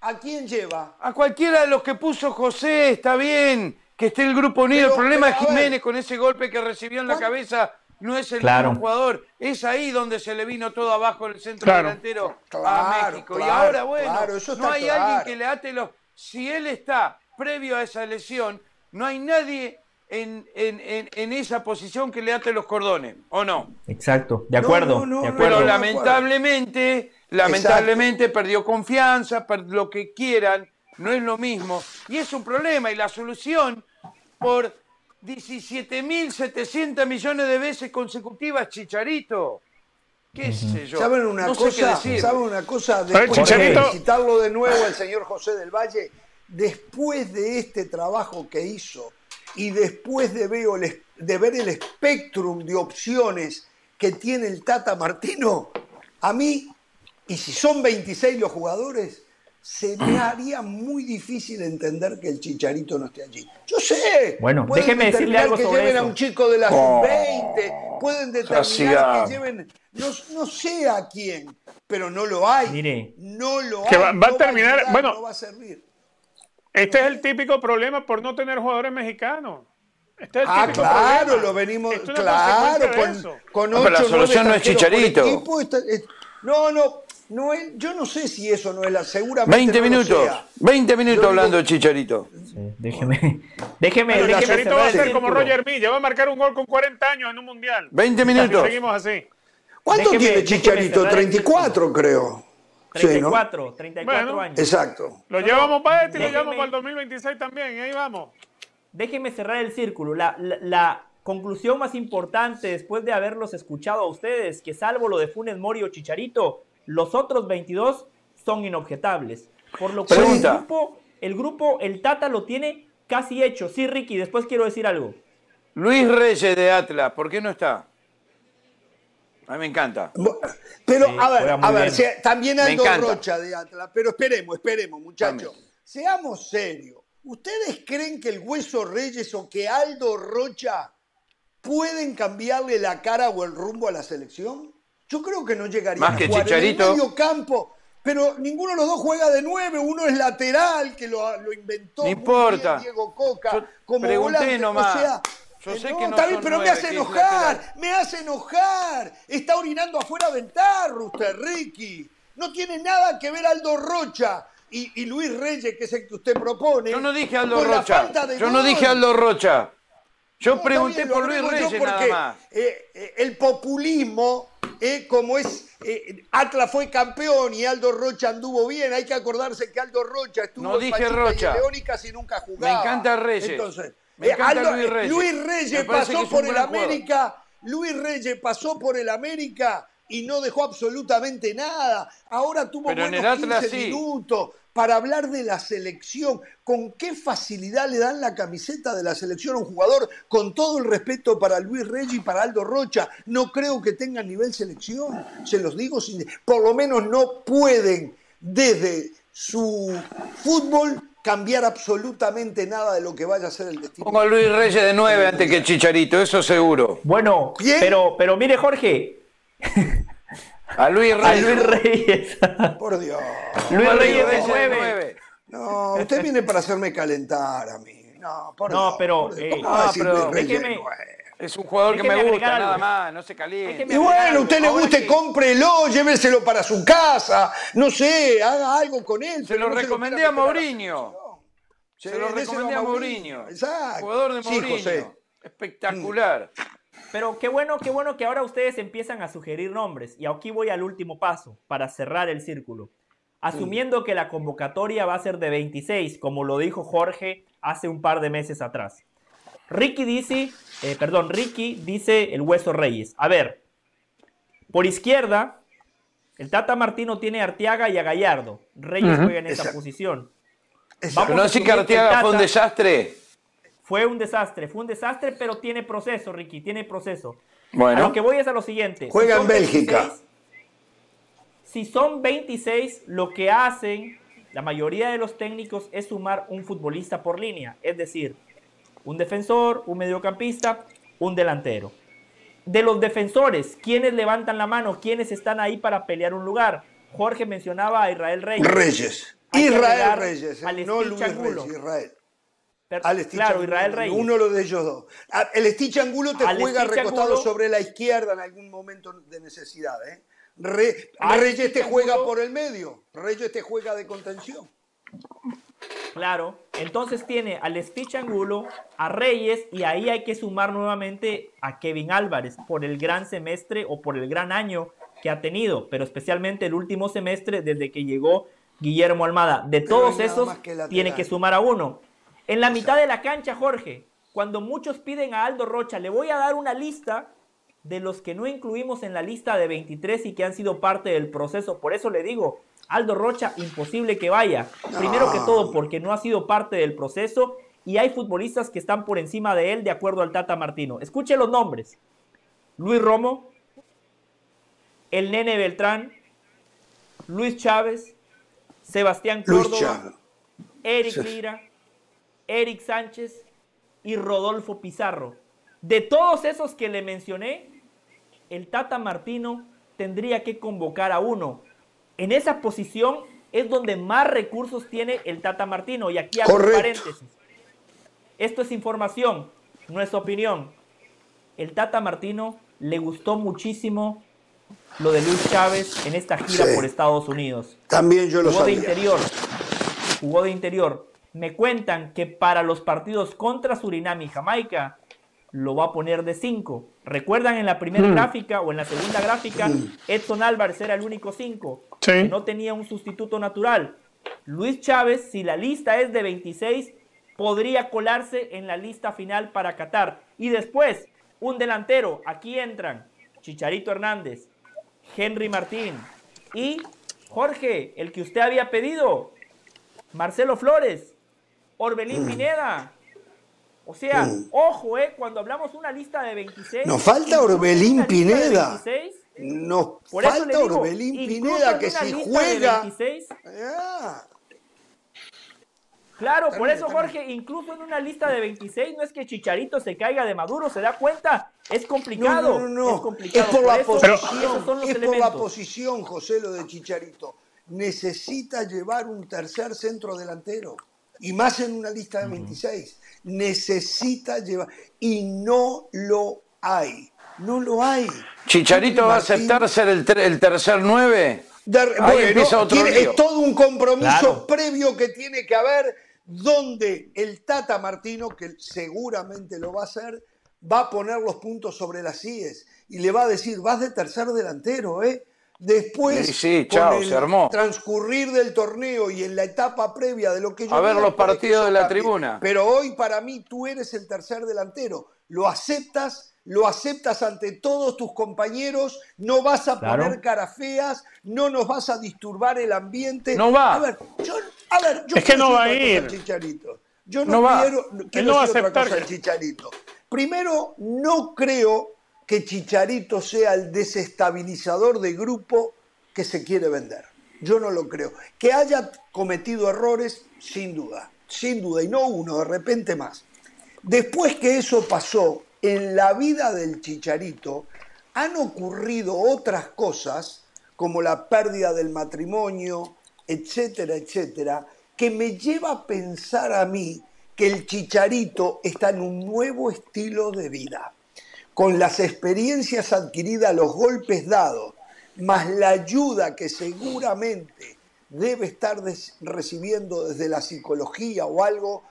S1: ¿A quién lleva?
S3: A cualquiera de los que puso José, está bien. Que esté el grupo unido.
S1: Pero-
S3: el problema
S1: pero,
S3: es
S1: ver.
S3: Jiménez con ese golpe que recibió en la
S1: ¿Cuán-
S3: cabeza. No es el
S2: Claro.
S3: mismo jugador. Es ahí donde se le vino todo abajo el centro
S4: Claro.
S3: delantero a
S1: Claro,
S3: México. y ahora, bueno, no hay
S1: claro.
S3: alguien que le ate los. Si él está previo a esa lesión, no hay nadie en, en- en- en esa posición que le ate los cordones. ¿O no?
S2: Exacto, de acuerdo,
S1: no, no,
S2: de
S1: no,
S2: acuerdo.
S3: Pero lamentablemente, lamentablemente perdió confianza, per- lo que quieran, no es lo mismo. Y es un problema. Y la solución, por 17.700 millones de veces consecutivas, Chicharito. ¿Qué sé yo?
S1: ¿Saben una
S3: no
S1: cosa? ¿Saben una cosa? Después
S4: Chicharito-
S1: de visitarlo de nuevo el señor José del Valle, después de este trabajo que hizo y después de, veo el de ver el espectrum de opciones que tiene el Tata Martino, a mí, y si son 26 los jugadores, se me haría muy difícil entender que el Chicharito no esté allí. Yo sé.
S2: Bueno,
S1: pueden
S2: déjeme decirle algo
S1: que
S2: sobre
S1: lleven a un chico de la
S3: Oh.
S1: sub-20, pueden determinar que lleven, no, no sé a quién, pero no lo hay.
S2: Mire.
S1: no lo
S4: Que
S1: hay.
S4: va- va a terminar-
S1: ayudar,
S4: bueno.
S1: no va a servir.
S4: Este es el típico problema por no tener jugadores mexicanos. Este es el
S1: Ah,
S4: típico
S1: claro,
S4: problema.
S1: lo venimos,
S4: Esto
S1: claro, con, con
S3: No, pero la solución no es Chicharito.
S1: equipo, es- no, no, no es- yo no sé si eso no es la, seguramente
S3: 20
S1: no lo
S3: minutos,
S1: sea.
S3: 20 minutos
S1: Yo
S3: hablando de Chicharito.
S2: Sí, déjeme, déjeme,
S4: Pero
S2: déjeme
S4: Chicharito va a ser como. Roger Milla, va a marcar un gol con 40 años en un mundial.
S3: 20
S4: Si
S3: minutos.
S4: seguimos así.
S1: ¿Cuánto
S2: Déjeme-
S1: tiene Chicharito?
S2: cerrar el
S1: 34, creo. Sí, ¿no?
S2: 34, 34
S4: Bueno.
S2: años.
S1: Exacto.
S4: Lo llevamos para este y lo llevamos para el 2026 también. Ahí vamos.
S2: Déjeme cerrar el círculo. La, la, la- conclusión más importante después de haberlos escuchado a ustedes, que salvo lo de Funes Mori o Chicharito, los otros 22 son inobjetables. Por lo cual el
S3: Pregunta.
S2: grupo, el grupo, el Tata lo tiene casi hecho. Sí, Ricky, después quiero decir algo.
S3: Luis Reyes de Atlas, ¿por qué no está? A mí me encanta.
S1: Pero,
S2: Sí,
S1: a ver, a ver, se- también Aldo. Rocha de Atlas, pero esperemos, esperemos, muchachos. Seamos serios. ¿Ustedes creen que el Hueso Reyes o que Aldo Rocha pueden cambiarle la cara o el rumbo a la selección? Yo creo que no llegaría
S3: Más
S1: a
S3: que
S1: jugar
S3: Chicharito.
S1: en el medio campo. Pero ninguno de los dos juega de nueve, uno es lateral, que lo, lo inventó
S3: No importa.
S1: bien Diego Coca,
S3: Yo
S1: como
S3: pregunté
S1: volante.
S3: nomás.
S1: O sea,
S3: Yo
S1: eh,
S3: sé
S1: no,
S3: que no
S1: está bien,
S3: son
S1: pero me hace enojar, me hace enojar. Está orinando afuera del tarro usted, Ricky. No tiene nada que ver Aldo Rocha y, y Luis Reyes, que es el que usted propone.
S3: Yo no dije Aldo Rocha. Yo no dije Aldo Rocha. Yo
S1: No,
S3: pregunté
S1: bien,
S3: por Luis Reyes nada
S1: porque,
S3: más.
S1: eh, eh, el populismo, eh, como es, Atlas fue campeón y Aldo Rocha anduvo bien, hay que acordarse que Aldo Rocha estuvo
S3: No
S1: en
S3: dije Rocha.
S1: y León y casi nunca jugaba.
S3: Me encanta Reyes.
S1: Entonces,
S3: Me
S1: eh, Aldo-
S3: Luis Reyes.
S1: Luis pasó por el
S3: jugador.
S1: América, Luis Reyes pasó por el América y no dejó absolutamente nada. Ahora tuvo
S3: Pero en
S1: buenos
S3: el Atlas
S1: 15
S3: sí.
S1: minutos para hablar de la selección. ¿Con qué facilidad le dan la camiseta de la selección a un jugador? Con todo el respeto para Luis Reyes y para Aldo Rocha. No creo que tengan nivel selección. Se los digo, sin- por lo menos no pueden desde su fútbol cambiar absolutamente nada de lo que vaya a ser el destino.
S3: Pongo a Luis Reyes de nueve antes que Chicharito, eso seguro.
S2: Bueno,
S1: ¿Quién?
S2: pero, pero mire, Jorge,
S3: A Luis
S2: a
S3: Reyes.
S2: Luis Reyes.
S1: Por Dios.
S2: Luis
S3: a
S2: Reyes de
S3: de
S2: nueve.
S3: nueve.
S1: No, usted viene para hacerme calentar a mí. No, por
S2: No,
S1: Dios,
S2: pero,
S1: por Dios.
S2: eh,
S1: ¿Cómo
S3: no,
S1: a
S3: pero
S2: déjeme-?
S3: Es un jugador que
S2: Déjeme
S3: me
S2: agregar
S3: gusta,
S2: algo.
S3: nada más, no se caliente.
S2: Déjeme
S1: Y bueno, usted le guste,
S3: que-
S1: cómprelo, lléveselo para su casa. No sé, haga algo con él.
S3: Se lo
S1: no
S3: recomendé
S1: quiera
S3: a
S1: meter la
S3: Mourinho. Se
S1: Sí,
S3: lo recomendé a Mourinho.
S1: Exacto.
S3: Jugador de
S1: Sí,
S3: Mourinho.
S1: José.
S3: Espectacular.
S2: Pero qué bueno, qué bueno que ahora ustedes empiezan a sugerir nombres. Y aquí voy al último paso para cerrar el círculo. Asumiendo que la convocatoria va a ser de 26, como lo dijo Jorge hace un par de meses atrás. Ricky dice, eh, perdón, Ricky dice el Hueso Reyes. A ver, por izquierda, el Tata Martino tiene a Arteaga y a Gallardo. Reyes juega en esa
S1: Exacto.
S2: posición.
S1: Exacto.
S2: Vamos
S3: Pero no
S2: a
S3: sé que Arteaga fue un desastre.
S2: Fue un desastre, fue un desastre, pero tiene proceso, Ricky, tiene proceso. A
S3: Bueno,
S2: lo que voy es a lo siguiente.
S1: Juega
S2: Si
S1: en Bélgica.
S2: 26, si son 26, lo que hacen la mayoría de los técnicos es sumar un futbolista por línea. Es decir, un defensor, un mediocampista, un delantero. De los defensores, ¿quiénes levantan la mano? ¿Quiénes están ahí para pelear un lugar? Jorge mencionaba a Israel Reyes.
S1: Reyes. Israel Reyes, eh, no Luis
S2: Angulo.
S1: Reyes, Israel. Al
S2: claro,
S1: Angulo,
S2: Israel Reyes.
S1: Uno de ellos dos. El Stitch Angulo te
S2: Al
S1: juega
S2: Stitch
S1: recostado
S2: Angulo-
S1: sobre la izquierda en algún momento de necesidad. ¿eh? Re- Reyes te juega
S2: Angulo-
S1: por el medio. Reyes te juega de contención.
S2: Claro, entonces tiene al Stitch Angulo, a Reyes y ahí hay que sumar nuevamente a Kevin Álvarez por el gran semestre o por el gran año que ha tenido, pero especialmente el último semestre desde que llegó Guillermo Almada. De
S1: Pero
S2: todos esos
S1: que
S2: tiene que sumar a uno. En la mitad de la cancha, Jorge, cuando muchos piden a Aldo Rocha, le voy a dar una lista de los que no incluimos en la lista de 23 y que han sido parte del proceso. Por eso le digo, Aldo Rocha, imposible que vaya. Primero que todo, porque no ha sido parte del proceso y hay futbolistas que están por encima de él de acuerdo al Tata Martino. Escuche los nombres. Luis Romo, el Nene Beltrán, Luis Chávez, Sebastián Córdoba. Eric. Lira, Eric Sánchez y Rodolfo Pizarro. De todos esos que le mencioné, el Tata Martino tendría que convocar a uno. En esa posición es donde más recursos tiene el Tata Martino. Y aquí hago paréntesis. Esto es información, no es opinión. El Tata Martino le gustó muchísimo lo de Luis Chávez en esta gira
S1: Sí.
S2: por Estados Unidos
S1: También yo lo
S2: jugó de interior. Jugó de interior. Me cuentan que para los partidos contra Surinam y Jamaica lo va a poner de 5. ¿Recuerdan en la primera gráfica o en la segunda gráfica? Edson Álvarez era el único 5.
S4: Sí.
S2: que no tenía un sustituto natural. Luis Chávez, si la lista es de 26, podría colarse en la lista final para Qatar. Y después, un delantero. Aquí entran Chicharito Hernández, Henry Martín y Jorge, el que usted había pedido, Marcelo Flores, Orbelín Pineda. O sea, ojo, eh, cuando hablamos una lista de 26.
S1: Nos falta Orbelín
S2: de
S1: Pineda.
S2: 26,
S1: Nos
S2: por eso le
S1: falta
S2: digo,
S1: Orbelín
S2: incluso
S1: Pineda, que
S2: una
S1: si
S2: lista de
S1: juega.
S2: 26,
S1: Ah,
S2: Claro, por eso Jorge, incluso en una lista de 26, no es que Chicharito se caiga de Maduro, ¿se da cuenta? Es complicado.
S1: No, no, no,
S2: Es complicado.
S1: Es por la
S2: eso-
S1: posición.
S2: esos son los
S1: es por la posición, José, lo de Chicharito. Necesita llevar un tercer centro delantero. Y más en una lista de 26. Necesita llevar. Y no lo hay. No lo hay.
S3: ¿Chicharito va a aceptar ser el, ter- el tercer nueve?
S1: De-
S3: Ahí
S1: bueno,
S3: empieza otro
S1: tiene- es todo un compromiso
S2: Claro.
S1: previo que tiene que haber donde el Tata Martino, que seguramente lo va a hacer, va a poner los puntos sobre las IES y le va a decir, vas de tercer delantero, ¿eh? Después,
S3: Sí, sí,
S1: con el
S3: se armó.
S1: transcurrir del torneo y en la etapa previa de lo que yo
S3: A ver los partidos de la
S1: cambie.
S3: tribuna.
S1: Pero hoy para mí tú eres el tercer delantero. Lo aceptas, lo aceptas ante todos tus compañeros, no vas a
S2: Claro.
S1: poner caras feas, no nos vas a disturbar el ambiente.
S3: No va.
S1: A ver, yo, a ver, yo
S4: Es que
S1: quiero
S4: no va a ir.
S1: Chicharito. Yo no,
S3: No va.
S1: quiero, quiero
S4: no va a
S1: otra
S4: aceptar
S1: cosa al
S4: que-
S1: Chicharito. Primero, no creo que Chicharito sea el desestabilizador de grupo que se quiere vender. Yo no lo creo. Que haya cometido errores, sin duda, sin duda, y no uno, de repente más. Después que eso pasó, en la vida del Chicharito han ocurrido otras cosas, como la pérdida del matrimonio, etcétera, etcétera, que me lleva a pensar a mí que el Chicharito está en un nuevo estilo de vida con las experiencias adquiridas, los golpes dados, más la ayuda que seguramente debe estar recibiendo desde la psicología o algo,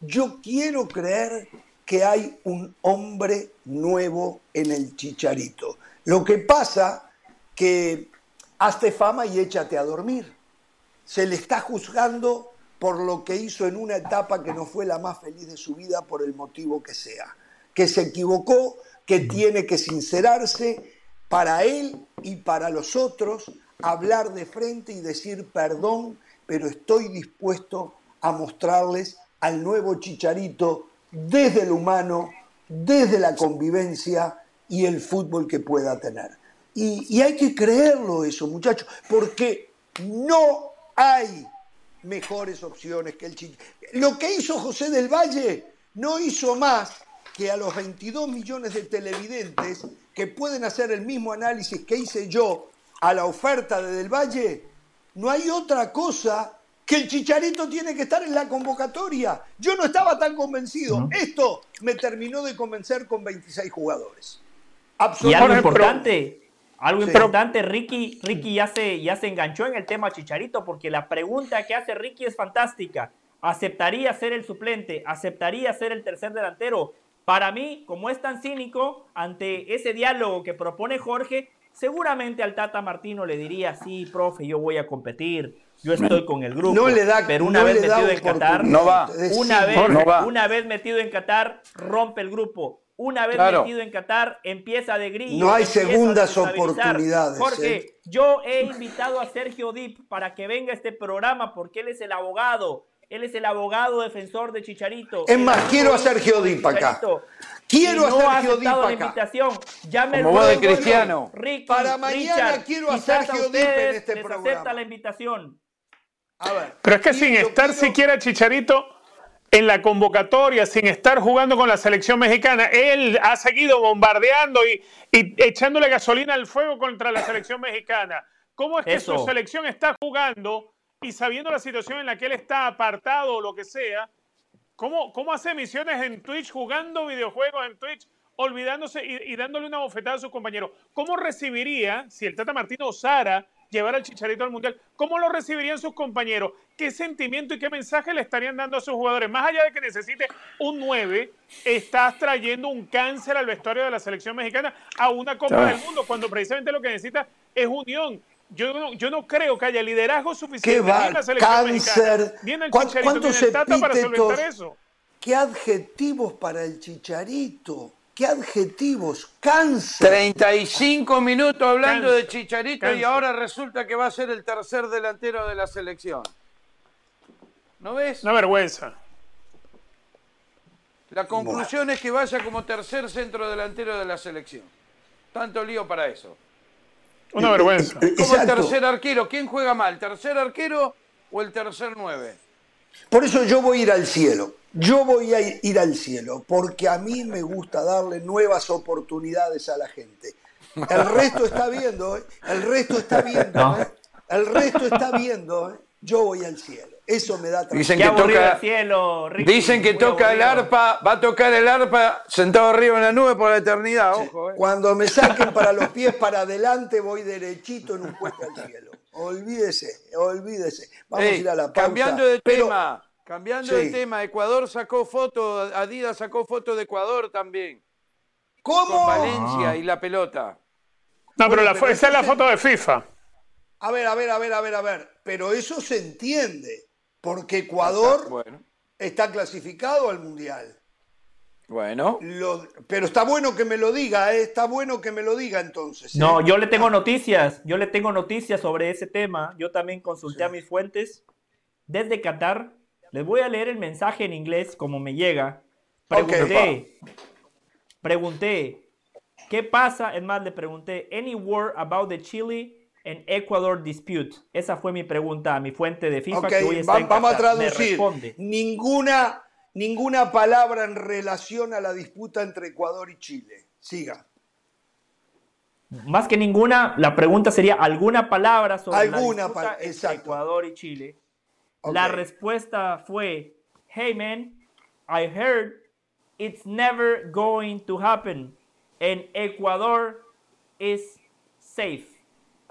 S1: yo quiero creer que hay un hombre nuevo en el chicharito. Lo que pasa que hazte fama y échate a dormir. Se le está juzgando por lo que hizo en una etapa que no fue la más feliz de su vida por el motivo que sea. Que se equivocó, que tiene que sincerarse para él y para los otros, hablar de frente y decir perdón, pero estoy dispuesto a mostrarles al nuevo chicharito desde lo humano, desde la convivencia y el fútbol que pueda tener. Y, y hay que creerlo eso, muchachos, porque no hay mejores opciones que el Chicharito. Lo que hizo José del Valle no hizo más que a los 22 millones de televidentes que pueden hacer el mismo análisis que hice yo a la oferta de Del Valle, no hay otra cosa que el Chicharito tiene que estar en la convocatoria. Yo no estaba tan convencido. Esto me terminó de convencer con 26 jugadores.
S2: Y algo importante, algo
S1: Sí.
S2: importante, Ricky, Ricky ya se, ya se enganchó en el tema Chicharito, porque la pregunta que hace Ricky es fantástica. ¿Aceptaría ser el suplente? ¿Aceptaría ser el tercer delantero? Para mí, como es tan cínico, ante ese diálogo que propone Jorge, seguramente al Tata Martino le diría, sí, profe, yo voy a competir, yo estoy con el grupo.
S1: No le da,
S2: pero una
S1: no
S2: vez metido en Qatar.
S3: No va.
S2: Una vez,
S3: no va.
S2: una vez metido en Qatar, rompe el grupo. Una vez
S3: Claro.
S2: metido en Qatar, empieza de grillo.
S1: No hay segundas oportunidades,
S2: Jorge,
S1: ¿eh?
S2: yo he invitado a Sergio Dip para que venga a este programa porque él es el abogado. Él es el abogado defensor de Chicharito.
S1: Es
S2: El
S1: más, quiero a Sergio acá. Quiero a
S2: no ha
S1: Sergio Dip
S2: aceptado la
S1: acá.
S2: invitación. Ya me
S3: Como vos de Cristiano.
S2: Ricky,
S1: Para mañana
S2: Richard,
S1: quiero a Sergio en este
S2: les
S1: programa.
S2: acepta la invitación.
S1: A ver.
S4: Pero es que
S1: Y
S4: sin estar
S1: quiero-
S4: siquiera Chicharito en la convocatoria, sin estar jugando con la selección mexicana, él ha seguido bombardeando y, y echándole gasolina al fuego contra la selección mexicana. ¿Cómo es que
S2: Eso.
S4: su selección está jugando y sabiendo la situación en la que él está apartado o lo que sea? ¿Cómo, cómo hace misiones en Twitch, jugando videojuegos en Twitch, olvidándose y, y dándole una bofetada a sus compañeros? ¿Cómo recibiría, si el Tata Martino osara llevar al Chicharito al Mundial, cómo lo recibirían sus compañeros? ¿Qué sentimiento y qué mensaje le estarían dando a sus jugadores? Más allá de que necesite un 9, estás trayendo un cáncer al vestuario de la selección mexicana a una Copa del Mundo, cuando precisamente lo que necesita es unión. Yo no, yo no creo que haya liderazgo
S1: ¿Qué
S4: suficiente
S1: va?
S4: en la selección
S1: Cáncer.
S4: mexicana, el
S1: ¿Cuán-
S4: Chicharito, ni en
S1: cuántos
S4: el Tata para solventar eso.
S1: ¿Qué adjetivos para el chicharito? qué adjetivos, cansa.
S3: 35 minutos hablando de Chicharito y ahora resulta que va a ser el tercer delantero de la selección. ¿No ves?
S4: Una vergüenza.
S3: La conclusión es que vaya como tercer centro delantero de la selección. Tanto lío para eso.
S4: Una vergüenza.
S3: Como el
S1: Exacto.
S3: tercer arquero. ¿Quién juega mal? ¿Tercer arquero o el tercer nueve?
S1: Por eso yo voy a ir al cielo. Yo voy a ir al cielo, porque a mí me gusta darle nuevas oportunidades a la gente. El resto está viendo, ¿eh? el resto está viendo. ¿eh? el resto está viendo. ¿eh? Yo voy al cielo. Eso me da
S3: Dicen que toca,
S2: el cielo, Ricky,
S3: dicen que
S2: muy
S3: toca el arpa, va a tocar el arpa sentado arriba en la nube por la eternidad, ojo. eh.
S1: Cuando me saquen para los pies para adelante, voy derechito en un puesto al cielo. Olvídese, olvídese. Vamos
S3: Ey,
S1: a ir a la pausa.
S3: cambiando de
S1: Pero-
S3: tema, cambiando de tema, Ecuador sacó foto, Adidas sacó foto de Ecuador también,
S1: ¿Cómo?
S3: con Valencia y la pelota.
S4: No, pero, la, esa es la foto de FIFA.
S1: A ver, a ver, a ver, a ver, a ver. Pero eso se entiende, porque Ecuador
S3: Bueno,
S1: está clasificado al Mundial.
S3: bueno.
S1: Lo- pero está bueno que me lo diga, ¿eh? está bueno que me lo diga entonces. ¿eh?
S2: No, yo le tengo noticias, yo le tengo noticias sobre ese tema. Yo también consulté a mis fuentes desde Qatar. Les voy a leer el mensaje en inglés como me llega. Pregunté, pregunté, ¿qué pasa? Es más, le pregunté, ¿any word about the Chile and Ecuador dispute? Esa fue mi pregunta a mi fuente de FIFA que hoy está
S1: va-
S2: en
S1: vamos a
S2: Qatar. Me
S1: traducir.
S2: responde.
S1: Ninguna, ninguna palabra en relación a la disputa entre Ecuador y Chile. Siga.
S2: Más que ninguna, la pregunta sería alguna palabra sobre
S1: Alguna
S2: la disputa
S1: pa-
S2: entre. Ecuador y Chile. La respuesta fue, hey man, I heard it's never going to happen. And Ecuador is safe.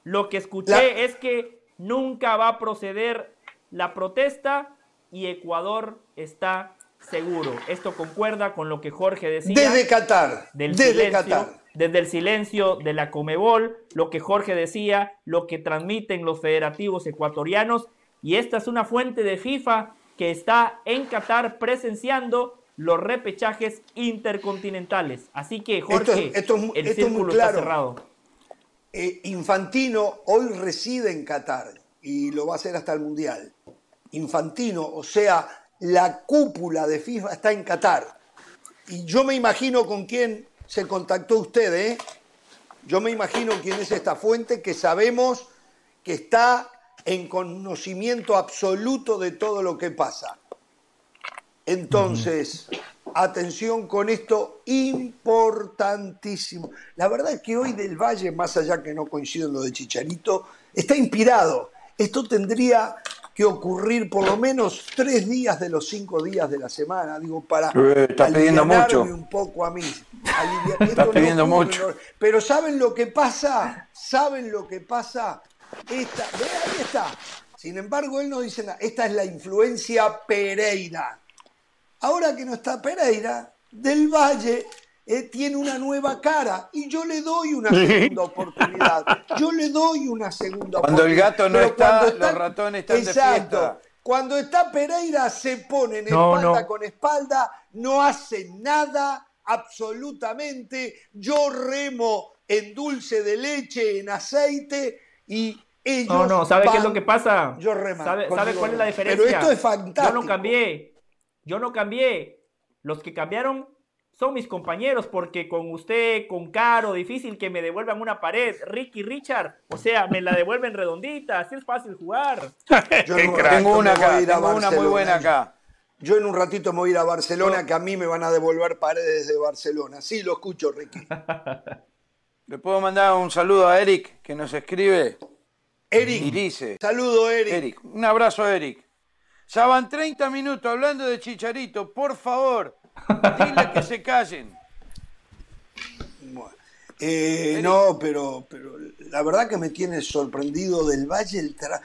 S2: Lo que escuché
S1: La-
S2: es que nunca va a proceder la protesta y Ecuador está seguro. Esto concuerda con lo que Jorge decía
S1: Desde Qatar.
S2: del
S1: desde
S2: silencio,
S1: Qatar.
S2: desde el silencio de la Comebol, lo que Jorge decía, lo que transmiten los federativos ecuatorianos, y esta es una fuente de FIFA que está en Qatar presenciando los repechajes intercontinentales. Así que Jorge,
S1: Esto esto
S2: el círculo
S1: claro.
S2: está cerrado.
S1: Eh, Infantino hoy reside en Qatar y lo va a hacer hasta el Mundial. Infantino, o sea, la cúpula de FIFA está en Qatar. Y yo me imagino con quién se contactó usted, ¿eh? Yo me imagino quién es esta fuente que sabemos que está en conocimiento absoluto de todo lo que pasa. Entonces, atención con esto, importantísimo. La verdad es que hoy del Valle, más allá que no coincido en lo de Chicharito, está inspirado. Esto tendría que ocurrir por lo menos tres días de los cinco días de la semana, digo, para
S3: Eh, estás pidiendo
S1: alivianarme
S3: mucho.
S1: un poco a mí. No
S3: pidiendo
S1: ocurre,
S3: mucho.
S1: no- Pero ¿saben lo que pasa? ¿Saben lo que pasa? Esta, ahí está. Sin embargo, él no dice nada. Esta es la influencia Pereira. Ahora que no está Pereira, Del Valle eh, tiene una nueva cara y yo le doy una segunda oportunidad. Yo le doy una segunda
S3: Cuando el
S1: oportunidad.
S3: gato no está,
S1: cuando
S3: los ratones están de
S1: Exacto.
S3: fiesta.
S1: Cuando está Pereira se ponen
S2: No,
S1: espalda
S2: no.
S1: con espalda, no hace nada absolutamente. Yo remo en dulce de leche, en aceite y ellos
S2: No, no, ¿sabe qué es
S1: van-
S2: lo que pasa?
S1: Yo remo.
S2: ¿Sabe, sabe cuál es la diferencia?
S1: Pero esto es fantástico.
S2: Yo no cambié. Yo no cambié. Los que cambiaron son mis compañeros, porque con usted, con Caro, difícil que me devuelvan una pared. Ricky Richard, o sea, me la devuelven redondita, así es fácil jugar.
S1: Yo
S4: Qué
S1: en un
S4: crack.
S1: ratito
S3: Tengo una acá, tengo una muy buena acá.
S1: Yo en un ratito me voy a ir a Barcelona, que a mí me van a devolver paredes de Barcelona. Sí, lo escucho, Ricky.
S3: Le puedo mandar un saludo a Eric que nos escribe
S1: Eric,
S3: y dice,
S1: saludo, Eric.
S3: Eric, un abrazo a Eric. Ya van 30 minutos hablando de Chicharito, por favor, dile que se callen.
S1: Bueno, eh, no, pero, pero la verdad que me tiene sorprendido del Valle el tra-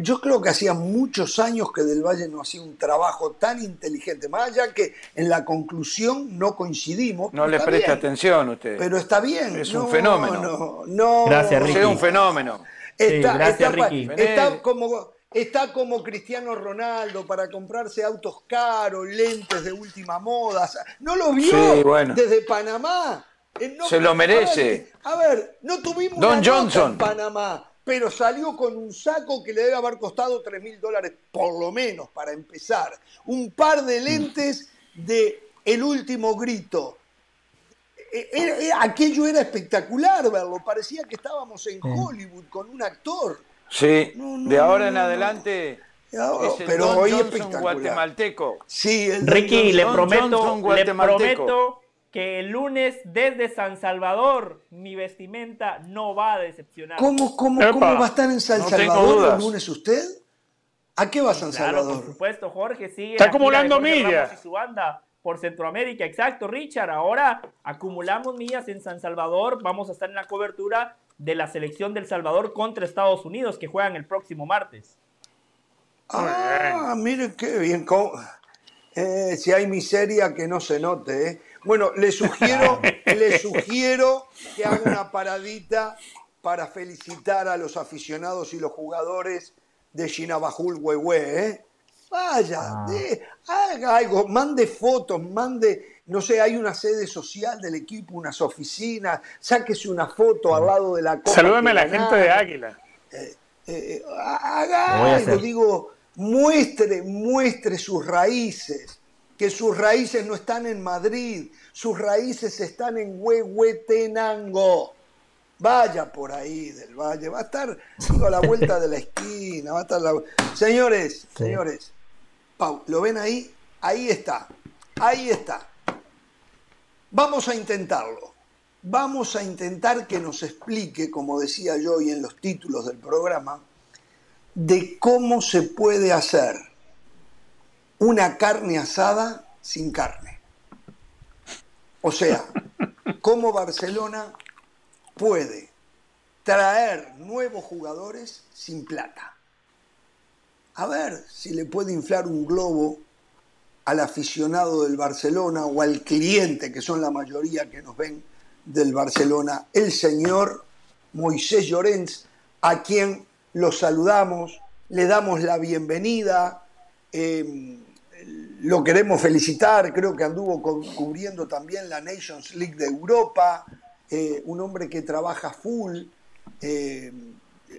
S1: Yo creo que hacía muchos años que del Valle no hacía un trabajo tan inteligente. Más allá que en la conclusión no coincidimos.
S3: No le presta
S1: bien.
S3: atención usted.
S1: Pero está bien.
S3: Es un
S1: No,
S3: fenómeno.
S1: No, no.
S2: Gracias, Ricky.
S3: es un fenómeno.
S1: Está,
S2: Sí, gracias,
S1: está
S2: Ricky.
S1: está como, está como Cristiano Ronaldo para comprarse autos caros, lentes de última moda. ¿No lo vio
S3: Sí, bueno.
S1: desde Panamá? Eh, no-
S3: Se lo merece.
S1: A ver, no tuvimos
S3: Don
S1: una
S3: Johnson.
S1: en Panamá, pero salió con un saco que le debe haber costado 3 mil dólares por lo menos para empezar. Un par de lentes de El Último Grito. Eh, era- era- aquello era espectacular verlo, parecía que estábamos en Hollywood con un actor.
S3: Sí,
S1: No, no,
S3: de ahora en adelante
S1: No,
S3: es el
S1: pero
S3: Don
S1: hoy
S3: Johnson
S1: espectacular.
S3: guatemalteco.
S1: Sí, el
S2: Ricky, le
S3: Don
S2: prometo, le
S3: guatemalteco.
S2: prometo que el lunes desde San Salvador mi vestimenta no va a decepcionar.
S1: ¿Cómo, cómo,
S4: Epa.
S1: cómo va a estar en San
S3: No
S1: Salvador el lunes usted? ¿A qué va San
S2: Claro,
S1: Salvador?
S2: por supuesto, Jorge sigue.
S4: Está acumulando millas.
S2: Y su banda por Centroamérica, exacto, Richard. Ahora acumulamos millas en San Salvador. Vamos a estar en la cobertura de la selección del Salvador contra Estados Unidos que juegan el próximo martes.
S1: Ah, mire qué bien. Eh, si hay miseria, que no se note. ¿eh? Bueno, le sugiero, le sugiero que haga una paradita para felicitar a los aficionados y los jugadores de Chinabajul Huehue. ¿eh? Vaya, eh, haga algo, mande fotos, mande, no sé, hay una sede social del equipo, unas oficinas, sáquese una foto al lado de la copa.
S4: Salúdame a la gente de. Águila.
S1: Eh, haga
S2: Lo
S1: digo, muestre, muestre sus raíces, que sus raíces no están en Madrid, sus raíces están en Huehuetenango. Vaya por ahí del valle, va a estar digo, a la vuelta de la esquina, va a estar la- Señores, señores, Pau, ¿lo ven ahí? Ahí está, ahí está. Vamos a intentarlo. Vamos a intentar que nos explique, como decía yo hoy en los títulos del programa, de cómo se puede hacer una carne asada sin carne. O sea, cómo Barcelona puede traer nuevos jugadores sin plata. A ver si le puede inflar un globo al aficionado del Barcelona o al cliente, que son la mayoría que nos ven del Barcelona, el señor Moisés Llorens, a quien lo saludamos, le damos la bienvenida, eh, lo queremos felicitar, creo que anduvo cubriendo también la Nations League de Europa, eh, un hombre que trabaja full, eh,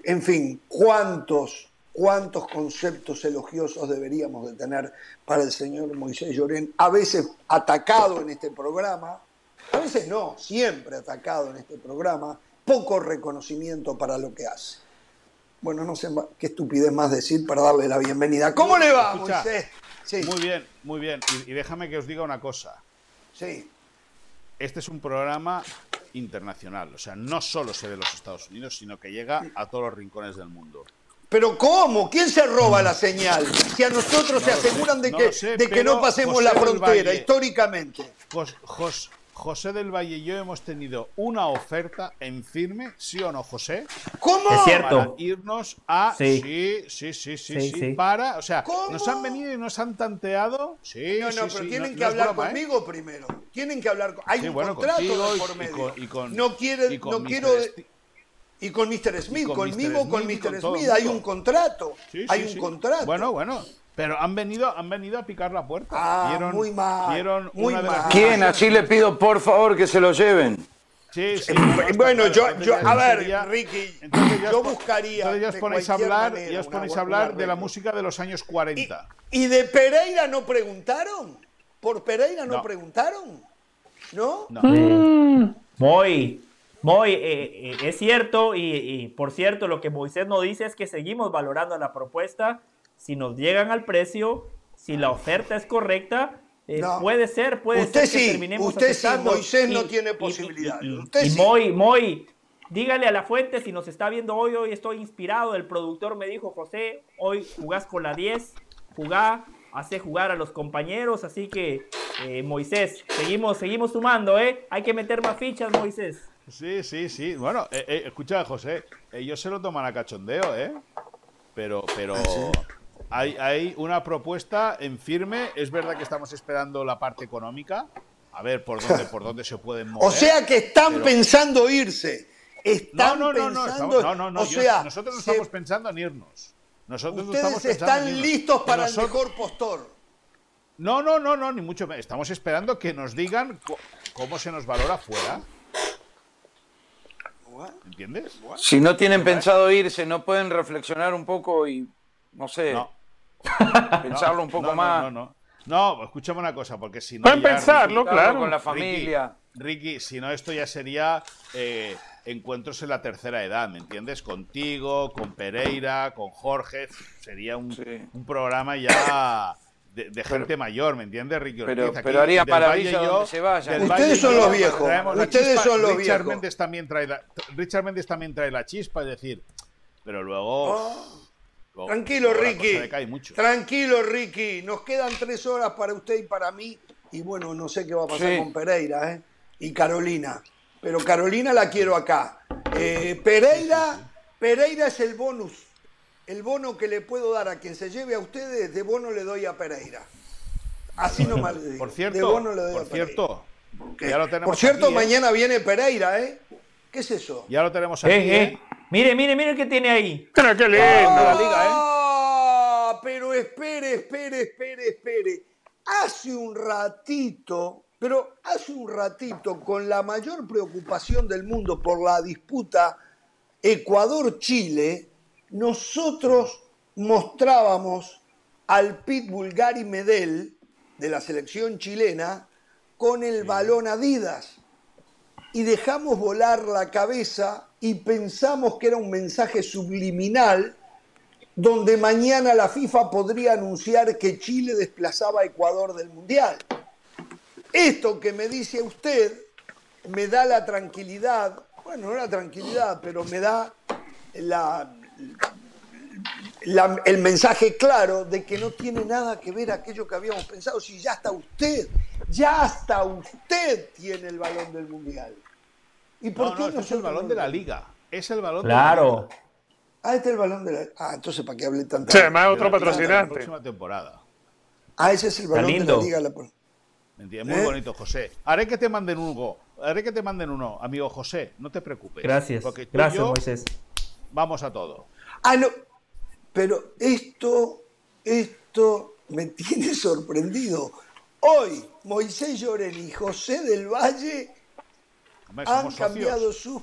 S1: en fin, cuántos, cuántos conceptos elogiosos deberíamos de tener para el señor Moisés Llorén, a veces atacado en este programa, a veces no, siempre atacado en este programa, poco reconocimiento para lo que hace. Bueno, no sé qué estupidez más decir para darle la bienvenida. ¿Cómo le va,
S9: Escucha,
S1: Moisés? Sí,
S9: Muy bien, muy bien. Y, y déjame que os diga una cosa.
S1: sí.
S9: Este es un programa internacional. O sea, no solo se ve en los Estados Unidos, sino que llega a todos los rincones del mundo.
S1: Pero ¿cómo? ¿Quién se roba la señal? Si a nosotros se
S9: No sé,
S1: aseguran de
S9: no
S1: que,
S9: sé,
S1: de que no pasemos
S9: José
S1: la
S9: del
S1: frontera
S9: Valle-
S1: históricamente.
S9: Jos- Jos- José del Valle y yo hemos tenido una oferta en firme, ¿sí o no, José?
S1: ¿Cómo?
S2: Es cierto.
S9: Para irnos a.
S2: Sí.
S9: Sí, sí, sí, sí, sí.
S2: Sí, sí.
S9: Para. O sea,
S1: ¿Cómo?
S9: nos han venido y nos han tanteado. Sí,
S1: No, no,
S9: sí,
S1: pero
S9: sí,
S1: tienen
S9: no-
S1: que
S9: no
S1: hablar
S9: broma, ¿eh?
S1: conmigo primero. Tienen que hablar con... Hay
S9: Sí,
S1: un
S9: bueno,
S1: contrato de
S9: y-
S1: por
S9: y
S1: medio.
S9: con- y con-
S1: no quiere,
S9: y con
S1: no quiero... Y con Mr. Smith,
S9: con
S1: conmigo,
S9: Mr.
S1: con
S9: Smith y con
S1: Mr.
S9: el
S1: Smith, hay un contrato.
S9: Sí,
S1: hay
S9: sí,
S1: un
S9: sí.
S1: contrato.
S9: Bueno, bueno. Pero han venido, han venido a picar la puerta.
S1: Ah, muy mal,
S9: vieron
S1: muy
S9: las-
S1: mal.
S3: ¿Quién? Así le pido por favor que se lo lleven.
S9: Sí, sí.
S1: Eh, bueno, yo, yo, a ver, Ricky, yo buscaría.
S9: Entonces ya os ponéis a hablar,
S1: manera
S9: ya os ponéis a hablar de la música de los años
S1: ¿Y,
S9: 40.
S1: y de Pereira no preguntaron? ¿Por Pereira no,
S9: No.
S1: preguntaron? ¿No?
S9: No.
S2: Muy, muy, eh, eh, es cierto y, y, por cierto lo que Moisés nos dice es que seguimos valorando la propuesta. Si nos llegan al precio, si la oferta es correcta, eh,
S1: No.
S2: puede ser, puede
S1: Usted
S2: ser que
S1: sí,
S2: terminemos
S1: usted sí. Moisés no tiene posibilidades.
S2: Y,
S1: Usted sí.
S2: Moy, Moy, dígale a la fuente si nos está viendo hoy, hoy estoy inspirado. El productor me dijo, José, hoy jugás con la 10, jugá, hace jugar a los compañeros, así que eh, Moisés, seguimos, seguimos sumando, ¿eh? Hay que meter más fichas, Moisés.
S9: Sí, sí, sí. Bueno, eh, eh, escucha, José, ellos se lo toman a cachondeo, ¿eh? Pero, pero hay, hay una propuesta en firme. Es verdad que estamos esperando la parte económica. A ver por dónde, por dónde se pueden mover.
S1: O sea que están
S9: pero-
S1: pensando irse. Están
S9: no, no, no,
S1: pensando.
S9: estamos- no, no, no,
S1: o
S9: yo-
S1: sea,
S9: nosotros no
S1: se-
S9: estamos pensando en irnos. Nosotros no estamos
S1: Ustedes
S9: pensando en
S1: están
S9: irnos.
S1: listos
S9: Que
S1: para el mejor postor.
S9: No, no, no, no, ni mucho menos. Estamos esperando que nos digan cómo se nos valora fuera. ¿Entiendes?
S3: Si no tienen pensado irse, no pueden reflexionar un poco y, no sé,
S9: No.
S3: pensarlo un poco
S9: No, no,
S3: más.
S9: No, no, no. escúchame una cosa, porque si no.
S4: Pueden
S9: ya,
S4: pensarlo,
S9: Ricky,
S4: claro.
S3: con la
S9: Ricky,
S3: familia.
S9: Ricky, si no, esto ya sería eh, encuentros en la tercera edad, ¿me entiendes? Contigo, con Pereira, con Jorge. Sería un,
S3: Sí.
S9: un programa ya de, de gente mayor, ¿me entiendes, Ricky?
S3: pero-?
S9: Aquí,
S3: pero haría maravilla
S9: yo-
S3: se vayan.
S1: Ustedes son los viejos, ustedes
S9: chispa.
S1: son los
S9: Richard
S1: viejos.
S9: Méndez también trae la, Richard Méndez también trae la chispa, es decir, pero luego... luego-
S1: Oh, Tranquilo,
S9: luego
S1: Ricky. Tranquilo, Ricky. Nos quedan tres horas para usted y para mí. Y bueno, no sé qué va a pasar
S3: Sí.
S1: con Pereira ¿eh? y Carolina. Pero Carolina la quiero acá. Eh, Pereira, Pereira es el bonus. El bono que le puedo dar a quien se lleve a ustedes, de bono le doy a Pereira. Así nomás le digo.
S9: Por
S1: de
S9: cierto,
S1: bono le doy
S9: por
S1: a Pereira.
S9: cierto, ya lo tenemos
S1: Por cierto,
S9: aquí, ¿eh?
S1: mañana viene Pereira, ¿eh? ¿Qué es eso?
S9: Ya lo tenemos aquí,
S2: Eh,
S9: ¿eh?
S2: eh. Mire, mire, mire qué tiene ahí.
S4: Qué lindo.
S9: la liga, ¿eh?
S1: Ah, pero espere, espere, espere, espere. Hace un ratito, pero hace un ratito, con la mayor preocupación del mundo por la disputa Ecuador-Chile, nosotros mostrábamos al Pitbull Gary Medel de la selección chilena con el balón Adidas y dejamos volar la cabeza y pensamos que era un mensaje subliminal donde mañana la FIFA podría anunciar que Chile desplazaba a Ecuador del Mundial. Esto que me dice usted me da la tranquilidad, bueno, no la tranquilidad, pero me da la, la- el mensaje claro de que no tiene nada que ver aquello que habíamos pensado, si ya está usted, ya hasta usted tiene el balón del Mundial. ¿Y por
S9: No,
S1: qué
S9: no, este es el balón
S1: no?
S9: de la liga. Es el balón de la
S2: Claro.
S9: liga.
S1: Ah, este es el balón de la... Ah, entonces ¿para qué hablé tanto?
S4: Sí, además
S9: De
S4: otro
S9: la de La
S4: patrocinante.
S9: próxima temporada.
S1: Ah, ese es el balón de la liga. la-
S9: ¿Me entiendes? Muy
S1: ¿Eh?
S9: bonito, José. Haré que te manden uno. Haré que te manden uno, amigo José. No te preocupes.
S2: Gracias.
S9: Porque tú y
S2: Gracias,
S9: yo
S2: Moisés.
S9: Vamos a todo.
S1: Ah, no. Pero esto, esto me tiene sorprendido. Hoy, Moisés Lloren y José del Valle
S9: Hombre,
S1: han
S9: socios.
S1: cambiado sus...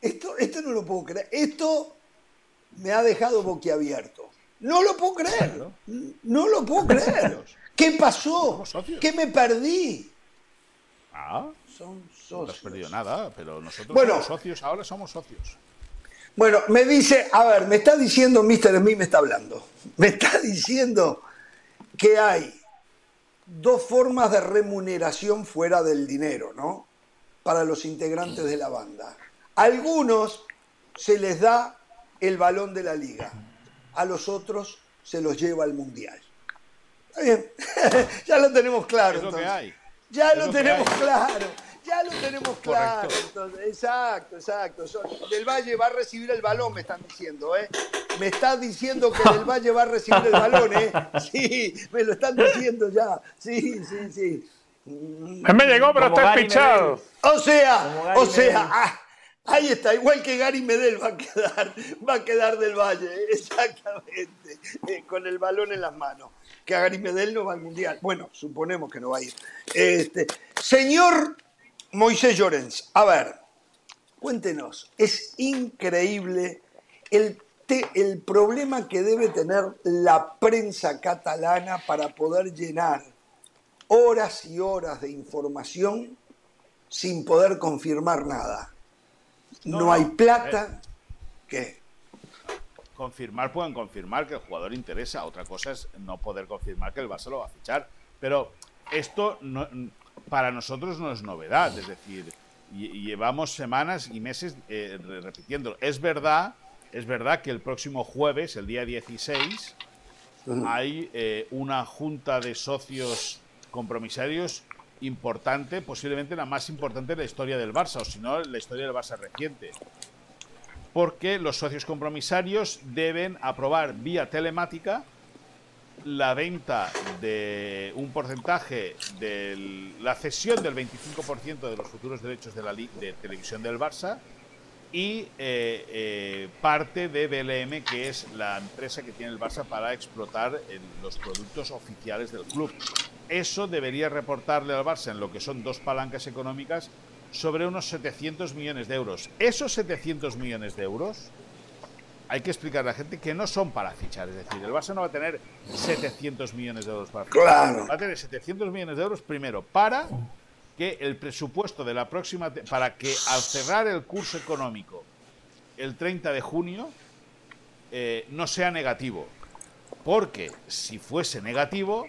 S1: Esto, esto no lo puedo creer. Esto me ha dejado boquiabierto. No lo puedo creer.
S9: Claro.
S1: No lo puedo creer. ¿Qué pasó?
S9: Socios.
S1: ¿Qué me perdí?
S9: Ah,
S1: Son
S9: no te has
S1: socios.
S9: perdido nada, pero nosotros
S1: Bueno.
S9: somos socios, ahora somos socios.
S1: Bueno, me dice, a ver, me está diciendo, Mr. Smith me está hablando, me está diciendo que hay dos formas de remuneración fuera del dinero, ¿no? Para los integrantes de la banda. Algunos se les da el balón de la liga, a los otros se los lleva al mundial. Está bien, ya lo tenemos claro.
S9: Es lo que
S1: entonces.
S9: hay.
S1: Ya
S9: Es
S1: lo tenemos claro, ya lo tenemos claro. Entonces, exacto, exacto. Del Valle va a recibir el balón, me están diciendo, ¿eh? Me está diciendo que Del Valle va a recibir el balón, ¿eh? Sí, me lo están diciendo ya. Sí, sí, sí.
S4: Me llegó, pero
S2: Como
S4: está pichado.
S1: O sea, o sea, ah, ahí está, igual que Gary Medel va a quedar, va a quedar del Valle, ¿eh? exactamente, eh, con el balón en las manos. Que a Gary Medel no va al Mundial. Bueno, suponemos que no va a ir. Este, señor Moisés Llorens, a ver, cuéntenos, es increíble el, te- el problema que debe tener la prensa catalana para poder llenar horas y horas de información sin poder confirmar nada. No, hay plata. ¿Qué?
S9: Confirmar pueden confirmar que el jugador interesa. Otra cosa es no poder confirmar que el Barça lo va a fichar. Pero esto no- para nosotros no es novedad. Es decir, lle- llevamos semanas y meses eh, re- repitiéndolo. Es verdad, es verdad que el próximo jueves, el día 16, hay eh, una junta de socios compromisarios importante, posiblemente la más importante de la historia del Barça, o si no, la historia del Barça reciente porque los socios compromisarios deben aprobar vía telemática la venta de un porcentaje de la cesión del 25% de los futuros derechos de la de televisión del Barça y eh, eh, parte de BLM, que es la empresa que tiene el Barça para explotar los productos oficiales del club. Eso debería reportarle al Barça en lo que son dos palancas económicas sobre unos 700 millones de euros. Esos 700 millones de euros hay que explicar a la gente que no son para fichar. Es decir, el Barça no va a tener 700 millones de euros para fichar.
S1: Claro.
S9: Va a tener 700 millones de euros primero para que el presupuesto de la próxima, para que al cerrar el curso económico el 30 de junio eh, no sea negativo. Porque si fuese negativo,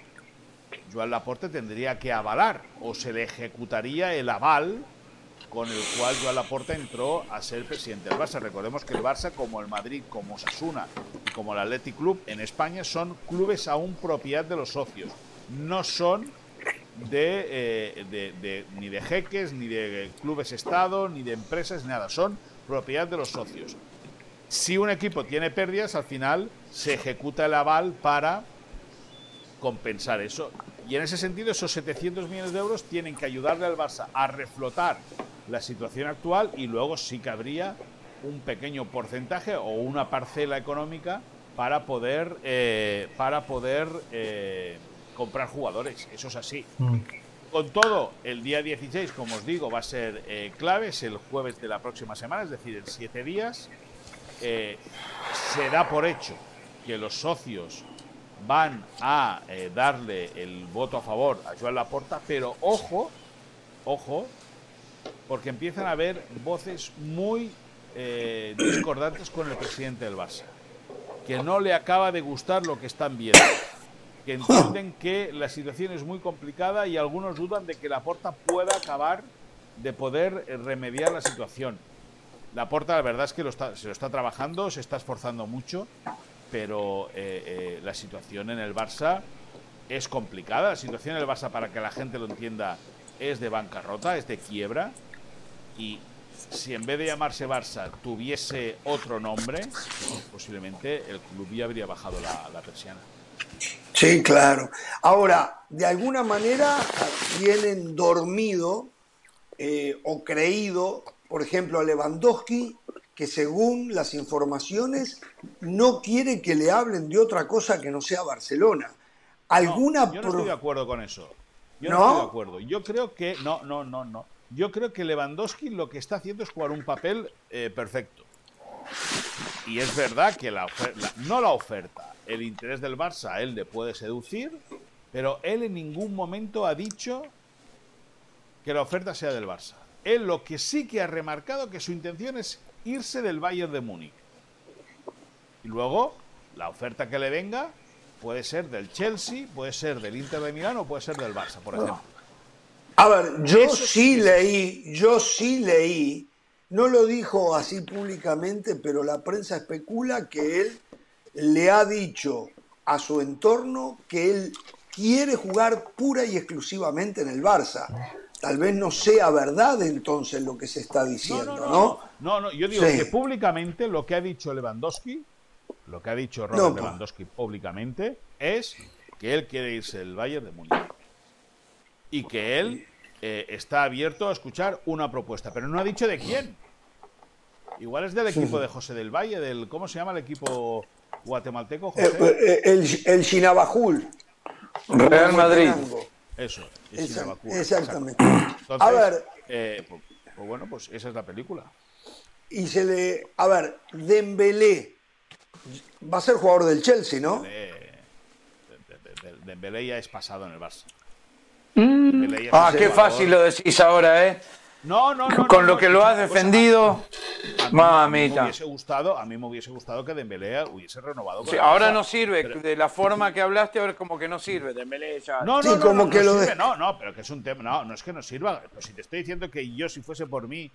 S9: Joan Laporte tendría que avalar o se le ejecutaría el aval con el cual Joan Laporta entró a ser presidente del Barça. Recordemos que el Barça, como el Madrid, como Sasuna y como el Athletic Club en España, son clubes aún propiedad de los socios. No son de, eh, de- ni de jeques, ni de clubes Estado, ni de empresas, ni nada. Son propiedad de los socios. Si un equipo tiene pérdidas, al final se ejecuta el aval para compensar eso. Y en ese sentido, esos 700 millones de euros tienen que ayudarle al Barça a reflotar la situación actual y luego sí que habría un pequeño porcentaje o una parcela económica para poder, eh, para poder eh, comprar jugadores. Eso es así. Con todo, el día 16, como os digo, va a ser eh, clave, es el jueves de la próxima semana, es decir, en siete días. Se da por hecho que los socios van a eh, darle el voto a favor a Joan Laporta, pero ojo, ojo, porque empiezan a haber voces muy eh, discordantes con el presidente del Barça, que no le acaba de gustar lo que están viendo, que entienden que la situación es muy complicada y algunos dudan de que Laporta pueda acabar de poder eh, remediar la situación. Laporta, la verdad es que lo está- se lo está trabajando, se está esforzando mucho, pero eh, eh, la situación en el Barça es complicada. La situación en el Barça, para que la gente lo entienda, es de bancarrota, es de quiebra. Y si en vez de llamarse Barça tuviese otro nombre, posiblemente el club ya habría bajado la, la persiana.
S1: Sí, claro. Ahora, de alguna manera tienen dormido eh, o creído, por ejemplo, a Lewandowski, que según las informaciones no quiere que le hablen de otra cosa que no sea Barcelona. ¿Alguna
S9: No, yo no estoy de acuerdo con eso. Yo no,
S1: ¿No?
S9: estoy de acuerdo. Yo creo que. No, no, no, no. Yo creo que Lewandowski lo que está haciendo es jugar un papel eh, perfecto. Y es verdad que la oferta, no la oferta, el interés del Barça a él le puede seducir, pero él en ningún momento ha dicho que la oferta sea del Barça. Él lo que sí que ha remarcado que su intención es irse del Bayern de Múnich. Y luego, la oferta que le venga puede ser del Chelsea, puede ser del Inter de Milán o puede ser del Barça, por ejemplo.
S1: A ver, yo
S9: Eso
S1: sí
S9: sí es
S1: leí, yo sí leí, no lo dijo así públicamente, pero la prensa especula que él le ha dicho a su entorno que él quiere jugar pura y exclusivamente en el Barça. Tal vez no sea verdad entonces lo que se está diciendo, ¿no?
S9: no, no, no, yo digo
S1: Sí.
S9: que públicamente lo que ha dicho Lewandowski, lo que ha dicho Robert
S1: No, pues.
S9: Lewandowski públicamente es que él quiere irse del Bayern de Múnich y que él eh, está abierto a escuchar una propuesta, pero no ha dicho de quién. Igual es del equipo de José del Valle, del ¿cómo se llama el equipo guatemalteco?
S1: Eh,
S9: José.
S1: eh, el, el Shinabajul.
S3: Real Madrid.
S9: Eso, el
S1: exactamente.
S9: exacto.
S1: A
S9: Entonces,
S1: ver.
S9: eh, pues, pues bueno, pues esa es la película.
S1: Y se le. A ver, Dembélé va a ser jugador del Chelsea, ¿no?
S9: De, de, de- Dembélé ya es pasado en el Barça.
S3: Mm.
S9: Dembélé ya es
S3: Ah, qué
S9: jugador-
S3: fácil lo decís ahora, ¿eh?
S9: No, no, no.
S3: Con
S9: no,
S3: lo
S9: no,
S3: que lo has
S9: cosa,
S3: defendido.
S9: a mí- a mí me
S3: Mamita.
S9: hubiese gustado, a mí me hubiese gustado que Dembélé hubiese renovado.
S3: Sí, ahora no sirve.
S9: Pero-
S3: De la forma que hablaste, ahora como que no sirve. Dembélé ya.
S9: No, no,
S1: Sí,
S9: no,
S1: como
S9: no,
S1: que
S9: no
S1: lo
S9: sirve,
S1: de-
S9: no, no, pero que es un tema, no, no es que no sirva. Pues si te estoy diciendo que yo, si fuese por mí,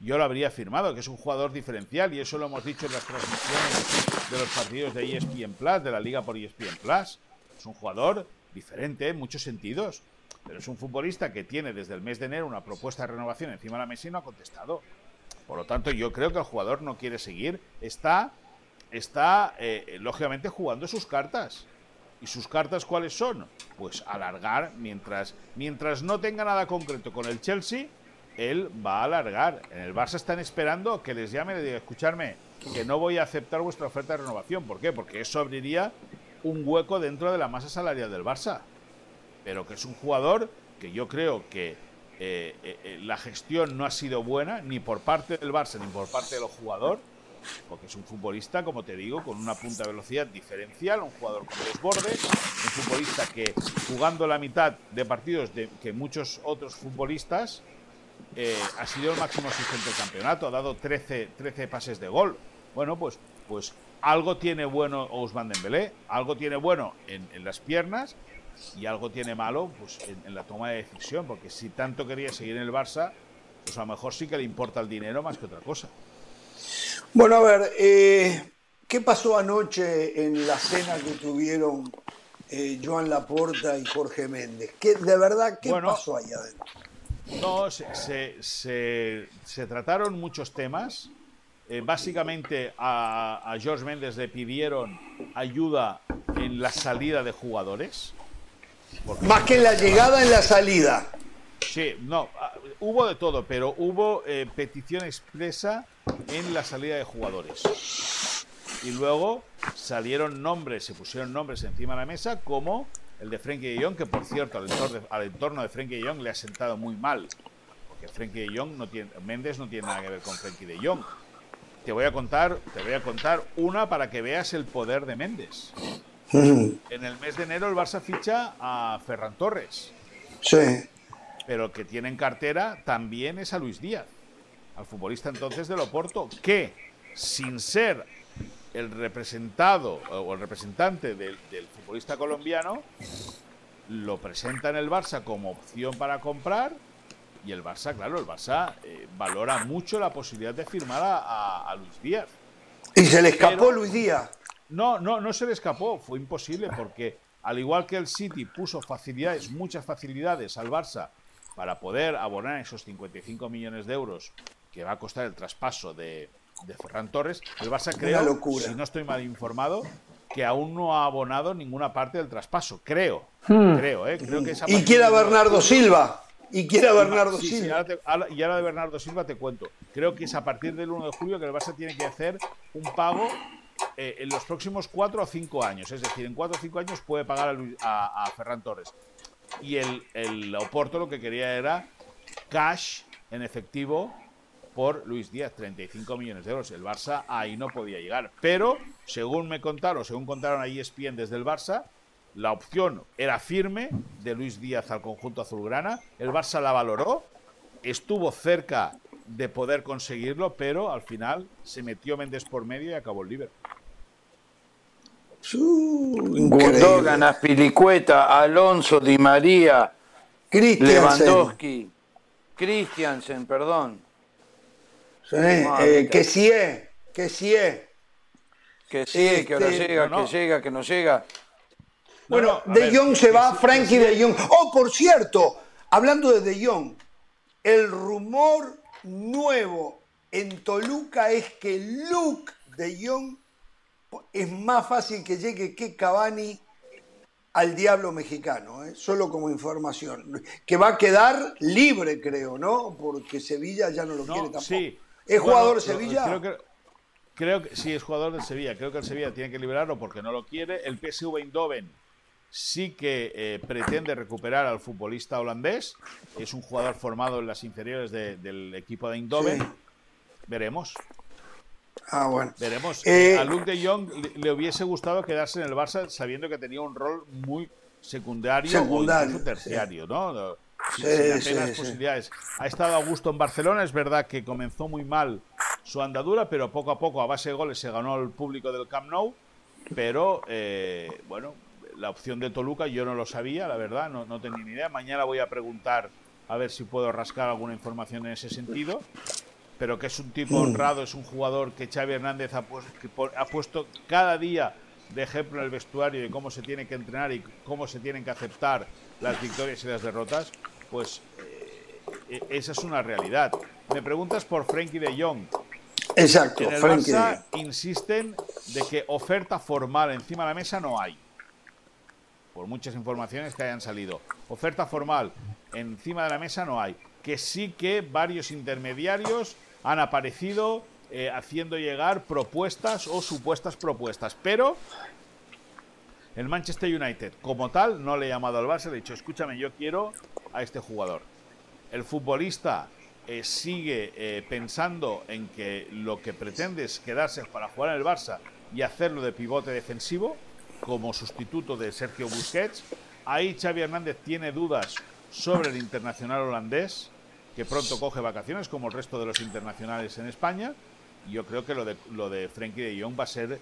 S9: yo lo habría firmado, que es un jugador diferencial, y eso lo hemos dicho en las transmisiones de los partidos de ESPN Plus, de la liga por ESPN Plus. Es un jugador diferente en muchos sentidos, pero es un futbolista que tiene desde el mes de enero una propuesta de renovación encima de la mesa y no ha contestado. Por lo tanto, yo creo que el jugador no quiere seguir, está, está eh, lógicamente jugando sus cartas. ¿Y sus cartas cuáles son? Pues alargar mientras, mientras no tenga nada concreto con el Chelsea, él va a alargar. En el Barça están esperando que les llame y le diga, escucharme, que no voy a aceptar vuestra oferta de renovación. ¿Por qué? Porque eso abriría un hueco dentro de la masa salarial del Barça. Pero que es un jugador que yo creo que eh, eh, eh, la gestión no ha sido buena, ni por parte del Barça ni por parte del jugador, porque es un futbolista, como te digo, con una punta de velocidad diferencial, un jugador con desborde, un futbolista que jugando la mitad de partidos de, que muchos otros futbolistas ha sido el máximo asistente del campeonato, ha dado 13, 13 pases de gol. Bueno, pues, pues algo tiene bueno Ousmane Dembélé, algo tiene bueno en, en las piernas y algo tiene malo pues, en, la toma de decisión, porque si tanto quería seguir en el Barça, pues a lo mejor sí que le importa el dinero más que otra cosa.
S1: Bueno, a ver, eh, ¿qué pasó anoche en la cena que tuvieron eh, Joan Laporta y Jorge Méndez? ¿Qué, ¿De verdad qué pasó ahí adentro?
S9: No, se, se, trataron muchos temas. Eh, básicamente a, a George Méndez le pidieron ayuda en la salida de jugadores.
S1: Más que en la llegada, en la salida.
S9: Sí, no, ah, hubo de todo, pero hubo eh, petición expresa en la salida de jugadores. Y luego salieron nombres, se pusieron nombres encima de la mesa, como el de Frenkie de Jong, que por cierto al entorno, al entorno de Frenkie de Jong le ha sentado muy mal. Porque Frenkie de Jong no tiene, Méndez no tiene nada que ver con Frenkie de Jong. Te voy a contar, te voy a contar una para que veas el poder de Méndez. En el mes de enero el Barça ficha a Ferran Torres.
S1: Sí.
S9: Pero el que tiene en cartera también es a Luis Díaz, al futbolista entonces del Oporto, que sin ser el representado o el representante del, futbolista colombiano, lo presenta en el Barça como opción para comprar y el Barça, claro, el Barça eh, valora mucho la posibilidad de firmar a, Luis Díaz.
S1: Y se le escapó Luis Díaz.
S9: No, no, no se le escapó, fue imposible porque al igual que el City puso facilidades, muchas facilidades al Barça para poder abonar esos 55 millones de euros que va a costar el traspaso de, Ferran Torres, el Barça creo, si no estoy mal informado, que aún no ha abonado ninguna parte del traspaso, creo, hmm. creo, ¿eh? creo que
S1: y quiera Bernardo Silva. Y quiera Bernardo Silva.
S9: y ahora de Bernardo Silva te cuento. Creo que es a partir del 1 de julio que el Barça tiene que hacer un pago eh, en los próximos cuatro o cinco años. Es decir, en cuatro o cinco años puede pagar a, Ferran Torres. Y el, el, Oporto lo que quería era cash en efectivo por Luis Díaz, 35 millones de euros. El Barça ahí no podía llegar. Pero, según me contaron, según contaron a ESPN desde el Barça, la opción era firme de Luis Díaz al conjunto azulgrana. El Barça la valoró, estuvo cerca de poder conseguirlo, pero al final se metió Méndez por medio y acabó el Liverpool.
S3: Gundogan, Aspilicueta, Alonso, Di María, Lewandowski, Christiansen, perdón.
S1: Eh, que sí es, que sí es.
S3: Que sí, que ahora este, llega, que llega, que no llega.
S1: Bueno, De Jong se va, Frankie De Jong. Oh, por cierto, hablando de De Jong, el rumor nuevo en Toluca es que Luke De Jong es más fácil que llegue que Cavani al diablo mexicano, ¿eh? solo como información. Que va a quedar libre, creo, ¿no? Porque Sevilla ya no lo quiere tampoco. Sí. ¿Es jugador de Sevilla?
S9: Creo que, creo que sí, es jugador de Sevilla. Creo que el Sevilla tiene que liberarlo porque no lo quiere. El PSV Eindhoven sí que eh, pretende recuperar al futbolista holandés. Es un jugador formado en las inferiores del equipo de Eindhoven. Veremos.
S1: Ah, bueno.
S9: Veremos. Eh, a Luke de Jong le, hubiese gustado quedarse en el Barça sabiendo que tenía un rol muy secundario, secundario o terciario, ¿no? Sin, apenas posibilidades. Ha estado a gusto en Barcelona, es verdad que comenzó muy mal su andadura, pero poco a poco, a base de goles, se ganó al público del Camp Nou. Pero, eh, bueno, la opción de Toluca yo no lo sabía, la verdad, no, no tenía ni idea. Mañana voy a preguntar a ver si puedo rascar alguna información en ese sentido pero que es un tipo mm. honrado, es un jugador que Xavi Hernández ha, puesto cada día de ejemplo en el vestuario de cómo se tiene que entrenar y cómo se tienen que aceptar las victorias y las derrotas, pues eh, e-, esa es una realidad. Me preguntas por Frankie de Jong.
S1: Exacto,
S9: en el Barça insisten de que oferta formal encima de la mesa no hay. Por muchas informaciones que hayan salido. Oferta formal encima de la mesa no hay que sí que varios intermediarios han aparecido eh, haciendo llegar propuestas o supuestas propuestas. Pero el Manchester United, como tal, no le ha llamado al Barça, le ha dicho, escúchame, yo quiero a este jugador. El futbolista eh, sigue eh, pensando en que lo que pretende es quedarse para jugar en el Barça y hacerlo de pivote defensivo como sustituto de Sergio Busquets. Ahí Xavi Hernández tiene dudas sobre el internacional holandés, que pronto coge vacaciones como el resto de los internacionales en España. Yo creo que lo de, lo de Frenkie de Jong va a ser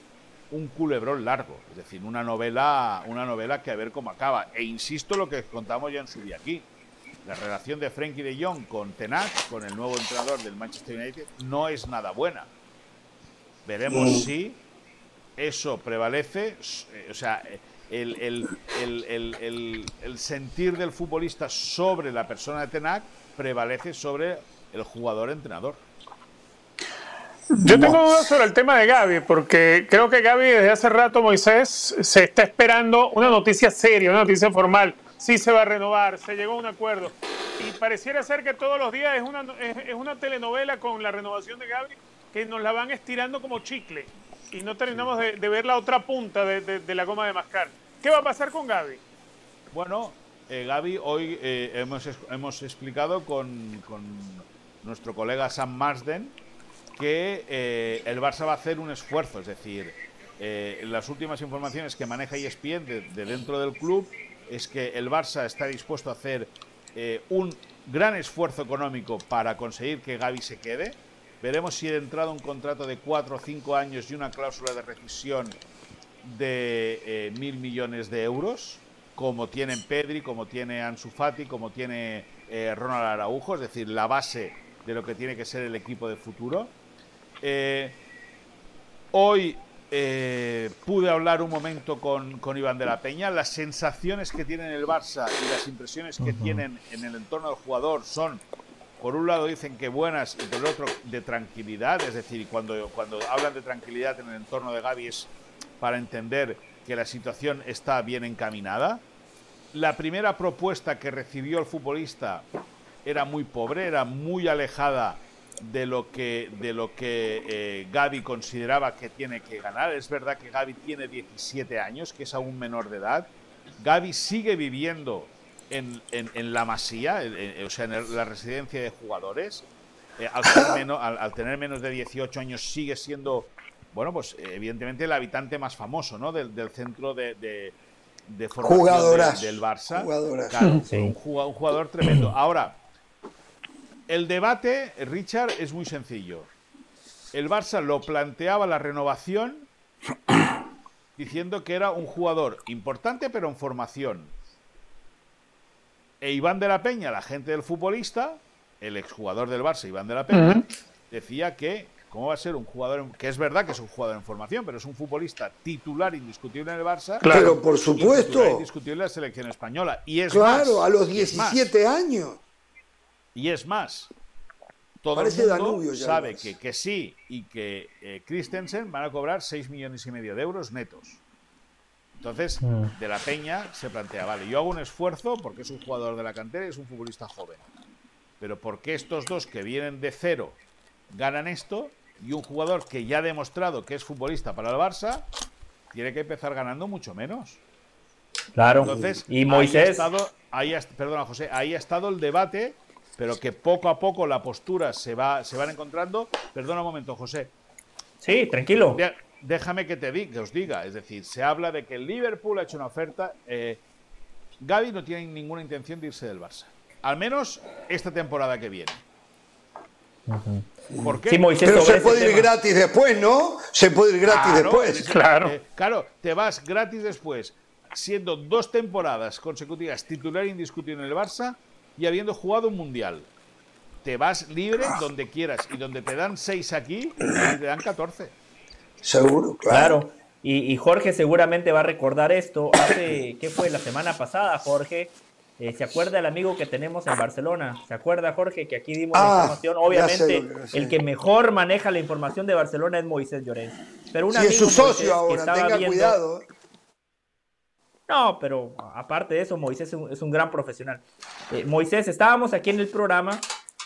S9: un culebrón largo, es decir, una novela, una novela que a ver cómo acaba. E insisto lo que contamos ya en su día aquí. La relación de Frenkie de Jong con Tenac, con el nuevo entrenador del Manchester United, no es nada buena. Veremos si eso prevalece, eh, o sea, el, el, sentir del futbolista sobre la persona de Tenac prevalece sobre el jugador entrenador.
S4: Yo tengo dudas sobre el tema de Gaby, porque creo que Gaby desde hace rato, Moisés, se está esperando una noticia seria, una noticia formal. Sí se va a renovar, se llegó a un acuerdo. Y pareciera ser que todos los días es una, es, una telenovela con la renovación de Gaby que nos la van estirando como chicle y no terminamos de, ver la otra punta de, la goma de mascar. ¿Qué va a pasar con Gaby?
S9: Bueno, eh, Gaby, hoy eh, hemos, hemos explicado con, con, nuestro colega Sam Marsden que eh, el Barça va a hacer un esfuerzo, es decir, eh, las últimas informaciones que maneja ESPN de, de, dentro del club es que el Barça está dispuesto a hacer un gran esfuerzo económico para conseguir que Gaby se quede Veremos si de entrada un contrato de cuatro o cinco años y una cláusula de rescisión de eh, mil millones de euros, como tienen Pedri, como tiene Ansu Fati, como tiene eh, Ronald Araujo, es decir, la base de lo que tiene que ser el equipo de futuro. Eh, hoy pude hablar un momento con, con, Iván de la Peña. Las sensaciones que tiene el Barça y las impresiones que tienen en el entorno del jugador son por un lado dicen que buenas y por el otro de tranquilidad, es decir, cuando, cuando hablan de tranquilidad en el entorno de Gaby es para entender que la situación está bien encaminada. La primera propuesta que recibió el futbolista era muy pobre, era muy alejada de lo que, de lo que eh, Gaby consideraba que tiene que ganar. Es verdad que Gaby tiene 17 años, que es aún menor de edad. Gaby sigue viviendo en, en, la masía, o sea, en la residencia de jugadores, eh, al, tener menos de 18 años sigue siendo, bueno, pues evidentemente el habitante más famoso, ¿no? Del, centro de, de, formación del Barça. un, jugador, tremendo. Ahora, el debate, Richard, es muy sencillo. El Barça lo planteaba la renovación diciendo que era un jugador importante pero en formación e Iván de la Peña, la gente del futbolista, el exjugador del Barça, Iván de la Peña, decía que, ¿cómo va a ser un jugador, que es verdad que es un jugador en formación, pero es un futbolista titular indiscutible en el Barça?
S1: Claro, por supuesto.
S9: indiscutible en la selección española. Y es
S1: claro, a los 17 años.
S9: Y es más, todo el mundo sabe que, que, sí y que eh, Christensen van a cobrar 6 millones y medio de euros netos. Entonces, mm. de la Peña se plantea, vale, yo hago un esfuerzo porque es un jugador de la cantera y es un futbolista joven. Pero ¿por qué estos dos que vienen de cero ganan esto y un jugador que ya ha demostrado que es futbolista para el Barça tiene que empezar ganando mucho menos?
S2: Claro.
S9: Entonces,
S2: y Moisés.
S9: estado, ahí perdona, José, ahí ha estado el debate, pero que poco a poco la postura se va, se van encontrando. Perdona un momento, José.
S2: Sí, tranquilo
S9: déjame que te que os diga, es decir, se habla de que el Liverpool ha hecho una oferta. Eh, Gaby no tiene ninguna intención de irse del Barça, al menos esta temporada que viene.
S1: ¿Por qué? Pero se puede ir gratis después, ¿no? Se puede ir gratis después.
S9: claro. Eh, claro, te vas gratis después, siendo dos temporadas consecutivas titular indiscutible en el Barça y habiendo jugado un mundial. Te vas libre donde quieras y donde te dan seis aquí, y te dan 14.
S1: Seguro, claro.
S2: Y, Jorge seguramente va a recordar esto. Hace, ¿qué fue? La semana pasada, Jorge. Eh, ¿Se acuerda el amigo que tenemos en Barcelona? ¿Se acuerda, Jorge, que aquí dimos la ah, información? Obviamente, el que mejor maneja la información de Barcelona es Moisés Llorens. Pero un
S1: sí, es su socio ahora, tenga cuidado.
S2: No, pero aparte de eso, Moisés es un, gran profesional. Eh, Moisés, estábamos aquí en el programa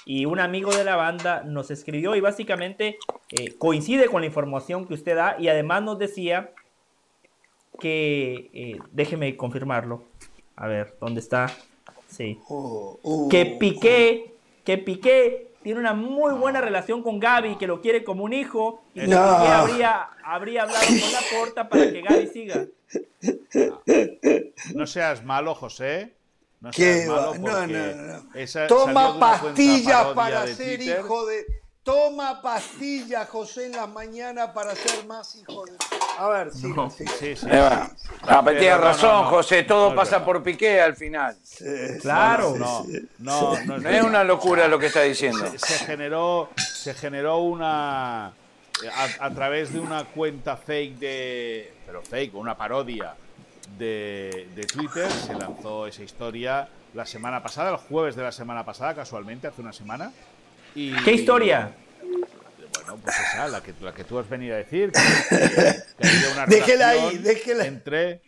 S2: y un amigo de la banda nos escribió y básicamente eh, coincide con la información que usted da y además nos decía que, eh, déjeme confirmarlo, a ver, ¿dónde está? Sí.
S1: Oh, oh.
S2: Que Piqué, que Piqué tiene una muy buena relación con Gaby, que lo quiere como un hijo, y
S1: No.
S2: Habría, habría hablado con la porta para que Gaby siga.
S9: No seas malo, José. No
S1: Qué
S9: seas malo
S1: no,
S9: porque
S1: no, no.
S9: esa
S1: Toma pastillas para ser
S9: Twitter.
S1: hijo de. Toma pastillas, José, en la mañana para ser más hijo de. A ver, sí,
S2: No.
S1: sí.
S9: Sí, sí.
S3: Ah, pero tienes
S9: no,
S3: razón,
S9: no, no.
S3: José, todo pasa por Piqué al final.
S2: Claro.
S9: No, no, no es
S3: No es
S9: verdad.
S3: una locura lo que está diciendo.
S9: se, se generó se generó una a, a través de una cuenta fake de pero fake una parodia de, de Twitter se lanzó esa historia la semana pasada el jueves de la semana pasada casualmente hace una semana y
S2: ¿Qué historia?
S9: bueno pues esa la que la que tú has venido a decir que, que había una
S1: Déjela ahí,
S9: relación
S1: déjela.
S9: entre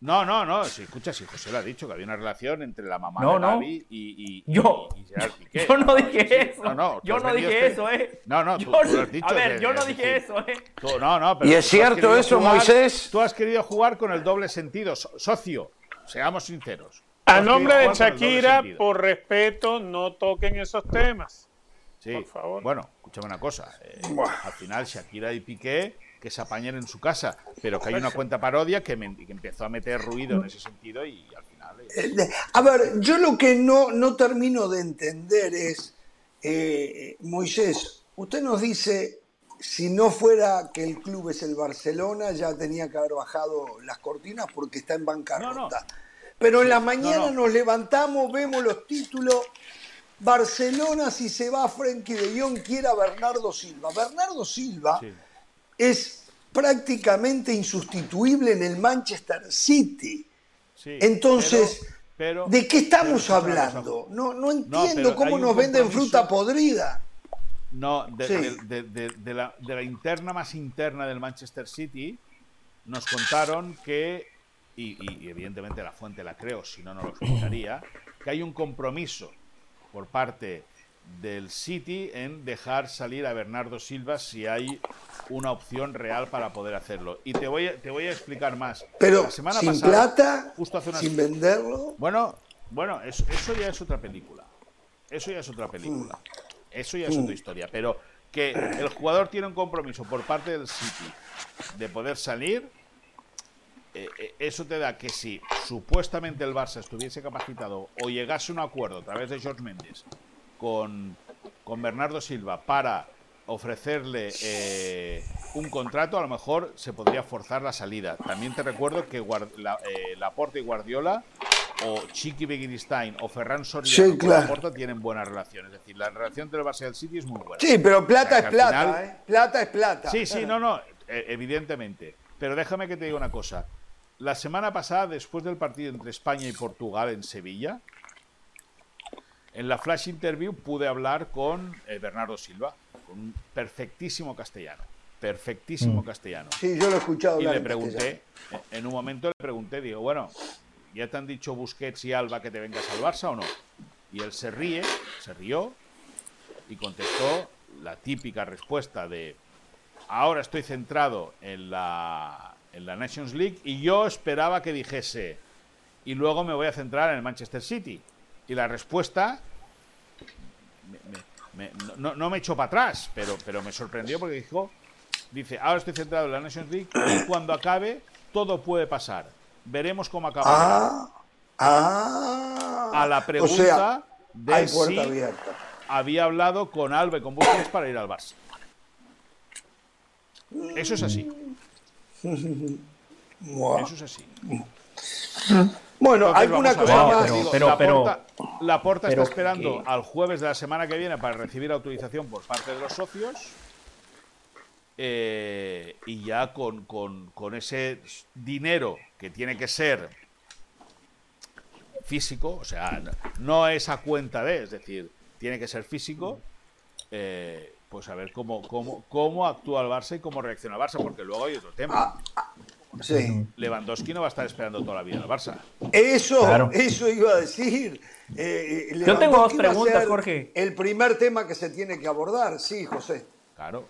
S9: no, no, no, si escucha, si José lo ha dicho, que había una relación entre la mamá
S2: No,
S9: de
S2: no.
S9: Gaby y, y,
S2: Yo-
S9: y Gerard Piqué.
S2: Yo no dije eso.
S9: No, no,
S2: yo no dije
S9: este-
S2: eso, ¿eh?
S9: No, no, tú-
S2: Yo
S9: tú lo has dicho,
S2: A ver, yo no dije eso, ¿eh?
S9: Tú- no, no, pero
S3: ¿Y es cierto eso,
S9: jugar-
S3: Moisés?
S9: Tú has querido jugar con el doble sentido, so- socio. Seamos sinceros.
S4: A nombre de Shakira, por respeto, no toquen esos temas.
S9: Sí.
S4: por favor.
S9: Bueno, escúchame una cosa. eh, al final, Shakira y Piqué que se apañen en su casa, pero que hay una cuenta parodia que, me- que empezó a meter ruido en ese sentido y al final. eh,
S1: A ver, yo lo que no, no termino de entender es, eh, Moisés, usted nos dice, si no fuera que el club es el Barcelona, ya tenía que haber bajado las cortinas porque está en bancarrota.
S9: No, no.
S1: Pero en la mañana
S9: no.
S1: nos levantamos, vemos los títulos. Barcelona, si se va Frenkie de Jong, quiere a Bernardo Silva. Bernardo Silva
S9: sí.
S1: es prácticamente insustituible en el Manchester City.
S9: Sí,
S1: Entonces,
S9: pero- pero-
S1: ¿de qué estamos hablando? No, no entiendo cómo nos venden fruta podrida.
S9: No, de,
S1: Sí.
S9: de- de- de- de la, de la interna más interna del Manchester City, nos contaron que, y, y- y evidentemente la fuente la creo, si no, no lo explicaría, que hay un compromiso por parte del City en dejar salir a Bernardo Silva si hay una opción real para poder hacerlo. Y te voy a, te voy a explicar más.
S1: Pero
S9: La semana
S1: sin
S9: pasada,
S1: plata,
S9: justo hace unas-
S1: sin venderlo.
S9: bueno, bueno, eso, eso ya es otra película. Eso ya es otra película. Eso ya es otra historia. Pero que el jugador tiene un compromiso por parte del City de poder salir, eh, eh, eso te da que si supuestamente el Barça estuviese capacitado o llegase a un acuerdo a través de George Méndez con, con Bernardo Silva para ofrecerle eh, un contrato, a lo mejor se podría forzar la salida. También te recuerdo que Guard- la, eh, Laporte y Guardiola o Chiqui Begiristain o Ferran Soriano
S1: Sí, claro.
S9: Laporta tienen buena relación. Es decir, la relación entre el Barça y el City es muy buena.
S1: Sí, pero plata
S9: O sea,
S1: es plata,
S9: final-
S1: ¿eh? Plata es plata.
S9: Sí, sí, no, no, eh, evidentemente. Pero déjame que te diga una cosa. La semana pasada, después del partido entre España y Portugal en Sevilla, en la flash interview pude hablar con eh, Bernardo Silva, con un perfectísimo castellano. Perfectísimo castellano.
S1: Sí, yo lo he escuchado
S9: Y le
S1: en
S9: pregunté, en un momento le pregunté, digo, bueno, ¿ya te han dicho Busquets y Alba que te vengas al Barça o no? Y él se ríe, se rió y contestó la típica respuesta de, ahora estoy centrado en la, en la Nations League y yo esperaba que dijese, y luego me voy a centrar en el Manchester City. Y la respuesta me- me- me- no, no me echó para atrás, pero, pero me sorprendió porque dijo, dice, ahora estoy centrado en la Nations League y cuando acabe todo puede pasar. Veremos cómo acaba.
S1: Ah, ah.
S9: a la pregunta
S1: o sea,
S9: de
S1: hay
S9: si
S1: puerta abierta.
S9: había hablado con Alba y con Busquets para ir al Barça. Eso es así. Eso es así.
S1: Bueno,
S9: Entonces,
S1: alguna cosa más.
S2: pero-
S9: Laporta
S2: pero
S9: está esperando
S2: que-
S9: al jueves de la semana que viene para recibir autorización por parte de los socios. eh, y ya con, con- con ese dinero que tiene que ser físico, o sea, no- no es a cuenta de, es decir, tiene que ser físico, eh, pues a ver cómo, cómo, cómo actúa el Barça y cómo reacciona el Barça, porque luego hay otro tema.
S1: Sí.
S9: Lewandowski no va a estar esperando toda la vida al Barça.
S1: Eso,
S2: Claro.
S1: eso iba a decir. Eh, eh,
S2: Yo tengo dos preguntas, Jorge.
S1: El primer tema que se tiene que abordar, sí, José.
S9: Claro.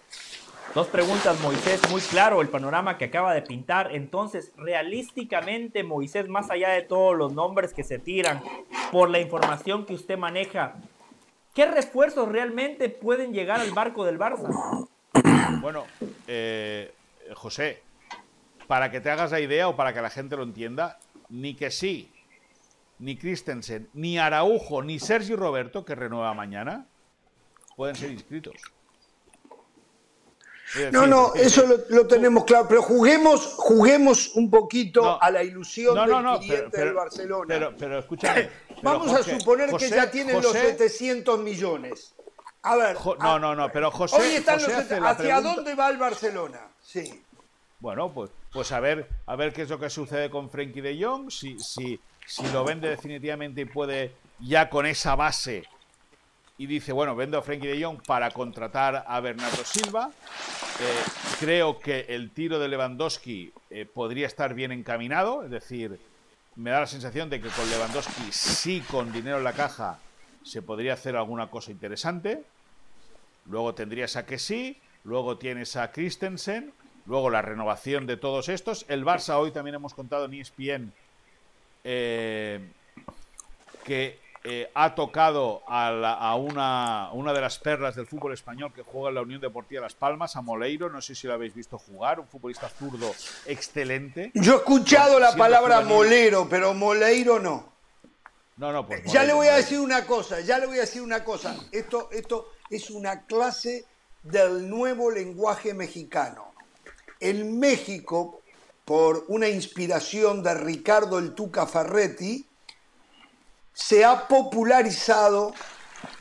S2: Dos preguntas, Moisés, muy claro el panorama que acaba de pintar. Entonces, realísticamente, Moisés, más allá de todos los nombres que se tiran, por la información que usted maneja, ¿qué refuerzos realmente pueden llegar al barco del Barça?
S9: Bueno, eh, José, para que te hagas la idea o para que la gente lo entienda, ni que sí, ni Christensen, ni Araujo, ni Sergio Roberto, que renueva mañana, pueden ser inscritos.
S1: No, no, eso lo, lo tenemos claro, pero juguemos, juguemos un poquito
S9: No.
S1: a la ilusión
S9: No, no,
S1: del cliente
S9: pero- pero-
S1: del Barcelona.
S9: Pero, pero escúchame.
S1: Vamos a suponer
S9: José-
S1: que ya tienen los
S9: José-
S1: 700 millones. A ver,
S9: Jo- no, no, no, pero José,
S1: hoy están los ¿Hacia
S9: pregunta-
S1: dónde va el Barcelona? Sí.
S9: Bueno, pues, pues a ver, a ver qué es lo que sucede con Frenkie de Jong, si, si, si lo vende definitivamente y puede ya con esa base y dice, bueno, vendo a Frenkie de Jong para contratar a Bernardo Silva. Eh, creo que el tiro de Lewandowski eh, podría estar bien encaminado, es decir, me da la sensación de que con Lewandowski sí con dinero en la caja se podría hacer alguna cosa interesante. Luego tendrías a que sí, luego tienes a Christensen, luego la renovación de todos estos. El Barça hoy también hemos contado en ESPN eh, que eh, ha tocado a, la- a una, una de las perlas del fútbol español que juega en la Unión Deportiva Las Palmas, a Moleiro. No sé si lo habéis visto jugar, un futbolista zurdo excelente.
S1: Yo he escuchado la palabra
S9: juvenil.
S1: molero, pero moleiro no.
S9: No, no, pues
S1: Ya
S9: Moleiro,
S1: le voy a decir una cosa, ya le voy a decir una cosa. Esto, esto es una clase del nuevo lenguaje mexicano. En México, por una inspiración de Ricardo el Tuca Ferretti, se ha popularizado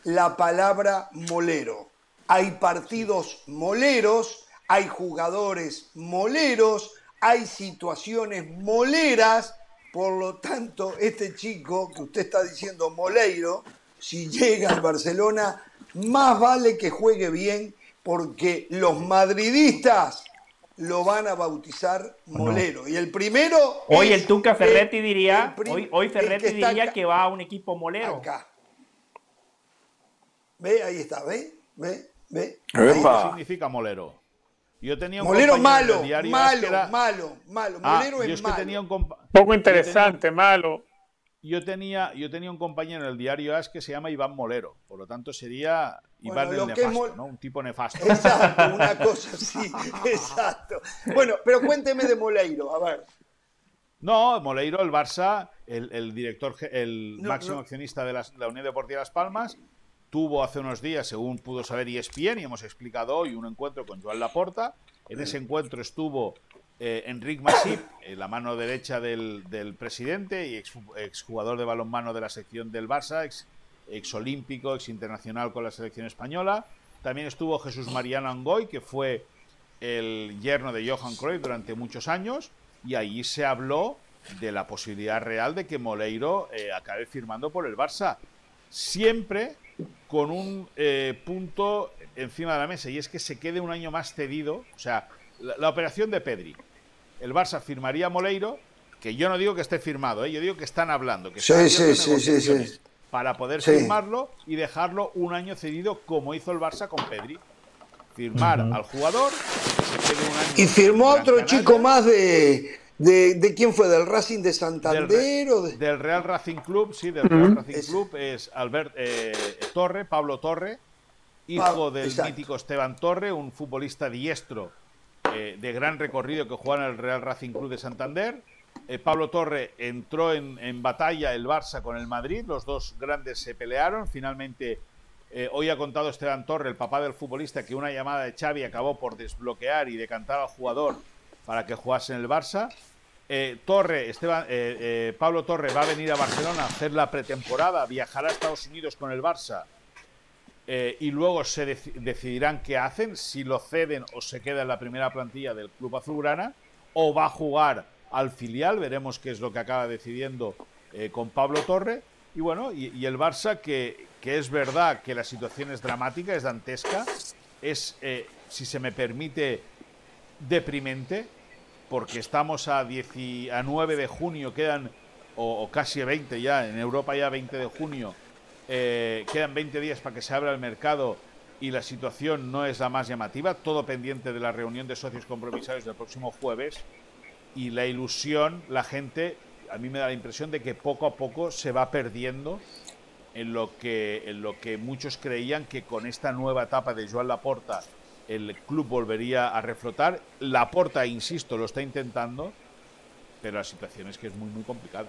S1: la palabra molero. Hay partidos moleros, hay jugadores moleros, hay situaciones moleras, por lo tanto, este chico que usted está diciendo moleiro, si llega al Barcelona, más vale que juegue bien porque los madridistas lo van a bautizar molero. Y el primero...
S2: Hoy el Tuca Ferretti
S1: el-
S2: diría,
S1: el prim-
S2: hoy, Ferretti
S1: que
S2: diría
S1: acá-
S2: que va a un equipo molero.
S1: acá. ¿Ve? Ahí está, ¿ve? ¿Ve? ¿Ve?
S9: ¿Qué significa molero? Yo tenía un
S1: Molero malo,
S9: diario
S1: malo,
S9: era-
S1: malo, malo.
S9: Ah,
S1: Molero
S9: yo
S1: es
S9: es que
S1: malo.
S9: tenía un compa-
S4: Poco interesante, malo.
S9: Yo tenía, yo tenía un compañero en el diario AS que se llama Iván Molero, por lo tanto sería Iván
S1: Bueno,
S9: el
S1: lo que es
S9: nefasto,
S1: mol-
S9: ¿no? Un tipo nefasto.
S1: Exacto, una cosa así, exacto. Bueno, pero cuénteme de Moleiro, a ver.
S9: No, Moleiro, el Barça, el, el director, el
S1: No,
S9: máximo
S1: no.
S9: accionista de la Unión Deportiva Las Palmas, tuvo hace unos días, según pudo saber ESPN, y hemos explicado hoy, un encuentro con Joan Laporta. En ese encuentro estuvo eh, Enric Masip, eh, la mano derecha del, del presidente y ex- exjugador de balonmano de la sección del Barça, ex, exolímpico, ex internacional con la selección española. También estuvo Jesús Mariano Angoy, que fue el yerno de Johan Cruyff durante muchos años, y allí se habló de la posibilidad real de que Moleiro eh, acabe firmando por el Barça. Siempre con un eh, punto encima de la mesa, y es que se quede un año más cedido. O sea, la, la operación de Pedri. El Barça firmaría a Moleiro, que yo no digo que esté firmado, ¿eh? yo digo que están hablando, que
S1: Sí, sí, sí, sí, sí.
S9: Para poder
S1: Sí.
S9: firmarlo y dejarlo un año cedido como hizo el Barça con Pedri. Firmar al jugador, que se quede un año
S1: Y firmó otro chico más de, de, de quién fue, del Racing de
S9: del,
S1: Santander
S9: Re-
S1: o de...
S9: del Real Racing Club, sí, del Real Racing
S1: Es-
S9: Club es Albert eh, Torre, Pablo Torre, hijo del
S1: exacto.
S9: mítico Esteban Torre, un futbolista diestro eh, de gran recorrido que juega en el Real Racing Club de Santander. Eh, Pablo Torre entró en, batalla el Barça con el Madrid, los dos grandes se pelearon, finalmente eh, hoy ha contado Esteban Torre, el papá del futbolista, que una llamada de Xavi acabó por desbloquear y decantar al jugador para que jugase en el Barça. Eh, Torre, Esteban, Pablo Torre va a venir a Barcelona a hacer la pretemporada, viajará a Estados Unidos con el Barça y luego se deci- decidirán qué hacen, si lo ceden o se queda en la primera plantilla del Club Azulgrana o va a jugar al filial, veremos qué es lo que acaba decidiendo eh, con Pablo Torre. Y bueno, y, el Barça, que, que es verdad que la situación es dramática, es dantesca, es, eh, si se me permite, deprimente, porque estamos a, 10 a 9 de junio, quedan, o, casi 20 ya, en Europa ya 20 de junio, eh, quedan 20 días para que se abra el mercado y la situación no es la más llamativa, todo pendiente de la reunión de socios compromisarios del próximo jueves y la ilusión, la gente, a mí me da la impresión de que poco a poco se va perdiendo en lo que, en lo que muchos creían que con esta nueva etapa de Joan Laporta el club volvería a reflotar. Laporta, insisto, lo está intentando, pero la situación es que es muy, muy complicada.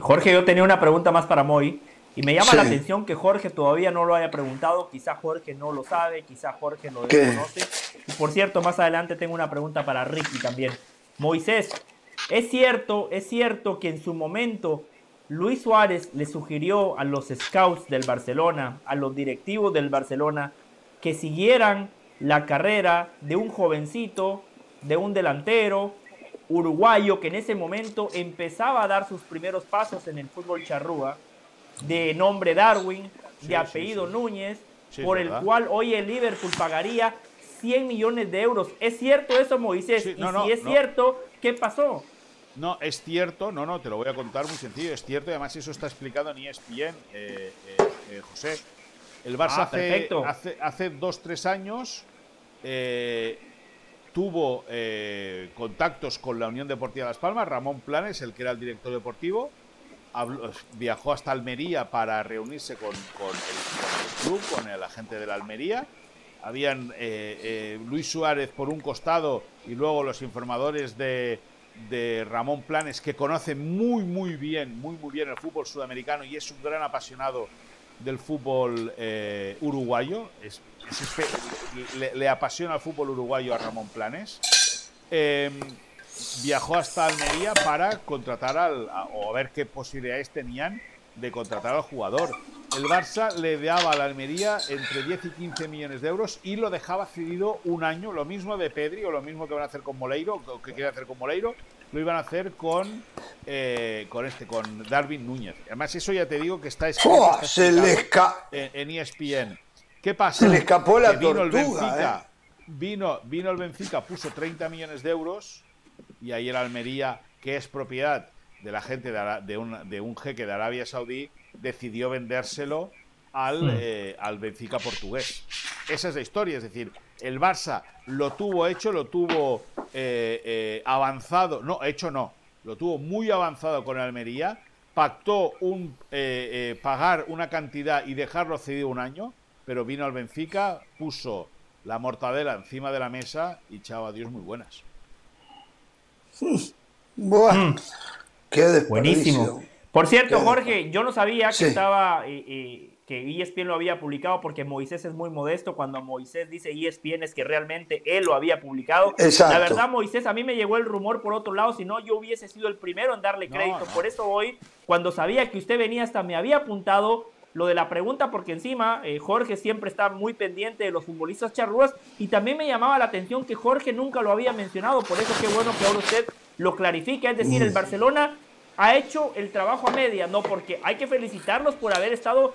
S2: Jorge, yo tenía una pregunta más para Moy. Y me llama la atención que Jorge todavía no lo haya preguntado. Quizá Jorge no lo sabe, quizá Jorge lo desconoce. Y por cierto, más adelante tengo una pregunta para Ricky también. Moisés, es cierto, es cierto que en su momento Luis Suárez le sugirió a los scouts del Barcelona, a los directivos del Barcelona, que siguieran la carrera de un jovencito, de un delantero uruguayo que en ese momento empezaba a dar sus primeros pasos en el fútbol charrúa, de nombre Darwin, de apellido Núñez, por el cual hoy el Liverpool pagaría 100 millones de euros. ¿Es cierto eso, Moisés? y si es cierto, ¿qué pasó?
S9: No, es cierto, no, no, te lo voy a contar muy sencillo, es cierto, y además eso está explicado en ESPN, eh, eh, eh, José. El Barça ah, hace, hace, hace, dos, tres años eh, tuvo contactos con la Unión Deportiva Las Palmas, Ramón Planes, el que era el director deportivo, viajó hasta Almería para reunirse con, el, club, con el agente de la Almería. Habían Luis Suárez por un costado y luego los informadores de, de Ramón Planes, que conoce muy, muy bien, muy, muy bien el fútbol sudamericano y es un gran apasionado del fútbol eh, uruguayo. Es, le, apasiona el fútbol uruguayo a Ramón Planes. Em, viajó hasta Almería para contratar al, o ver qué posibilidades tenían de contratar al jugador. El Barça le daba a la Almería entre 10 y 15 millones de euros y lo dejaba cedido un año, lo mismo de Pedri o lo mismo que van a hacer con Moleiro, que quiere hacer con Moleiro, lo iban a hacer con eh, con este, con Darwin Núñez. Además, eso ya te digo que está escrito
S1: ¡Oh! se le
S9: en, ESPN. ¿Qué pasa?
S1: Se le escapó la
S9: vino
S1: tortuga,
S9: el Benfica,
S1: ¿eh?
S9: vino, vino el Benfica, puso 30 millones de euros y ahí el Almería, que es propiedad de la gente de, un, de un jeque de Arabia Saudí, decidió vendérselo al, hmm. eh, al Benfica portugués. Esa es la historia, es decir, el Barça lo tuvo hecho, lo tuvo eh, eh, avanzado, no, hecho no, lo tuvo muy avanzado con Almería, pactó un pagar una cantidad y dejarlo cedido un año, pero vino al Benfica, puso la mortadela encima de la mesa y chao, adiós, muy buenas.
S1: Bueno, qué
S2: Buenísimo. Por cierto, Jorge, yo no sabía que estaba eh, eh, que ESPN lo había publicado porque Moisés es muy modesto. Cuando Moisés dice ESPN es que realmente él lo había publicado. La verdad, Moisés, a mí me llegó el rumor por otro lado, si no yo hubiese sido el primero en darle crédito. Por eso hoy, cuando sabía que usted venía hasta me había apuntado lo de la pregunta porque encima eh, Jorge siempre está muy pendiente de los futbolistas charrúas y también me llamaba la atención que Jorge nunca lo había mencionado, por eso qué bueno que ahora usted lo clarifique, es decir, el Barcelona ha hecho el trabajo a media, no porque hay que felicitarlos por haber estado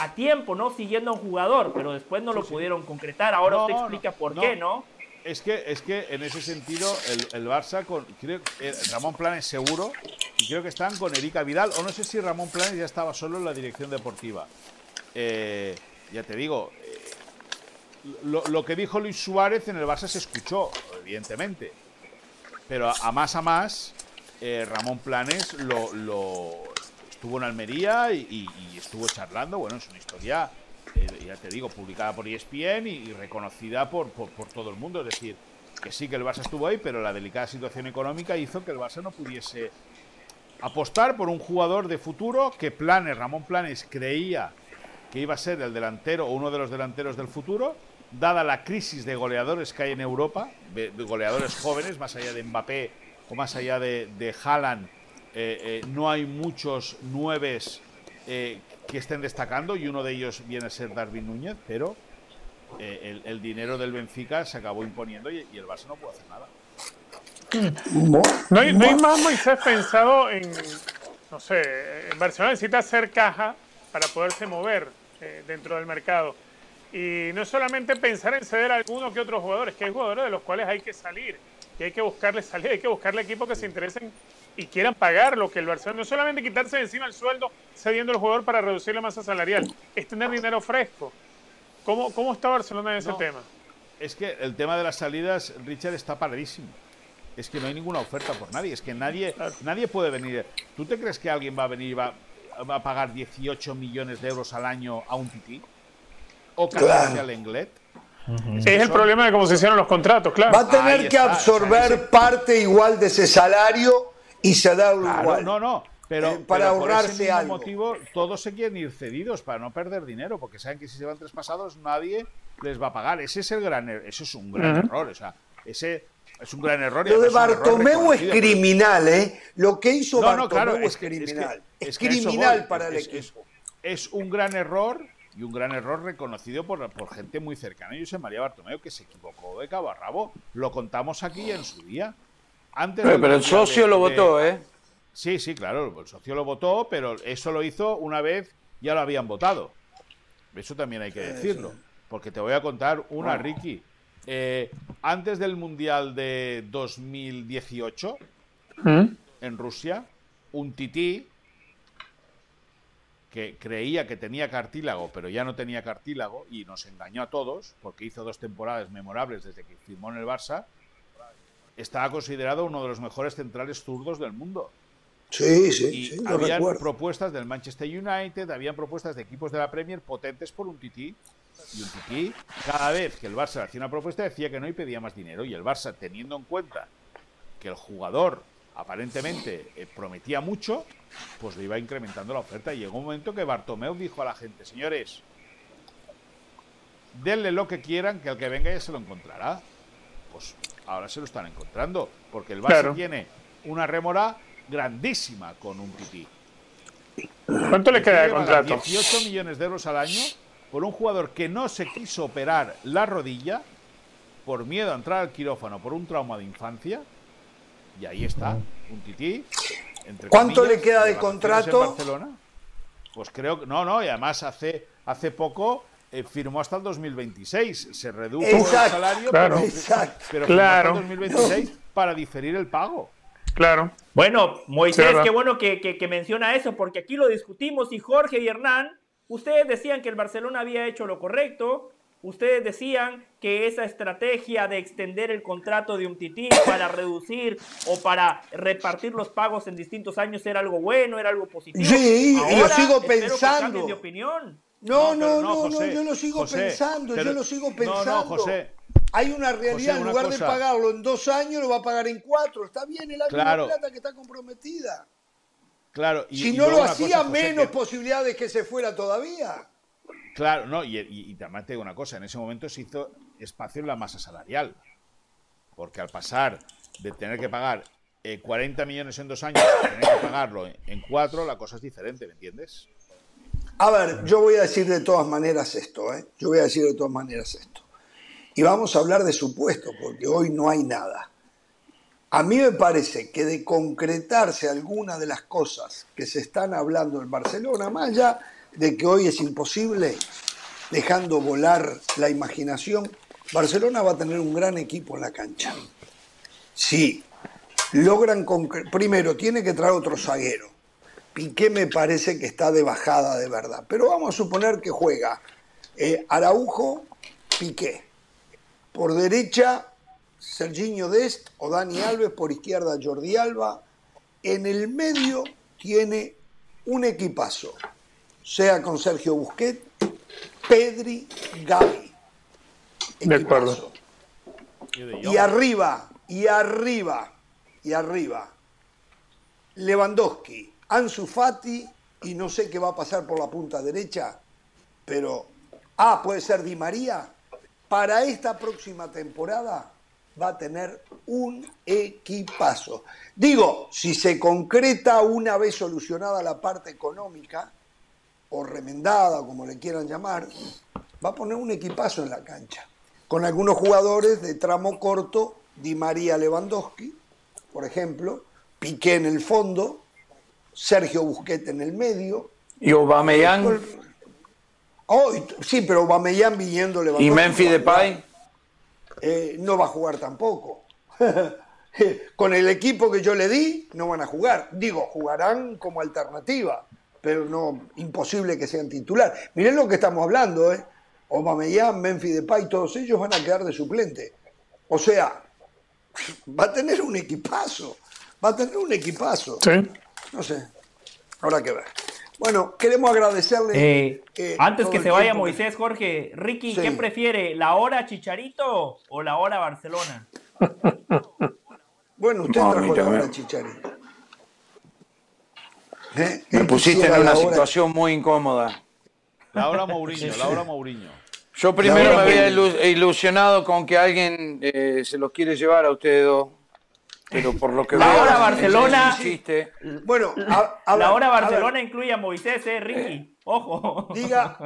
S2: a tiempo, ¿no? Siguiendo a un jugador, pero después no lo pudieron concretar. Ahora usted explica por qué, ¿no?
S9: Es que, es que en ese sentido el, Barça, con, creo, eh, Ramón Planes seguro, y creo que están con Erika Vidal, o no sé si Ramón Planes ya estaba solo en la dirección deportiva. Eh, ya te digo, eh, lo, que dijo Luis Suárez en el Barça se escuchó, evidentemente, pero a más a más eh, Ramón Planes lo, estuvo en Almería y, estuvo charlando. Bueno, es una historia, eh, ya te digo, publicada por ESPN y, reconocida por, por, todo el mundo. Es decir, que sí que el Barça estuvo ahí, pero la delicada situación económica hizo que el Barça no pudiese apostar por un jugador de futuro que Planes, Ramón Planes, creía que iba a ser el delantero o uno de los delanteros del futuro, dada la crisis de goleadores que hay en Europa, de goleadores jóvenes, más allá de Mbappé o más allá de, de Haaland, eh, eh, no hay muchos nueves eh, que estén destacando y uno de ellos viene a ser Darwin Núñez, pero el, dinero del Benfica se acabó imponiendo y, el Barça no puede hacer nada.
S4: No hay, no hay más Moisés pensado en, no sé, en Barcelona necesita hacer caja para poderse mover dentro del mercado. Y no solamente pensar en ceder a algunos que otros jugadores, que hay jugadores de los cuales hay que salir y hay que buscarle salida, hay que buscarle equipos que se interesen y quieran pagar lo que el Barcelona, no solamente quitarse de encima el sueldo cediendo al jugador para reducir la masa salarial, es tener dinero fresco. ¿Cómo, cómo está Barcelona en ese
S9: No.
S4: tema?
S9: Es que el tema de las salidas, Richard, está paradísimo. Es que no hay ninguna oferta por nadie. Es que nadie, nadie puede venir. ¿Tú te crees que alguien va a venir y va, va a pagar 18 millones de euros al año a un tití? ¿O
S1: Claro.
S9: al Englet?
S4: Es el problema de cómo se hicieron los contratos, claro.
S1: Va a tener que absorber
S9: ese-
S1: parte igual de ese salario y cederlo
S9: Claro,
S1: igual.
S9: no, no. Pero,
S1: Eh, para
S9: pero por
S1: ahorrarse
S9: ese mismo
S1: algo.
S9: motivo, todos se quieren ir cedidos para no perder dinero, porque saben que si se van traspasados nadie les va a pagar. Ese es el gran, er- eso es un gran
S4: Ujú.
S9: error. O sea, ese es un gran error.
S1: Lo de Bartomeu es criminal, ¿eh? Lo que hizo
S9: No, no,
S1: Bartomeu
S9: claro,
S1: es,
S9: es que- es que-
S1: criminal. Es,
S9: es que
S1: criminal
S9: voy.
S1: para
S9: Es-
S1: el
S9: es-
S1: equipo.
S9: Es un gran error y un gran error reconocido por, por gente muy cercana. Yo sé María Bartomeu que se equivocó de cabo a rabo. Lo contamos aquí en su día. Antes
S3: Pero, el
S9: Mundial
S3: socio
S9: de-
S3: lo
S9: de-
S3: votó, ¿eh?
S9: Sí, sí, claro, el socio lo votó, pero eso lo hizo una vez ya lo habían votado. Eso también hay que decirlo. Porque te voy a contar una, Ricky. Eh, antes del Mundial de 2018, en Rusia, un tití que creía que tenía cartílago, pero ya no tenía cartílago y nos engañó a todos porque hizo dos temporadas memorables desde que firmó en el Barça, estaba considerado uno de los mejores centrales zurdos del mundo.
S1: Sí, sí,
S9: Y
S1: sí, lo
S9: habían
S1: recuerdo.
S9: propuestas del Manchester United, habían propuestas de equipos de la Premier potentes por un tití. Y un tití, cada vez que el Barça hacía una propuesta, decía que no y pedía más dinero. Y el Barça, teniendo en cuenta que el jugador aparentemente eh, prometía mucho, pues le iba incrementando la oferta. Y llegó un momento que Bartomeu dijo a la gente, señores, denle lo que quieran, que el que venga ya se lo encontrará. Pues ahora se lo están encontrando, porque el Barça
S4: Claro.
S9: tiene una rémora grandísima con un tití.
S4: ¿Cuánto le queda de contrato?
S9: 18 millones de euros al año por un jugador que no se quiso operar la rodilla por miedo a entrar al quirófano por un trauma de infancia. Y ahí está, un tití. entre
S1: ¿Cuánto
S9: comillas,
S1: le queda de
S9: vacaciones en
S1: contrato?
S9: Barcelona. Pues creo que. No, no, y además hace, hace poco eh, firmó hasta el 2026. Se redujo el salario,
S4: claro.
S9: pero,
S1: Exacto.
S9: pero firmó hasta
S4: Claro.
S9: el 2026 para diferir el pago.
S4: Claro.
S2: Bueno, Moisés, qué bueno que, que- que menciona eso, porque aquí lo discutimos y Jorge y Hernán, ustedes decían que el Barcelona había hecho lo correcto, ustedes decían que esa estrategia de extender el contrato de un tití para reducir o para repartir los pagos en distintos años era algo bueno, era algo positivo.
S1: Sí, y lo
S2: Ahora
S1: sigo
S2: que
S1: pensando.
S2: de opinión.
S1: No, no, no, no,
S9: José,
S1: yo lo sigo
S9: José,
S1: pensando,
S9: pero-
S1: yo lo sigo
S9: no, no,
S1: pensando.
S9: José.
S1: Hay una realidad,
S9: José,
S1: en lugar de pagarlo en dos años, lo va a pagar en cuatro. Está bien, el
S9: Claro.
S1: plata que está comprometida.
S9: Claro, y,
S1: si
S9: y
S1: no lo hacía,
S9: cosa, José,
S1: menos
S9: que-
S1: posibilidades que se fuera todavía.
S9: Claro, no, y, y- y también te digo una cosa, en ese momento se hizo espacio en la masa salarial. Porque al pasar de tener que pagar eh, 40 millones en dos años a tener que pagarlo en, cuatro, la cosa es diferente, ¿me entiendes?
S1: A ver, yo voy a decir de todas maneras esto, ¿eh? Yo voy a decir de todas maneras esto. Y vamos a hablar de supuesto, porque hoy no hay nada. A mí me parece que de concretarse alguna de las cosas que se están hablando en Barcelona, más allá de que hoy es imposible, dejando volar la imaginación, Barcelona va a tener un gran equipo en la cancha. Sí, logran primero tiene que traer otro zaguero. Piqué me parece que está de bajada de verdad. Pero vamos a suponer que juega eh, Araujo, Piqué. Por derecha, Serginho Dest o Dani Alves. Por izquierda, Jordi Alba. En el medio tiene un equipazo. Sea con Sergio Busquets, Pedri, Gavi.
S4: De acuerdo.
S9: Y
S1: arriba, y arriba, y arriba. Lewandowski, Ansu Fati, y no sé qué va a pasar por la punta derecha, pero, ah, puede ser Di María. Para esta próxima temporada va a tener un equipazo. Digo, si se concreta una vez solucionada la parte económica, o remendada, como le quieran llamar, va a poner un equipazo en la cancha. Con algunos jugadores de tramo corto, Di María Lewandowski, por ejemplo, Piqué en el fondo, Sergio Busquets en el medio.
S3: Y Aubameyang
S1: Oh, sí, pero Bamellán viniendo Lewandowski.
S3: y Memphis Depay.
S1: eh, no va a jugar tampoco. con el equipo que yo le di, no van a jugar. Digo, jugarán como alternativa, pero no imposible que sean titular. Miren lo que estamos hablando, ¿eh? Obameyang, Memphis Depay, todos ellos van a quedar de suplente. O sea, va a tener un equipazo. Va a tener un equipazo.
S4: Sí.
S1: No sé. Habrá que ver. Bueno, queremos agradecerle.
S2: Eh,
S1: eh,
S2: antes que se vaya Moisés, Jorge, Ricky,
S1: Sí.
S2: ¿qué prefiere? ¿La hora Chicharito o la hora Barcelona?
S1: Bueno, usted
S3: No,
S1: trajo la hora Chicharito. ¿Eh?
S3: Me pusiste en una situación muy incómoda.
S9: Laura Mourinho, Laura Mourinho.
S3: Yo primero me había ilu- ilusionado con que alguien eh, se los quiere llevar a ustedes dos. Pero por lo que
S2: La
S3: veo,
S2: hora Barcelona-.
S1: Bueno, a, a
S2: la hora
S1: a
S2: Barcelona incluye a Moisés, ¿eh, Ricky? Ojo.
S1: diga,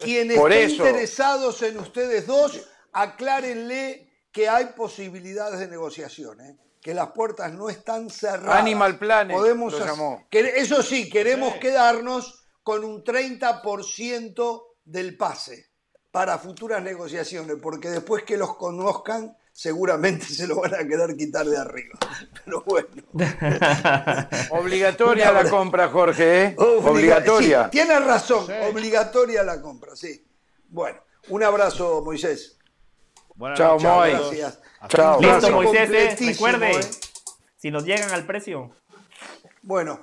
S1: quienes estén interesados en ustedes dos, aclárenle que hay posibilidades de negociación, ¿eh? Que las puertas no están cerradas.
S3: Animal Planet
S1: Podemos
S3: lo llamó.
S1: eso sí, queremos quedarnos con un 30% del pase para futuras negociaciones, porque después que los conozcan, seguramente se lo van a quedar quitar de arriba. Pero bueno.
S3: Obligatoria la compra, Jorge. ¿eh?
S1: Obliga-
S3: Obligatoria.
S1: Sí, tiene razón, obligatoria la compra, sí. Bueno, un abrazo, Moisés.
S9: Buenas
S3: Chao,
S9: todos.
S1: Gracias.
S3: Chao.
S2: Listo, Moisés, ¿eh? Recuerde,
S1: ¿eh?
S2: si nos llegan al precio.
S1: Bueno,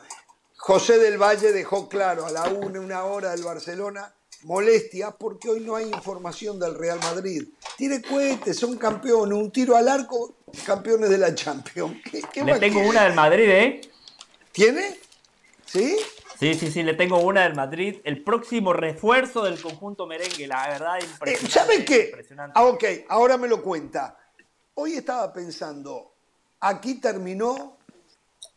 S1: José del Valle dejó claro a la una, una hora del Barcelona, molestia porque hoy no hay información del Real Madrid. Tire cohetes, son campeones, un tiro al arco, campeones de la Champions. ¿Qué, qué
S2: Le tengo una del Madrid, ¿eh?
S1: ¿Tiene? ¿Sí?
S2: Sí, sí, sí, le tengo una del Madrid. El próximo refuerzo del conjunto merengue, la verdad,
S1: Eh,
S2: impresionante.
S1: ¿Saben qué?
S2: Impresionante.
S1: Ah, ok, ahora me lo cuenta. Hoy estaba pensando, aquí terminó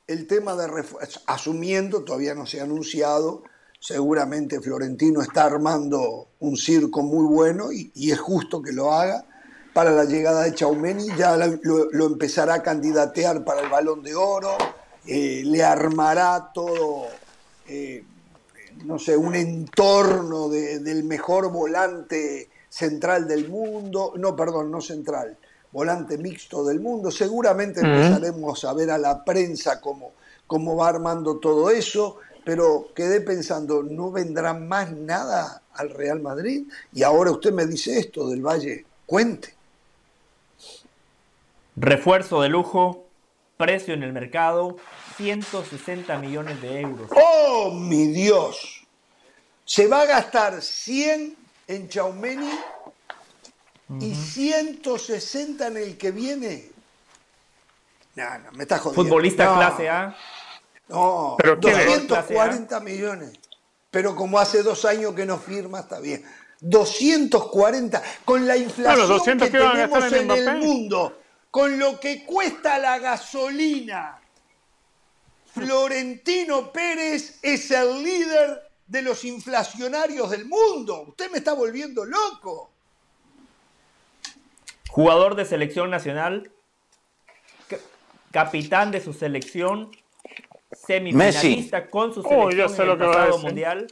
S1: el tema de refuerzo, asumiendo, todavía no se ha anunciado, seguramente Florentino está armando un circo muy bueno y, es justo que lo haga para la llegada de Chaumeni, ya lo, empezará a candidatear para el balón de oro, eh, le armará todo, eh, no sé, un entorno de- del mejor volante central del mundo, no, perdón, no central, volante mixto del mundo. Seguramente empezaremos a ver a la prensa cómo, cómo va armando todo eso, pero quedé pensando, ¿no vendrá más nada al Real Madrid? Y ahora usted me dice esto del Valle, cuente.
S2: Refuerzo de lujo, precio en el mercado, 160 millones de euros.
S1: ¡Oh, mi Dios! Se va a gastar 100 en Chaumeni y 160 en el que viene. No, no, me está jodiendo.
S2: Futbolista
S1: No,
S2: clase A.
S1: No,
S4: ¿Pero quién es?
S1: 240 millones. Pero como hace dos años que no firma, está bien. 240, con la inflación
S4: Bueno, 200
S1: que tenemos en
S4: en
S1: el mundo, con lo que cuesta la gasolina. Florentino Pérez es el líder de los inflacionarios del mundo. Usted me está volviendo loco.
S2: Jugador de selección nacional. ca- Capitán de su selección. Semifinalista con su
S4: Oh,
S2: selección
S4: sé
S2: en
S4: lo
S2: el
S4: que
S2: mundial.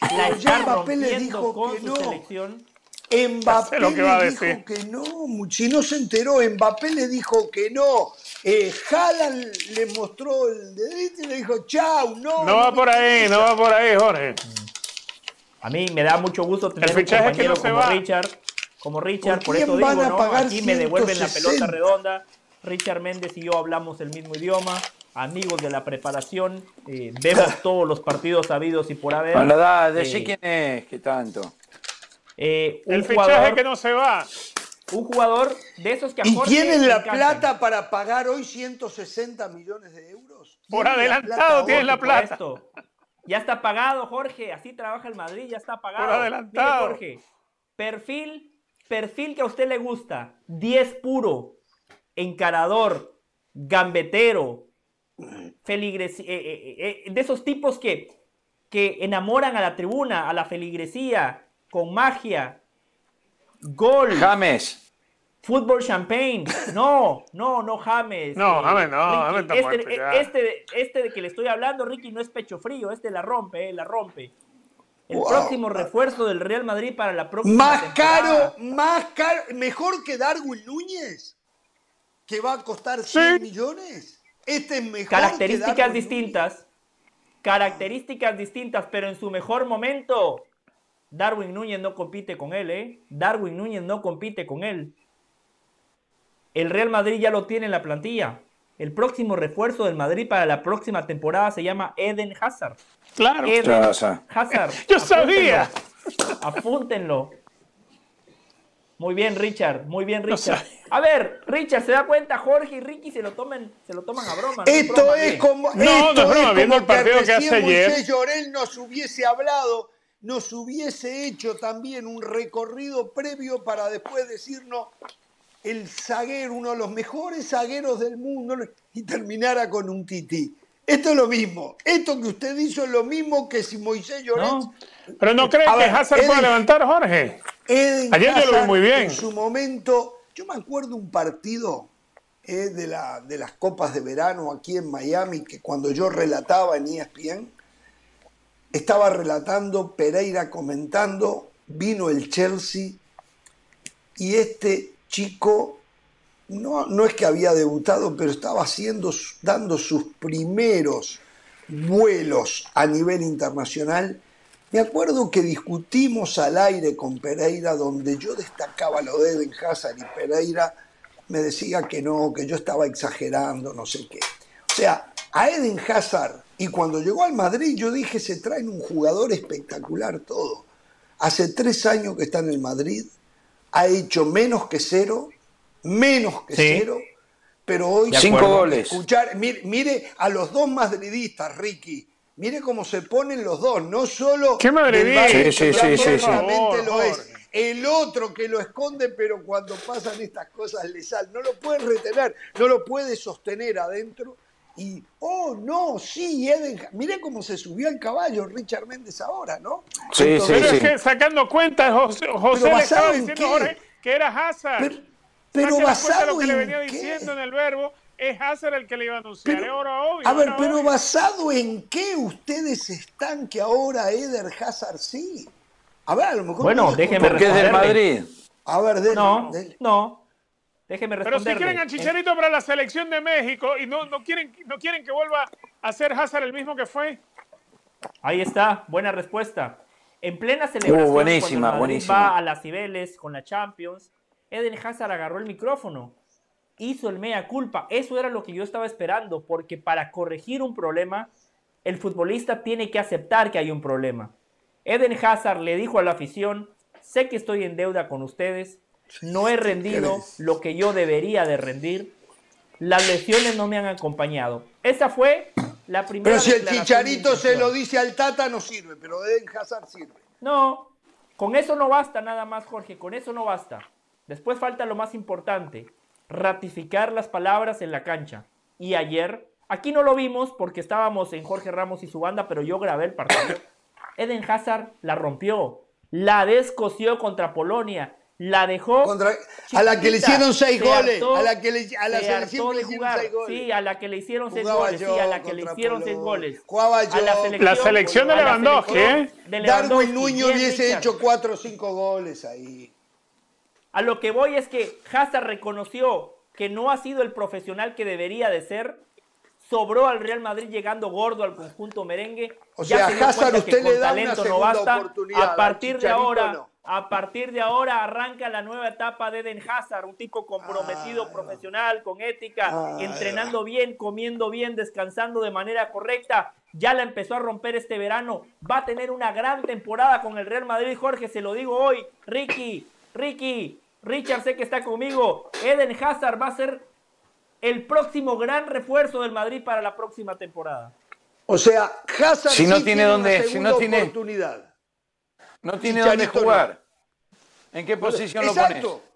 S2: La está
S1: Mbappé le dijo
S2: con
S1: que
S2: su
S1: no.
S2: selección.
S1: Mbappé
S4: lo que va a
S1: le dijo que no, si no se enteró, Mbappé le dijo que no. Eh, Haaland le mostró el dedito y le dijo, chau, no.
S4: No va por ahí,
S1: interesa".
S4: no va por ahí, Jorge.
S2: A mí me da mucho gusto tener un
S4: fichaje que
S2: compañero
S4: no se
S2: como
S4: va.
S2: Richard. Como Richard,
S1: ¿Por
S2: eso digo, ¿no? Aquí me devuelven la
S1: 160?
S2: pelota redonda. Richard Méndez y yo hablamos el mismo idioma. Amigos de la preparación. eh, vemos todos los partidos habidos y por haber.
S3: Bueno, da, decí
S2: Eh,
S3: quién es, qué tanto.
S2: eh, un
S4: El fichaje
S2: jugador,
S4: que no se va.
S2: un jugador de esos que a
S1: ¿Y
S2: Jorge
S1: tienen la
S2: encantan.
S1: plata para pagar hoy 160 millones de euros?
S4: Por
S1: ¿Tienen la
S4: adelantado
S1: plata hoy?
S4: tienen la plata.
S2: Ya está pagado, Jorge. Así trabaja el Madrid, ya está pagado.
S4: Por adelantado.
S2: Mire, Jorge, perfil, perfil que a usted le gusta. 10 puro, encarador, gambetero, feligres, eh, eh, eh, de esos tipos que, que enamoran a la tribuna, a la feligresía, con magia, gol,
S3: James.
S2: Fútbol champagne. No, no, no James.
S4: No,
S2: Eh,
S4: James no,
S2: Ricky,
S4: James está
S2: este,
S4: muerto ya.
S2: este, de- este de que le estoy hablando, Ricky, no es pecho frío, este la rompe, eh, la rompe. El
S1: Wow.
S2: próximo refuerzo del Real Madrid para la próxima
S1: Más
S2: temporada.
S1: caro, más caro, mejor que Darwin Núñez. que va a costar 100 millones? Este es mejor. que
S2: Características
S1: Darwin
S2: distintas. Características distintas, pero en su mejor momento. Darwin Núñez no compite con él, ¿eh? Darwin Núñez no compite con él. El Real Madrid ya lo tiene en la plantilla. El próximo refuerzo del Madrid para la próxima temporada se llama Eden Hazard.
S4: Claro.
S2: Eden
S3: Ya, o sea.
S2: Hazard.
S4: Yo sabía.
S2: Apúntenlo. Muy bien, Richard. Muy bien, Richard. A ver, Richard, ¿se da cuenta? Jorge y Ricky se lo toman, se lo toman a broma. no
S1: Esto
S2: broma,
S1: es
S2: bien.
S1: como.
S4: No,
S1: esto
S4: no es broma, viendo el partido que
S1: recién
S4: hace ayer.
S1: Moisés Llorel nos hubiese hablado, nos hubiese hecho también un recorrido previo para después decirnos el zaguero, uno de los mejores zagueros del mundo, y terminara con un tití. Esto es lo mismo. Esto que usted hizo es lo mismo que si Moisés Llorel.
S2: No.
S4: Pero no cree que
S1: ver,
S4: Hazard pueda
S1: Eden-
S4: levantar, Jorge.
S1: Eden
S4: Ayer yo lo vi muy bien.
S1: En su momento, yo me acuerdo un partido eh, de, la, de las copas de verano aquí en Miami, que cuando yo relataba en ESPN, estaba relatando, Pereira comentando, vino el Chelsea y este chico, no, no es que había debutado, pero estaba haciendo, dando sus primeros vuelos a nivel internacional. Me acuerdo que discutimos al aire con Pereira, donde yo destacaba lo de Eden Hazard y Pereira me decía que no, que yo estaba exagerando, no sé qué. O sea, a Eden Hazard, y cuando llegó al Madrid, yo dije, se traen un jugador espectacular todo. Hace tres años que está en el Madrid, ha hecho menos que cero, menos que
S2: Sí.
S1: cero, pero hoy...
S3: Cinco goles.
S1: Escuchar, mire, mire a los dos madridistas, Ricky. Mire cómo se ponen los dos, no solo.
S4: ¿Qué madridista?
S3: Sí, sí, sí,
S1: lo es. El otro que lo esconde, pero cuando pasan estas cosas le sale. No lo puede retener, no lo puede sostener adentro. Y, oh, no, sí, Eden. Mire cómo se subió al caballo Richard Méndez ahora, ¿no?
S3: Sí,
S1: Entonces,
S3: sí,
S4: Pero
S3: sí.
S4: es que sacando cuentas, José, José le estaba
S1: ¿basado en
S4: diciendo Jorge que era Hazard.
S1: Pero, pero basado
S4: lo que le
S1: en
S4: venía
S1: qué?
S4: diciendo en el verbo, es Hazard el que le iba a anunciar.
S1: Pero-
S4: ahora obvio.
S1: A ver,
S4: ahora
S1: pero
S4: obvio.
S1: basado en qué ustedes están que ahora Eder Hazard sí. A ver, a lo mejor.
S2: Bueno, déjeme
S3: Porque es del
S2: responderle.
S3: Madrid.
S1: A ver, dele,
S2: No,
S1: dele.
S2: no. Déjeme
S4: Pero si
S2: responderle.
S4: quieren a Chicharito para la selección de México y no, no, quieren, no quieren que vuelva a ser Hazard el mismo que fue.
S2: Ahí está, buena respuesta. En plena celebración,
S3: Uh, buenísima,
S2: cuando el Madrid
S3: buenísima.
S2: va a las Cibeles con la Champions, Eden Hazard agarró el micrófono, hizo el mea culpa. Eso era lo que yo estaba esperando, porque para corregir un problema, el futbolista tiene que aceptar que hay un problema. Eden Hazard le dijo a la afición, sé que estoy en deuda con ustedes, no he rendido lo que yo debería de rendir, las lesiones no me han acompañado. Esa fue la primera
S1: Pero si el chicharito se lo dice al Tata, no sirve, pero Eden Hazard sirve.
S2: No, con eso no basta nada más, Jorge, con eso no basta. Después falta lo más importante, ratificar las palabras en la cancha. Y ayer, aquí no lo vimos porque estábamos en Jorge Ramos y su banda, pero yo grabé el partido. Eden Hazard la rompió, la descosió contra Polonia, la dejó
S1: Contra- a la que le hicieron seis
S2: se
S1: goles,
S2: hartó-
S1: a la que le, a la
S2: se
S1: selección le
S2: de
S1: hicieron seis goles.
S2: Sí, a la que le hicieron seis
S1: Jugaba
S2: goles, sí, a la que le hicieron seis
S1: Polonia.
S2: goles.
S1: Jugaba
S2: A
S1: yo
S4: La selección de
S2: a la
S4: Lewandowski,
S2: selección
S4: ¿eh?
S2: de
S1: Darwin
S2: Lewandowski. Bien,
S1: hubiese
S2: Richard.
S1: hecho cuatro o cinco goles ahí.
S2: A lo que voy es que Hazard reconoció que no ha sido el profesional que debería de ser. Sobró al Real Madrid llegando gordo al conjunto merengue.
S1: O
S2: Ya
S1: sea, Hazard usted le da una
S2: talento no basta.
S1: oportunidad,
S2: A partir de ahora,
S1: no.
S2: a partir de ahora arranca la nueva etapa de Eden Hazard, un tipo comprometido,
S1: Ay,
S2: profesional, con ética,
S1: Ay,
S2: entrenando bien, comiendo bien, descansando de manera correcta. Ya la empezó a romper este verano. Va a tener una gran temporada con el Real Madrid. Jorge, se lo digo hoy. Ricky, Ricky, Richard, sé que está conmigo. Eden Hazard va a ser el próximo gran refuerzo del Madrid para la próxima temporada.
S1: O sea, Hazard
S3: Si no
S1: sí
S3: tiene dónde- si no tiene-
S1: oportunidad.
S3: No tiene dónde
S1: no.
S3: jugar. ¿En qué posición lo
S1: Exacto.
S3: pones?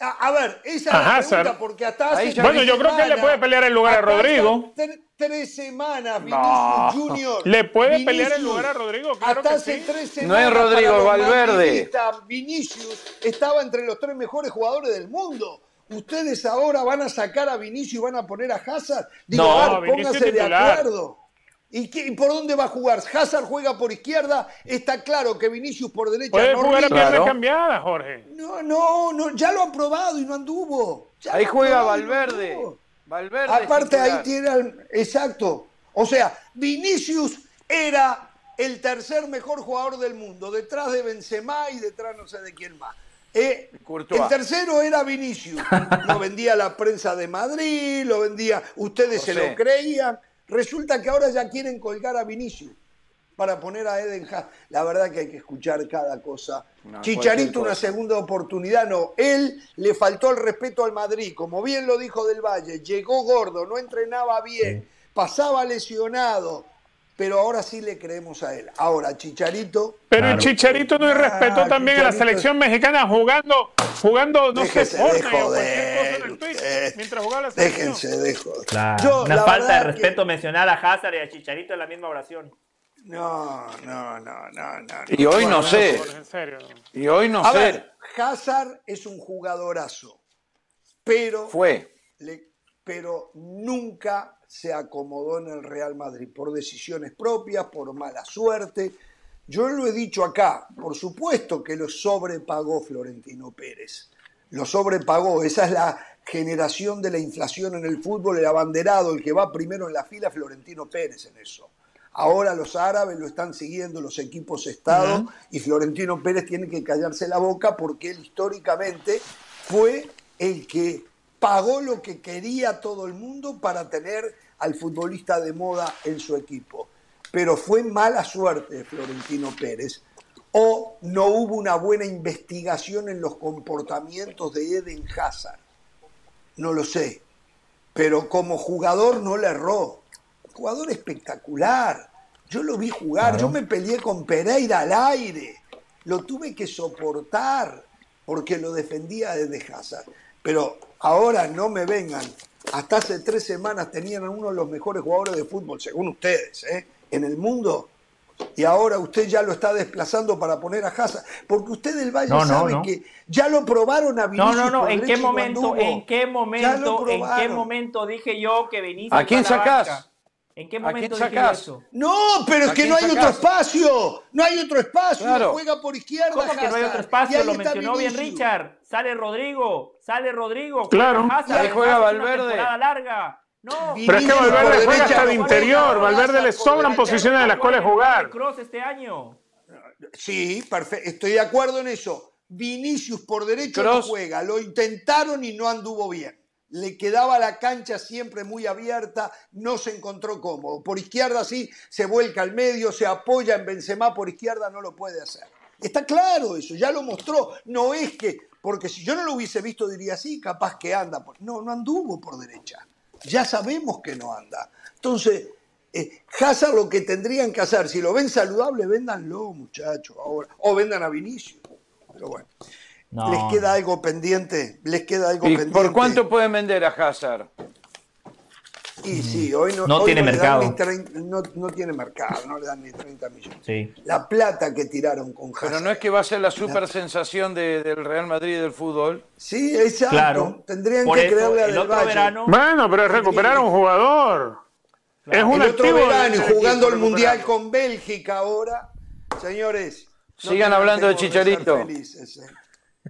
S1: A, a ver, esa es la pregunta, porque hasta hace
S4: Bueno, yo creo que él le puede pelear el lugar a Rodrigo.
S1: Tres semanas,
S3: No.
S1: Vinicius Junior.
S4: ¿Le puede pelear el lugar a Rodrigo? Claro
S1: hasta
S4: que
S1: hace
S4: sí.
S1: tres
S3: No es
S1: semanas.
S3: Rodrigo, Valverde.
S1: Vinicius estaba entre los tres mejores jugadores del mundo. Ustedes ahora van a sacar a Vinicius y van a poner a Hazard. Digo,
S4: No,
S1: a ver, pónganse de acuerdo. ¿Y, qué- y por dónde va a jugar? Hazard juega por izquierda. Está claro que Vinicius por derecha
S4: Puede
S1: no
S4: jugar a
S1: rinde.
S4: piernas
S3: Claro.
S4: cambiadas, Jorge.
S1: No, no, no, ya lo han probado y no anduvo. Ya
S3: Ahí
S1: no
S3: juega Valverde.
S1: no.
S3: Valverde.
S1: Aparte ahí tiene al- exacto. O sea, Vinicius era el tercer mejor jugador del mundo, detrás de Benzema y detrás no sé de quién más. Eh, el tercero era Vinicius. Lo vendía la prensa de Madrid, lo vendía, ustedes se lo creían. Resulta que ahora ya quieren colgar a Vinicius para poner a Eden Hazard. La verdad que hay que escuchar cada cosa.
S3: No,
S1: Chicharito una segunda oportunidad, no. Él le faltó el respeto al Madrid, como bien lo dijo Del Valle, llegó gordo, no entrenaba bien, pasaba lesionado, pero ahora sí le creemos a él. Ahora, Chicharito,
S4: Pero
S2: Claro.
S4: el Chicharito no irrespetó
S1: Ah,
S4: también a la selección mexicana jugando, jugando no
S1: Déjese
S4: sé,
S1: de joder,
S4: cosa en el Twitch
S1: usted.
S4: mientras jugaba la selección.
S1: déjense de joder.
S2: Claro.
S1: Yo,
S2: Una
S1: la
S2: falta de
S1: verdad que-
S2: respeto mencionar a Hazard y a Chicharito en la misma oración.
S1: No, no, no, no, no.
S3: Y hoy no sé. Y hoy no
S1: A
S3: sé.
S1: ver, Hazard es un jugadorazo, pero
S3: Fue.
S1: le- pero nunca se acomodó en el Real Madrid por decisiones propias, por mala suerte. Yo lo he dicho acá, por supuesto que lo sobrepagó Florentino Pérez. Lo sobrepagó, esa es la generación de la inflación en el fútbol, el abanderado, el que va primero en la fila, Florentino Pérez en eso. Ahora los árabes lo están siguiendo, los equipos estados, y Florentino Pérez tiene que callarse la boca porque él históricamente fue el que pagó lo que quería todo el mundo para tener al futbolista de moda en su equipo. Pero fue mala suerte de Florentino Pérez o no hubo una buena investigación en los comportamientos de Eden Hazard. No lo sé. Pero como jugador no le erró. Jugador espectacular. Yo lo vi jugar. Yo me peleé con Pereira al aire. Lo tuve que soportar porque lo defendía desde Hazard. Pero ahora no me vengan. Hasta hace tres semanas tenían a uno de los mejores jugadores de fútbol, según ustedes, ¿eh? en el mundo. Y ahora usted ya lo está desplazando para poner a Hazard. Porque usted del Valle
S2: No, no,
S1: sabe
S2: no.
S1: que ya lo probaron a
S2: No,
S1: Vinicius
S2: no, no.
S1: por
S2: ¿En qué
S1: no
S2: momento, en qué momento, en qué momento dije yo que Vinicius
S3: ¿A quién sacás?
S2: ¿En qué
S3: ¿A
S2: momento dije eso?
S1: No, pero es
S3: ¿A
S1: que no hay otro espacio. No hay otro espacio.
S3: Claro.
S1: Juega por izquierda.
S2: ¿Cómo que no hay
S1: Hazard.
S2: otro
S1: Y
S2: espacio? Lo mencionó bien. Richard. Sale Rodrigo, sale Rodrigo.
S4: Claro.
S2: juega Hazard,
S3: Ahí juega Valverde.
S2: larga. No.
S4: Pero es que Valverde juega
S1: derecha,
S4: hasta de interior. Valverde le
S1: Hazard
S4: sobran posiciones en las cuales jugar.
S2: Cross este año.
S1: Sí, perfecto. Estoy de acuerdo en eso. Vinicius por derecho no juega. Lo intentaron y no anduvo bien. Le quedaba la cancha siempre muy abierta, no se encontró cómodo. Por izquierda sí, se vuelca al medio, se apoya en Benzema, por izquierda no lo puede hacer. Está claro eso, ya lo mostró. No es que, porque si yo no lo hubiese visto diría sí, capaz que anda. No, no anduvo por derecha. Ya sabemos que no anda. Entonces, eh, Hazard lo que tendrían que hacer, si lo ven saludable, véndanlo, muchachos, ahora. O vendan a Vinicius. Pero bueno.
S2: No.
S1: Les queda algo pendiente, les queda algo
S3: ¿Y
S1: pendiente.
S3: por cuánto pueden vender a Hazard?
S1: Y sí, hoy no,
S2: No
S1: hoy
S2: tiene
S1: le dan
S2: mercado.
S1: ni 30 no, no tiene mercado, no le dan ni 30 millones.
S2: Sí.
S1: La plata que tiraron con Hazard.
S3: Pero no es que va a ser la super sensación de- del Real Madrid y del fútbol.
S1: Sí, exacto.
S2: Claro.
S1: Tendrían
S2: Por
S1: que
S2: eso,
S1: creerle a
S2: el
S1: Del
S2: otro
S1: Valle.
S2: verano.
S4: Bueno, pero es recuperar a un jugador. Es un
S1: el otro verano jugando el Mundial con Bélgica ahora. Señores.
S3: Sigan hablando de Chicharito.
S1: felices, eh.